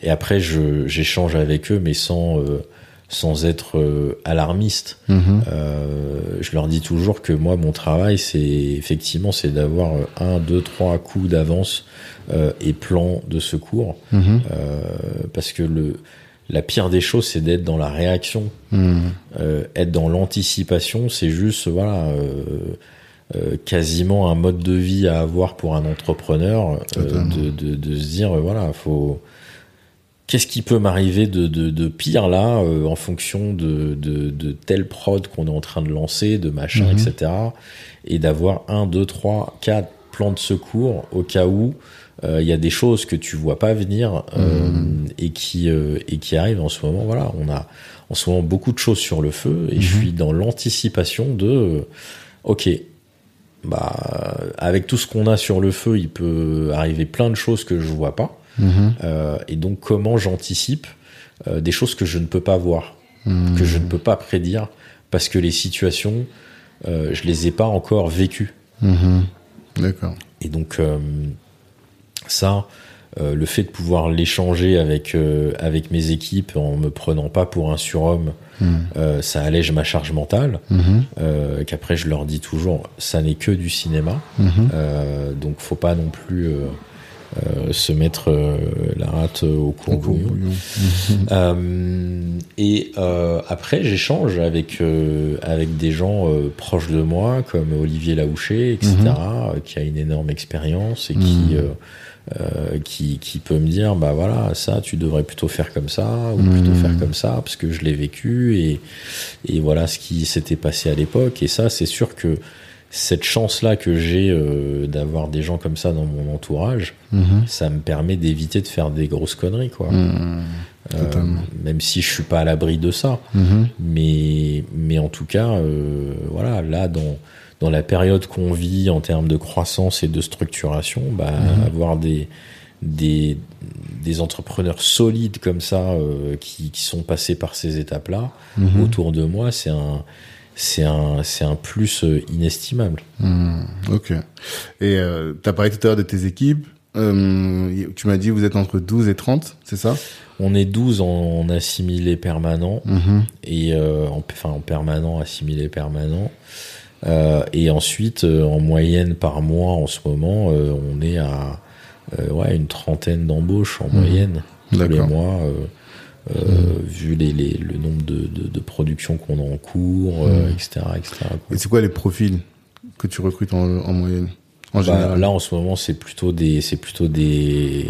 et après j'échange avec eux mais sans euh, sans être euh, alarmiste. Mhm. Euh, je leur dis toujours que moi mon travail c'est effectivement c'est d'avoir un, deux, trois coups d'avance euh, et plan de secours Mhm. parce que le la pire des choses c'est d'être dans la réaction Mhm. être dans l'anticipation, c'est juste voilà euh, quasiment un mode de vie à avoir pour un entrepreneur euh, de, de, de se dire euh, voilà faut qu'est-ce qui peut m'arriver de, de, pire là euh, en fonction de, de, telle prod qu'on est en train de lancer, de machin, Mhm. etc. Et d'avoir un, deux, trois, quatre plans de secours au cas où il y a des choses que tu vois pas venir Mhm. et qui et qui arrivent en ce moment. Voilà, on a en ce moment beaucoup de choses sur le feu et Mhm. je suis dans l'anticipation de ok bah avec tout ce qu'on a sur le feu il peut arriver plein de choses que je vois pas Mhm. Euh, et donc comment j'anticipe euh, des choses que je ne peux pas voir Mhm. que je ne peux pas prédire parce que les situations euh, je les ai pas encore vécues Mhm. D'accord. et donc euh, ça, euh, le fait de pouvoir l'échanger avec euh, avec mes équipes en me prenant pas pour un surhomme, Mhm. euh, ça allège ma charge mentale. Mhm. Euh, Qu'après je leur dis toujours, ça n'est que du cinéma, euh, donc faut pas non plus euh, euh, se mettre euh, la rate au courbouillon. Euh, et euh, après, j'échange avec euh, avec des gens euh, proches de moi, comme Olivier Laouché, etc., Mhm. euh, qui a une énorme expérience et qui Mhm. euh, euh, qui qui peut me dire, bah voilà, ça, tu devrais plutôt faire comme ça ou Mhm. plutôt faire comme ça, parce que je l'ai vécu et et voilà ce qui s'était passé à l'époque. Et ça, c'est sûr que cette chance-là que j'ai euh, d'avoir des gens comme ça dans mon entourage, Mhm. ça me permet d'éviter de faire des grosses conneries, quoi. Mhm. Euh, même si je suis pas à l'abri de ça. Mhm. Mais, mais en tout cas, euh, voilà, là, dans, dans la période qu'on vit en termes de croissance et de structuration, bah, avoir des, des, des entrepreneurs solides comme ça euh, qui, qui sont passés par ces étapes-là autour de moi, c'est un, c'est un, c'est un plus euh, inestimable. Hmm, ok. Et euh, tu as parlé tout à l'heure de tes équipes. Euh, tu m'as dit vous êtes entre 12 et 30, c'est ça? On est 12 en, en assimilé permanent Mhm. et euh, en, enfin en permanent, assimilé permanent. Et ensuite, en moyenne par mois, en ce moment, on est à ouais, une trentaine d'embauches en moyenne tous les mois, euh, euh, vu les, les, le nombre de, de, de productions qu'on a en cours, euh, etc., etc. quoi. Et c'est quoi les profils que tu recrutes en, en moyenne En Bah, général là, en ce moment, c'est plutôt des, c'est plutôt des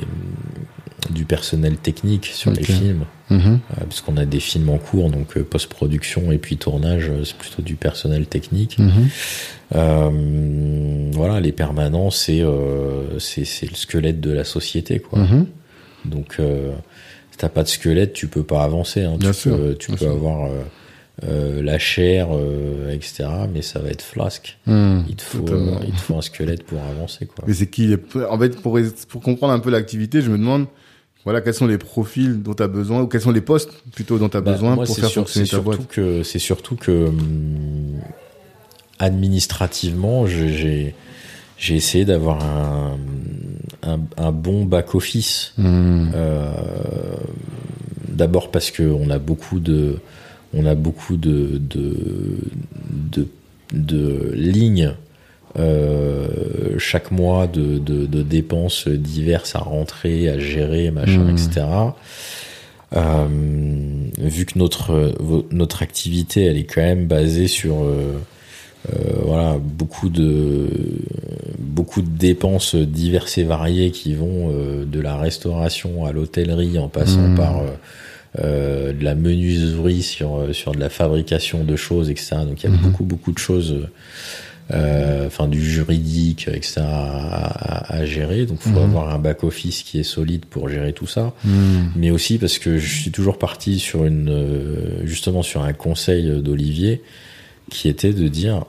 du personnel technique sur les films. Mhm. Euh, parce qu'on a des films en cours, donc euh, post-production et puis tournage, euh, c'est plutôt du personnel technique. Mhm. Euh, voilà, les permanents, c'est euh, c'est c'est le squelette de la société, quoi. Mhm. Donc, euh, t'as pas de squelette, tu peux pas avancer. Hein. Bien tu sûr, peux, tu bien peux sûr. avoir euh, euh, la chair, euh, etc., mais ça va être flasque. Hmm, Il te faut, totalement. euh, il te faut un squelette pour avancer, quoi. Mais c'est qui. En fait, pour, pour comprendre un peu l'activité, je me demande voilà, quels sont les profils dont tu as besoin, ou quels sont les postes plutôt dont tu as Bah, besoin moi, pour faire sûr- fonctionner ta surtout boîte. que c'est surtout que hum, administrativement, j'ai j'ai essayé d'avoir un, un, un bon back office. Hmm. Euh, D'abord parce que on a beaucoup de on a beaucoup de de de, de lignes euh, chaque mois de, de, dépenses diverses à rentrer, à gérer, machin, Mhm. etc. Euh, vu que notre notre activité elle est quand même basée sur voilà beaucoup de beaucoup de dépenses diverses et variées qui vont euh, de la restauration à l'hôtellerie en passant Mhm. par euh, euh, de la menuiserie sur euh, sur de la fabrication de choses etc donc il y a Mhm. beaucoup beaucoup de choses euh, enfin du juridique etc à, à- à gérer donc faut Mhm. avoir un back office qui est solide pour gérer tout ça mais aussi parce que je suis toujours parti sur une euh, justement sur un conseil d'Olivier qui était de dire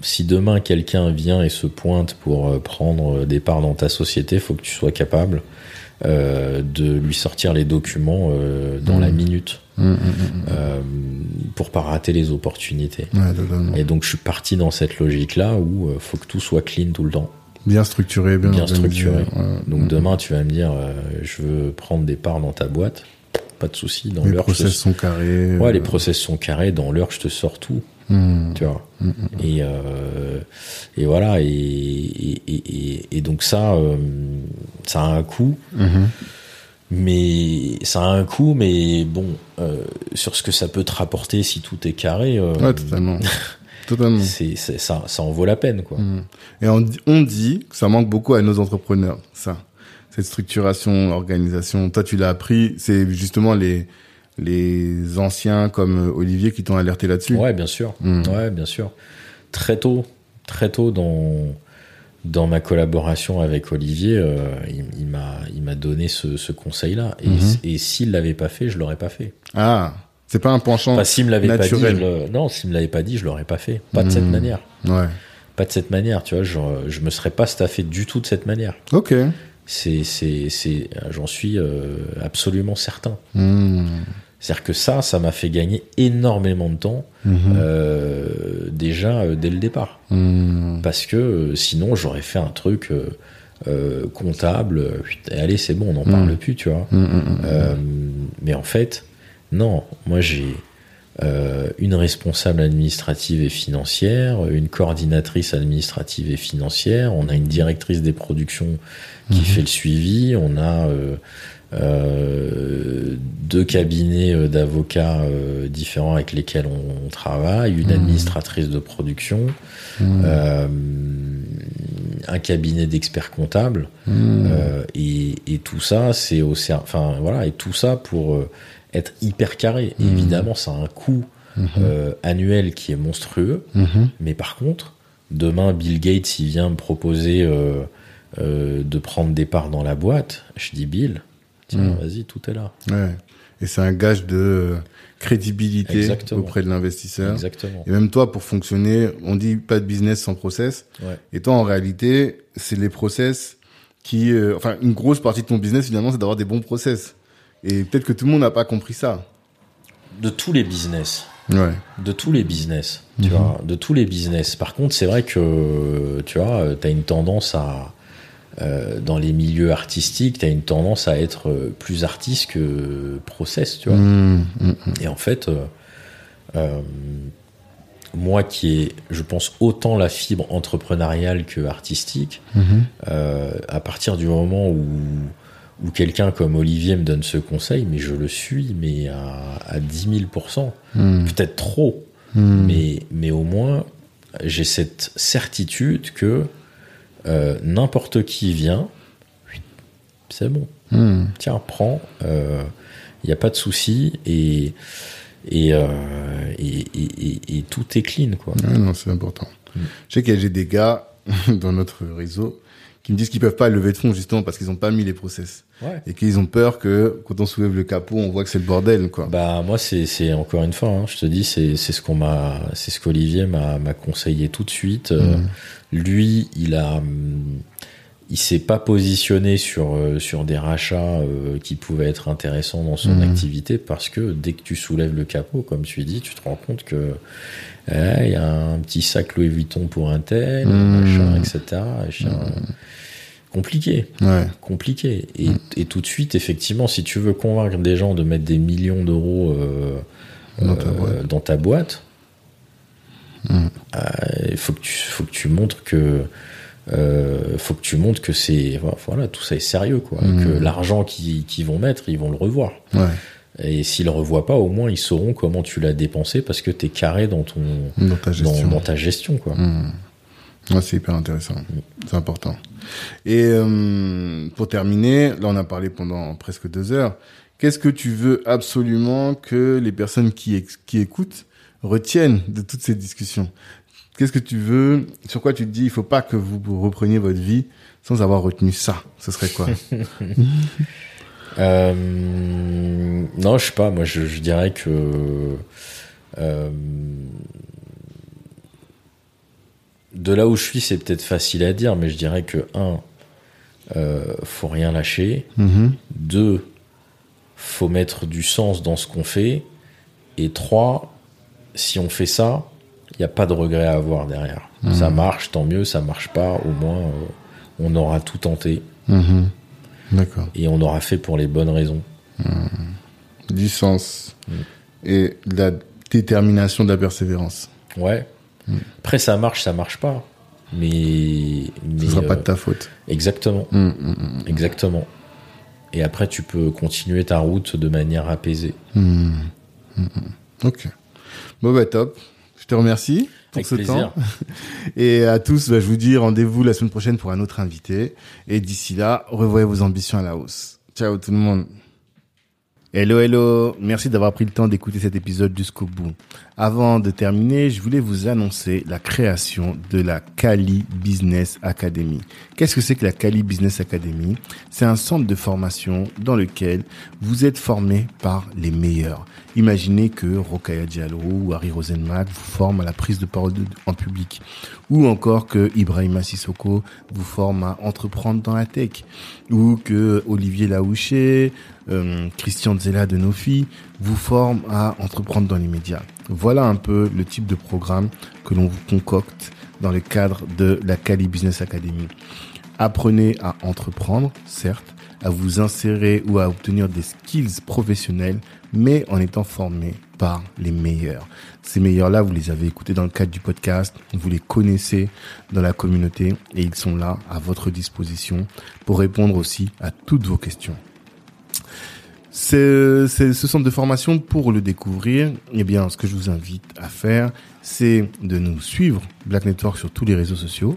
si demain quelqu'un vient et se pointe pour euh, prendre des parts dans ta société, faut que tu sois capable euh, de lui sortir les documents euh, dans la minute Hmm, hmm, hmm, euh, pour pas rater les opportunités. Ouais. Et donc je suis parti dans cette logique là où euh, faut que tout soit clean tout le temps. Bien structuré, bien, structuré. ouais. Donc demain tu vas me dire euh, je veux prendre des parts dans ta boîte, pas de souci dans les l'heure. je te- process sont carrés. Ouais, les euh, process sont carrés. Dans l'heure, je te sors tout, hmm. tu vois. Hmm, Et, euh, et voilà. Et, et, donc ça, euh, ça a un coût. Mhm. Mais ça a un coût, mais bon, euh, sur ce que ça peut te rapporter si tout est carré, Ouais, totalement. totalement. c'est, c'est- ça, ça en vaut la peine, quoi. Mm. Et on, dit- on dit que ça manque beaucoup à nos entrepreneurs, ça. Cette structuration, organisation. Toi, tu l'as appris. C'est justement les, les anciens comme euh, Olivier qui t'ont alerté là-dessus. Ouais, bien sûr. Mm. Ouais, bien sûr. Très tôt, très tôt dans dans ma collaboration avec Olivier, euh, il, m'a il m'a donné ce, ce conseil-là. Et, Mhm. et s'il l'avait pas fait, je l'aurais pas fait. Ah, c'est pas un penchant Enfin, s'il me l'avait pas dit, je non, s'il me l'avait pas dit, je l'aurais pas fait. Pas de cette manière. Ouais. Pas de cette manière, tu vois. Je, je me serais pas staffé du tout de cette manière. Ok. C'est, c'est, c'est, j'en suis euh, absolument certain. Mm. C'est-à-dire que ça, ça m'a fait gagner énormément de temps Mhm. euh, déjà euh, dès le départ. Mm. Parce que euh, sinon, j'aurais fait un truc comptable. et allez, c'est bon, on n'en Mm. parle plus, tu vois. Mais en fait, non. Moi, j'ai une responsable administrative et financière, une coordinatrice administrative et financière. On a une directrice des productions qui Mhm. fait le suivi. On a euh, deux cabinets euh, d'avocats euh, différents avec lesquels on, on travaille, une Mhm. administratrice de production, Mm. euh, un cabinet d'experts comptables. Mm. Euh, et, et tout ça, c'est au enfin voilà, et tout ça pour être hyper carré. Évidemment, ça a un coût annuel qui est monstrueux, mais par contre, demain Bill Gates il vient me proposer de prendre des parts dans la boîte, je dis Bill, tiens, Mhm. vas-y, tout est là. Ouais. Et c'est un gage de euh, crédibilité Exactement. auprès de l'investisseur. Exactement. Et même toi, pour fonctionner, on dit pas de business sans process. Ouais. Et toi, en réalité, c'est les process qui, euh, enfin, une grosse partie de ton business finalement, c'est d'avoir des bons process. Et peut-être que tout le monde n'a pas compris ça. De tous les business. Ouais. De tous les business. Tu Mhm. vois, de tous les business. Par contre, c'est vrai que, tu vois, tu as une tendance à. Euh, dans les milieux artistiques, tu as une tendance à être euh, plus artiste que process, tu vois. Mmh, mmh, mmh. Et en fait, euh, euh, moi qui ai, je pense, autant la fibre entrepreneuriale que artistique, à partir du moment où, où quelqu'un comme Olivier me donne ce conseil, mais je le suis, mais à, à 10 000% Mmh. peut-être trop, mais, mais au moins j'ai cette certitude que euh, n'importe qui vient, c'est bon, Mmh. tiens, prends, il n'y a pas de souci, et, et, euh, et, et- et- tout est clean, quoi. Ouais, non, c'est important. Mm. Je sais qu'il y a j'ai des gars dans notre réseau qui me disent qu'ils peuvent pas lever de fonds justement parce qu'ils ont pas mis les process Ouais. et qu'ils ont peur que quand on soulève le capot, on voit que c'est le bordel, quoi. Bah moi c'est c'est encore une fois hein, je te dis c'est c'est ce qu'on m'a c'est ce qu'Olivier m'a m'a conseillé tout de suite Euh, Mhm. lui il a hum, il s'est pas positionné sur euh, sur des rachats euh, qui pouvaient être intéressants dans son Mhm. activité parce que dès que tu soulèves le capot comme tu dis tu te rends compte que eh, il y a un petit sac Louis Vuitton pour un tel machin etc machin. compliqué Ouais. compliqué. Et, et tout de suite, effectivement, si tu veux convaincre des gens de mettre des millions d'euros euh, Dans ta euh, boîte. dans ta boîte, euh, il faut que tu faut que tu montres que faut que tu montres que c'est voilà tout ça est sérieux quoi que l'argent qu'ils qu'ils vont mettre ils vont le revoir Ouais. Et s'ils le revoient pas au moins ils sauront comment tu l'as dépensé parce que t'es carré dans ton Dans ta gestion. dans ta gestion quoi Mmh. Ouais, c'est hyper intéressant. C'est important. Et euh, pour terminer, là on a parlé pendant presque deux heures. Qu'est-ce que tu veux absolument que les personnes qui, qui écoutent retiennent de toutes ces discussions? Qu'est-ce que tu veux Sur quoi tu te dis il faut pas que vous repreniez votre vie sans avoir retenu ça? Ce serait quoi? non, je sais pas. Moi, je, je dirais que euh, de là où je suis, c'est peut-être facile à dire, mais je dirais que un, euh, faut rien lâcher. Mhm. Deux, faut mettre du sens dans ce qu'on fait. Et trois, si on fait ça, il n'y a pas de regret à avoir derrière. Ça marche, tant mieux. Ça marche pas, au moins, euh, on aura tout tenté Mhm. D'accord. et on aura fait pour les bonnes raisons. Du sens et de la détermination, de la persévérance. Ouais. Après, ça marche, ça marche pas. Mais. mais Ce sera pas euh, de ta faute. Exactement. Exactement. Et après, tu peux continuer ta route de manière apaisée. Hmm. Hmm, hmm. Ok. Bon bah top. Je te remercie pour Avec ce plaisir. temps. Et à tous, bah, je vous dis rendez-vous la semaine prochaine pour un autre invité. Et d'ici là, revoyez vos ambitions à la hausse. Ciao tout le monde. Hello, hello. Merci d'avoir pris le temps d'écouter cet épisode jusqu'au bout. Avant de terminer, je voulais vous annoncer la création de la Kali Business Academy. Qu'est-ce que c'est que la Kali Business Academy? C'est un centre de formation dans lequel vous êtes formé par les meilleurs. Imaginez que Rokaya Diallo ou Harry Rosenmack vous forment à la prise de parole en public. Ou encore que Ibrahima Sissoko vous forme à entreprendre dans la tech. Ou que Olivier Laouché, euh, Christian Zella de Nofi vous forment à entreprendre dans les médias. Voilà un peu le type de programme que l'on vous concocte dans le cadre de la Cali Business Academy. Apprenez à entreprendre, certes, à vous insérer ou à obtenir des skills professionnels, mais en étant formé par les meilleurs. Ces meilleurs-là, vous les avez écoutés dans le cadre du podcast, vous les connaissez dans la communauté et ils sont là à votre disposition pour répondre aussi à toutes vos questions. C'est ce centre de formation pour le découvrir. Eh bien, ce que je vous invite à faire, c'est de nous suivre Black Network sur tous les réseaux sociaux,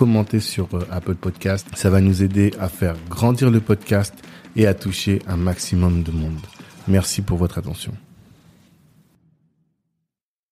commentez sur euh, Apple Podcast, ça va nous aider à faire grandir le podcast et à toucher un maximum de monde. Merci pour votre attention.